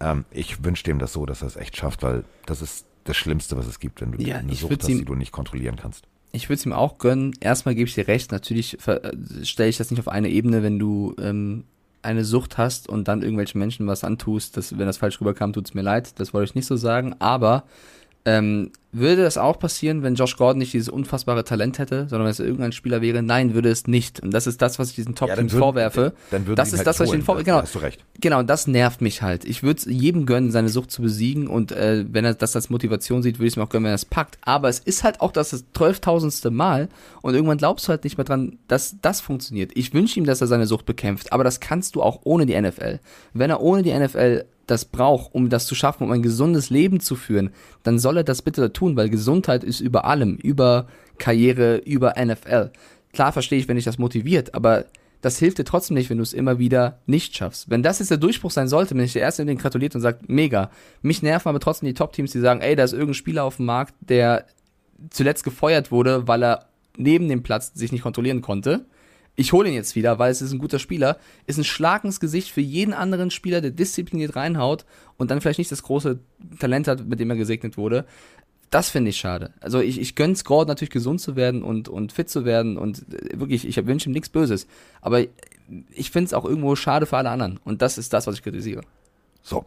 ähm, ich wünsche dem das so, dass er es echt schafft, weil das ist das Schlimmste, was es gibt, wenn du Ja, eine Sucht hast, die du nicht kontrollieren kannst. Ich würde es ihm auch gönnen. Erstmal gebe ich dir recht. Natürlich äh, stelle ich das nicht auf eine Ebene, wenn du ähm, eine Sucht hast und dann irgendwelchen Menschen was antust. Das, wenn das falsch rüberkam, tut es mir leid. Das wollte ich nicht so sagen. Aber ähm, würde das auch passieren, wenn Josh Gordon nicht dieses unfassbare Talent hätte, sondern wenn es irgendein Spieler wäre? Nein, würde es nicht. Und das ist das, was ich diesen Top-Teams würden- vorwerfe. Dann würden das ist halt das, was ich ihnen vorwerfe. Genau. hast du recht. Genau, und das nervt mich halt. Ich würde es jedem gönnen, seine Sucht zu besiegen und äh, wenn er das als Motivation sieht, würde ich es mir auch gönnen, wenn er es packt. Aber es ist halt auch das zwölftausendste Mal und irgendwann glaubst du halt nicht mehr dran, dass das funktioniert. Ich wünsche ihm, dass er seine Sucht bekämpft, aber das kannst du auch ohne die NFL. Wenn er ohne die NFL das braucht, um das zu schaffen, um ein gesundes Leben zu führen, dann soll er das bitte tun, weil Gesundheit ist über allem, über Karriere, über NFL. Klar verstehe ich, wenn dich das motiviert, aber das hilft dir trotzdem nicht, wenn du es immer wieder nicht schaffst. Wenn das jetzt der Durchbruch sein sollte, wenn ich der Erste den gratuliert und sagt, mega. Mich nerven aber trotzdem die Top-Teams, die sagen, ey, da ist irgendein Spieler auf dem Markt, der zuletzt gefeuert wurde, weil er neben dem Platz sich nicht kontrollieren konnte. Ich hole ihn jetzt wieder, weil es ist ein guter Spieler. Ist ein Schlag ins Gesicht für jeden anderen Spieler, der diszipliniert reinhaut und dann vielleicht nicht das große Talent hat, mit dem er gesegnet wurde. Das finde ich schade. Also ich, ich gönn's Gordon natürlich gesund zu werden und, und fit zu werden und äh, wirklich, ich wünsche ihm nichts Böses. Aber ich finde es auch irgendwo schade für alle anderen. Und das ist das, was ich kritisiere. So.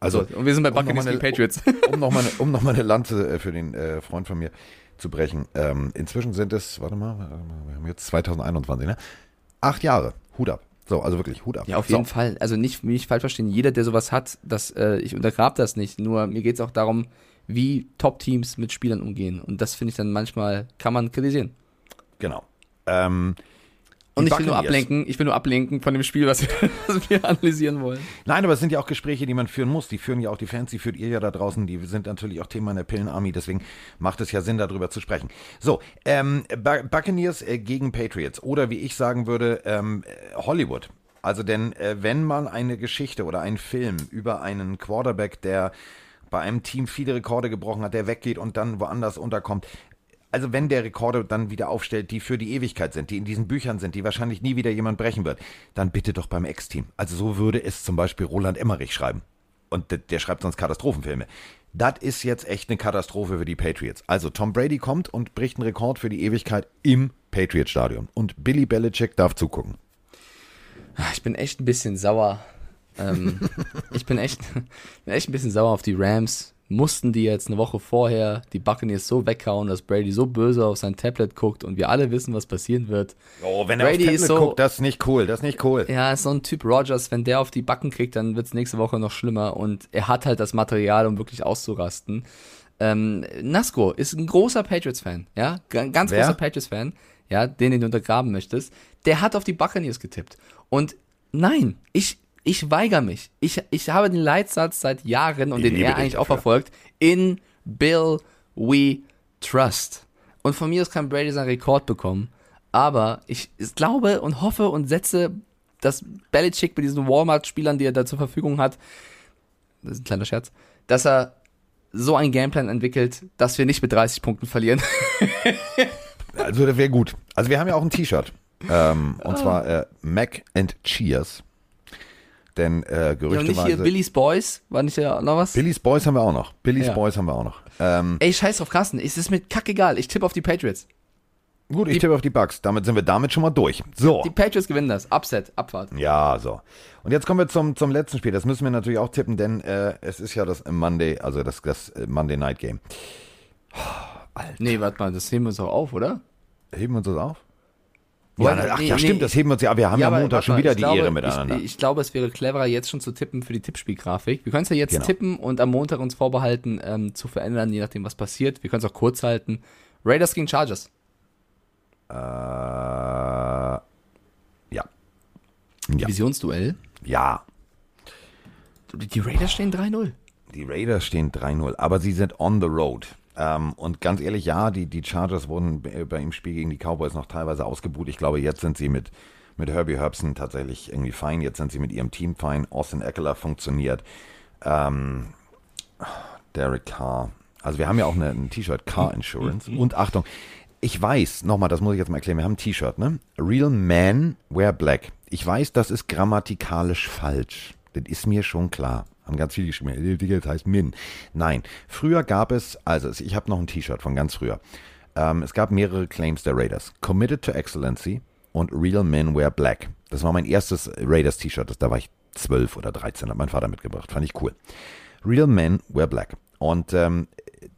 Also, So, und wir sind bei um Buccaneers eine- gegen Patriots. um nochmal eine, um noch mal eine Lanze äh, für den äh, Freund von mir zu brechen. Ähm, inzwischen sind es, warte mal, wir haben jetzt 2021, ne? Acht Jahre. Hut ab. So, also wirklich Hut ab. Ja, auf so. jeden Fall. Also nicht, nicht falsch verstehen, jeder, der sowas hat, das, äh, ich untergrab das nicht. Nur mir geht es auch darum, wie Top-Teams mit Spielern umgehen. Und das finde ich dann manchmal, kann man kritisieren. Genau. Ähm, Und ich will nur ablenken, ich will nur ablenken von dem Spiel, was wir, was wir analysieren wollen. Nein, aber es sind ja auch Gespräche, die man führen muss. Die führen ja auch die Fans, die führt ihr ja da draußen. Die sind natürlich auch Thema in der Pillenarmy. Deswegen macht es ja Sinn, darüber zu sprechen. So, ähm, Bu- Buccaneers äh, gegen Patriots. Oder wie ich sagen würde, ähm, äh, Hollywood. Also denn äh, wenn mal eine Geschichte oder ein Film über einen Quarterback, der bei einem Team viele Rekorde gebrochen hat, der weggeht und dann woanders unterkommt, also wenn der Rekorde dann wieder aufstellt, die für die Ewigkeit sind, die in diesen Büchern sind, die wahrscheinlich nie wieder jemand brechen wird, dann bitte doch beim Ex-Team. Also so würde es zum Beispiel Roland Emmerich schreiben. Und der, der schreibt sonst Katastrophenfilme. Das ist jetzt echt eine Katastrophe für die Patriots. Also Tom Brady kommt und bricht einen Rekord für die Ewigkeit im Patriot-Stadion. Und Billy Belichick darf zugucken. Ich bin echt ein bisschen sauer. Ähm, ich bin echt, bin echt ein bisschen sauer auf die Rams. Mussten die jetzt eine Woche vorher die Buccaneers so weghauen, dass Brady so böse auf sein Tablet guckt und wir alle wissen, was passieren wird. Oh, wenn er Brady auf ist Tablet so- guckt, das ist nicht cool. Das ist nicht cool. Ja, ist so ein Typ Rogers, wenn der auf die Backen kriegt, dann wird's nächste Woche noch schlimmer und er hat halt das Material, um wirklich auszurasten. Ähm, Nasco ist ein großer Patriots-Fan, ja, G ganz Wer? großer Patriots-Fan, ja, den, den du untergraben möchtest. Der hat auf die Buccaneers getippt. Und nein, ich, ich weigere mich. Ich, ich habe den Leitsatz seit Jahren und Ich den er eigentlich auch verfolgt. In Bill we trust. Und von mir aus kann Brady seinen Rekord bekommen. Aber ich glaube und hoffe und setze, dass Belichick mit diesen Walmart-Spielern, die er da zur Verfügung hat, das ist ein kleiner Scherz, dass er so einen Gameplan entwickelt, dass wir nicht mit 30 Punkten verlieren. Also das wäre gut. Also wir haben ja auch ein T-Shirt. Ähm, Ah. und zwar äh, Mac and Cheers. Denn äh, Ja, und nicht hier. Billy's Boys, war nicht ja noch was? Billy's Boys haben wir auch noch. Billy's Ja. Boys haben wir auch noch. Ähm, Ey, scheiß auf Carsten, es ist mir kackegal. Ich tippe auf die Patriots. gut, ich tippe auf die Bugs. Damit sind wir damit schon mal durch. So. Die Patriots gewinnen das. Upset, Abfahrt. Ja, so. Und jetzt kommen wir zum, zum letzten Spiel. Das müssen wir natürlich auch tippen, denn äh, es ist ja das Monday, also das, das äh, Monday Night Game. Nee, warte mal, das heben wir uns auch auf, oder? Heben wir uns das auf? Ja, Ja, ach nee, ja, nee. stimmt, das heben wir uns ja. ab. Wir haben ja, aber Montag schon wieder die glaube, Ehre miteinander. Ich, ich glaube, es wäre cleverer, jetzt schon zu tippen für die Tippspielgrafik. Wir können es ja jetzt Genau. tippen und am Montag uns vorbehalten, ähm, zu verändern, je nachdem, was passiert. Wir können es auch kurz halten. Raiders gegen Chargers. äh, ja. Ja. Divisionsduell. Ja. Die die Raiders stehen 3-0. Die Raiders stehen 3-0, aber sie sind on the road. Ähm, und ganz ehrlich, ja, die, die Chargers wurden bei- beim Spiel gegen die Cowboys noch teilweise ausgebuht. Ich glaube, jetzt sind sie mit, mit Herbie Herbson tatsächlich irgendwie fein. Jetzt sind sie mit ihrem Team fein. Austin Eckler funktioniert. Ähm, Derek Carr. Also wir haben ja auch eine, ein T-Shirt, Car Insurance. Und Achtung, ich weiß, nochmal, das muss ich jetzt mal erklären, wir haben ein T-Shirt, ne? Real Men Wear Black. Ich weiß, das ist grammatikalisch falsch. Das ist mir schon klar. Haben ganz viele geschrieben, "Äh, Digga, das heißt Min. Nein, früher gab es, also ich habe noch ein T-Shirt von ganz früher. Ähm, es gab mehrere Claims der Raiders. Committed to Excellency und Real Men Wear Black. Das war mein erstes Raiders-T-Shirt. Da war ich 12 oder 13, hat mein Vater mitgebracht. Fand ich cool. Real Men Wear Black. Und ähm,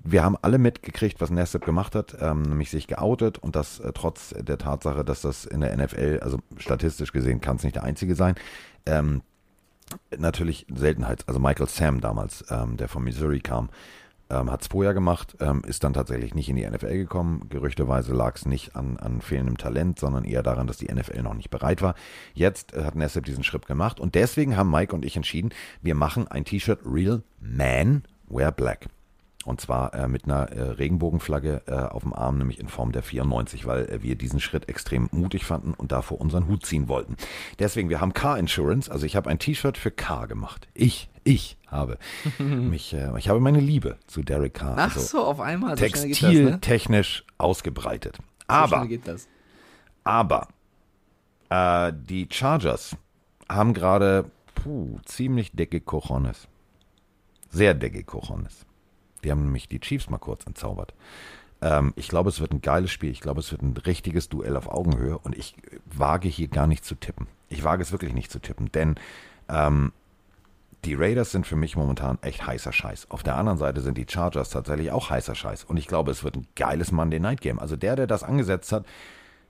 wir haben alle mitgekriegt, was Nassib gemacht hat, ähm, nämlich sich geoutet und das äh, trotz der Tatsache, dass das in der NFL, also statistisch gesehen, kann es nicht der einzige sein, ähm, natürlich Seltenheit. Also Michael Sam damals, ähm, der von Missouri kam, ähm, hat es vorher gemacht, ähm, ist dann tatsächlich nicht in die NFL gekommen. Gerüchteweise lag es nicht an, an fehlendem Talent, sondern eher daran, dass die NFL noch nicht bereit war. Jetzt äh, hat Nassib diesen Schritt gemacht und deswegen haben Mike und ich entschieden, wir machen ein T-Shirt Real Man Wear Black. Und zwar äh, mit einer äh, Regenbogenflagge äh, auf dem Arm, nämlich in Form der 94, weil äh, wir diesen Schritt extrem mutig fanden und davor unseren Hut ziehen wollten. Deswegen, wir haben Car Insurance, also ich habe ein T-Shirt für Car gemacht. Ich, ich habe mich, äh, ich habe meine Liebe zu Derek Carr Ach also so, auf einmal. So ne? textiltechnisch ausgebreitet. So Aber das. aber äh, die Chargers haben gerade puh, ziemlich dicke Cojones. Sehr dicke Cojones. Die haben nämlich die Chiefs mal kurz entzaubert. Ähm, ich glaube, es wird ein geiles Spiel. Ich glaube, es wird ein richtiges Duell auf Augenhöhe. Und ich wage hier gar nicht zu tippen. Ich wage es wirklich nicht zu tippen. Denn ähm, Die Raiders sind für mich momentan echt heißer Scheiß. Auf der anderen Seite sind die Chargers tatsächlich auch heißer Scheiß. Und ich glaube, es wird ein geiles Monday Night Game. Also der, der das angesetzt hat,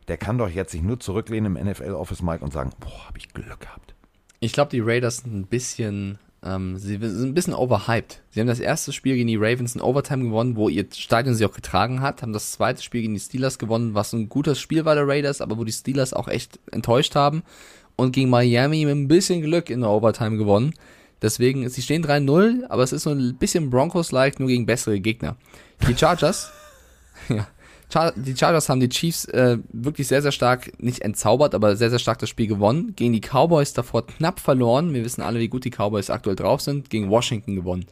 der kann doch jetzt sich nur zurücklehnen im NFL Office Mike und sagen, boah, habe ich Glück gehabt. Ich glaube, die Raiders sind ein bisschen, ähm, sie sind ein bisschen overhyped. Sie haben das erste Spiel gegen die Ravens in Overtime gewonnen, wo ihr Stadion sie auch getragen hat, haben das zweite Spiel gegen die Steelers gewonnen, was ein gutes Spiel war der Raiders, aber wo die Steelers auch echt enttäuscht haben und gegen Miami mit ein bisschen Glück in der Overtime gewonnen. Deswegen, sie stehen 3-0, aber es ist so ein bisschen Broncos-like, nur gegen bessere Gegner. Die Chargers, ja, Char die Chargers haben die Chiefs äh, wirklich sehr, sehr stark, nicht entzaubert, aber sehr, sehr stark das Spiel gewonnen. Gegen die Cowboys davor knapp verloren. Wir wissen alle, wie gut die Cowboys aktuell drauf sind. Gegen Washington gewonnen.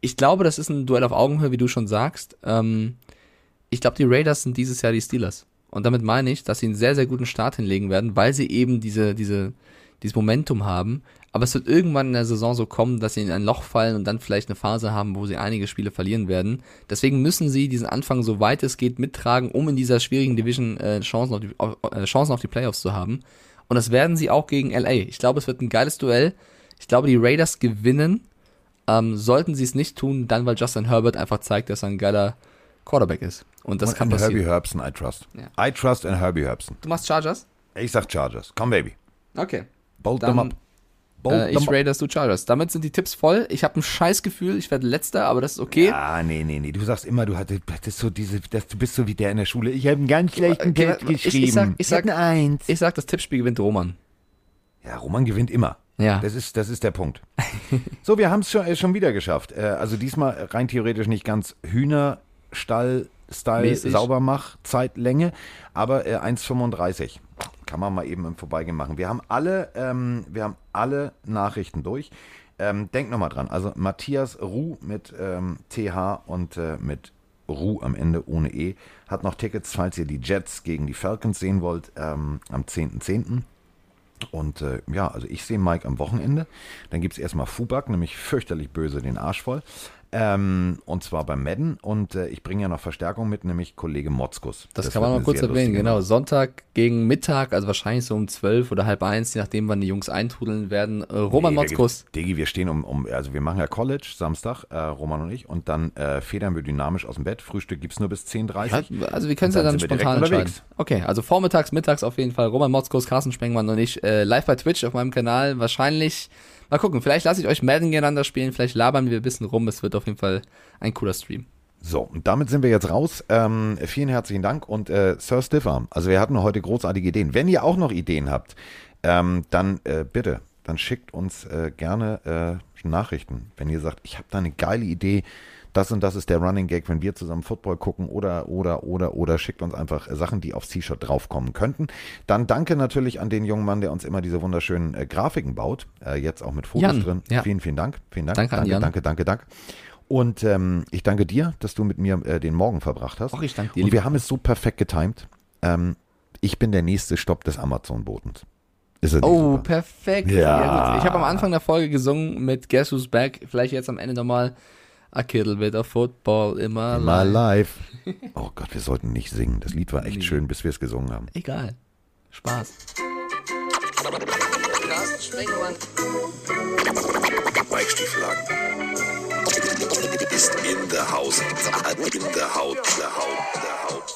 Ich glaube, das ist ein Duell auf Augenhöhe, wie du schon sagst. Ähm, ich glaube, die Raiders sind dieses Jahr die Steelers. Und damit meine ich, dass sie einen sehr, sehr guten Start hinlegen werden, weil sie eben diese, diese, dieses Momentum haben. Aber es wird irgendwann in der Saison so kommen, dass sie in ein Loch fallen und dann vielleicht eine Phase haben, wo sie einige Spiele verlieren werden. Deswegen müssen sie diesen Anfang so weit es geht mittragen, um in dieser schwierigen Division äh, Chancen, auf die, äh, Chancen auf die Playoffs zu haben. Und das werden sie auch gegen LA. Ich glaube, es wird ein geiles Duell. Ich glaube, die Raiders gewinnen. Ähm, sollten sie es nicht tun, dann weil Justin Herbert einfach zeigt, dass er ein geiler Quarterback ist. Und das und kann passieren. Herbie Herbson, I trust. Ja. I trust in Herbie Herbson. Du machst Chargers? Ich sag Chargers. Komm, Baby. Okay. Bold Dann- them up. Bold Äh, ich them up. Raiders, du Chargers. Damit sind die Tipps voll. Ich habe ein scheiß Gefühl, ich werde letzter, aber das ist okay. Ah, nee, nee, nee. Du sagst immer, du hattest so diese, das, du bist so wie der in der Schule. Ich habe einen ganz schlechten Okay, warte, ich- geschrieben. ich sag- ich sag- Eins. Ich sag, das Tippspiel gewinnt Roman. Ja, Roman gewinnt immer. Ja. Das ist, das ist der Punkt. so, wir haben es schon, äh, schon wieder geschafft. Äh, also diesmal rein theoretisch nicht ganz Hühnerstall-Style. Saubermach, Zeitlänge, aber äh, 1,35. Kann man mal eben im Vorbeigehen machen. Wir haben alle, ähm, wir haben alle Nachrichten durch. Ähm, denk nochmal dran. Also Matthias Ruh mit ähm, TH und äh, mit Ruh am Ende ohne E hat noch Tickets, falls ihr die Jets gegen die Falcons sehen wollt, ähm, am 10.10. Und äh, ja, also ich sehe Mike am Wochenende. Dann gibt es erstmal Fubak, nämlich fürchterlich böse den Arsch voll. Ähm, und zwar beim Madden. Und äh, ich bringe ja noch Verstärkung mit, nämlich Kollege Motzkus. Das, kann man mal kurz erwähnen, genau. Sonntag gegen Mittag, also wahrscheinlich so um 12 oder halb eins, je nachdem, wann die Jungs eintrudeln werden. Äh, Roman Nee, Motzkus. wir- Digi, wir stehen um, um, also wir machen ja College Samstag, äh, Roman und ich, und dann äh, federn wir dynamisch aus dem Bett. Frühstück gibt es nur bis 10.30 Ja, also wir können es ja dann dann spontan entscheiden. Okay, also vormittags, mittags auf jeden Fall. Roman Motzkos, Carsten Spengmann und ich äh, live bei Twitch auf meinem Kanal. Wahrscheinlich, mal gucken, vielleicht lasse ich euch Madden gegeneinander spielen, vielleicht labern wir ein bisschen rum. Es wird auf jeden Fall ein cooler Stream. So, und damit sind wir jetzt raus. Ähm, vielen herzlichen Dank und äh, Sir Stiffarm. Also wir hatten heute großartige Ideen. Wenn ihr auch noch Ideen habt, ähm, dann äh, bitte, dann schickt uns äh, gerne äh, Nachrichten. Wenn ihr sagt, ich habe da eine geile Idee, das und das ist der Running Gag, wenn wir zusammen Football gucken oder, oder, oder, oder schickt uns einfach Sachen, die aufs T-Shirt draufkommen könnten. Dann danke natürlich an den jungen Mann, der uns immer diese wunderschönen äh, Grafiken baut. Äh, jetzt auch mit Fotos Jan, drin. ja. Vielen, vielen Dank. Vielen Dank. Danke an danke, danke, danke, danke. Und ähm, ich danke dir, dass du mit mir äh, den Morgen verbracht hast. Auch ich danke dir, Und wir haben es so perfekt getimt. Ähm, ich bin der nächste Stopp des Amazon-Botens. Oh, super? perfekt. Ja. Ich habe am Anfang der Folge gesungen mit Guess Who's Back. Vielleicht jetzt am Ende nochmal A Kittle bit of Football in my My life. Oh Gott, wir sollten nicht singen. Das Lied war echt Nee. schön, bis wir es gesungen haben. Egal. Spaß. Carsten Spengmann. Mike Stieflagen. Ist in der Haus. In der Haut. Der Haut.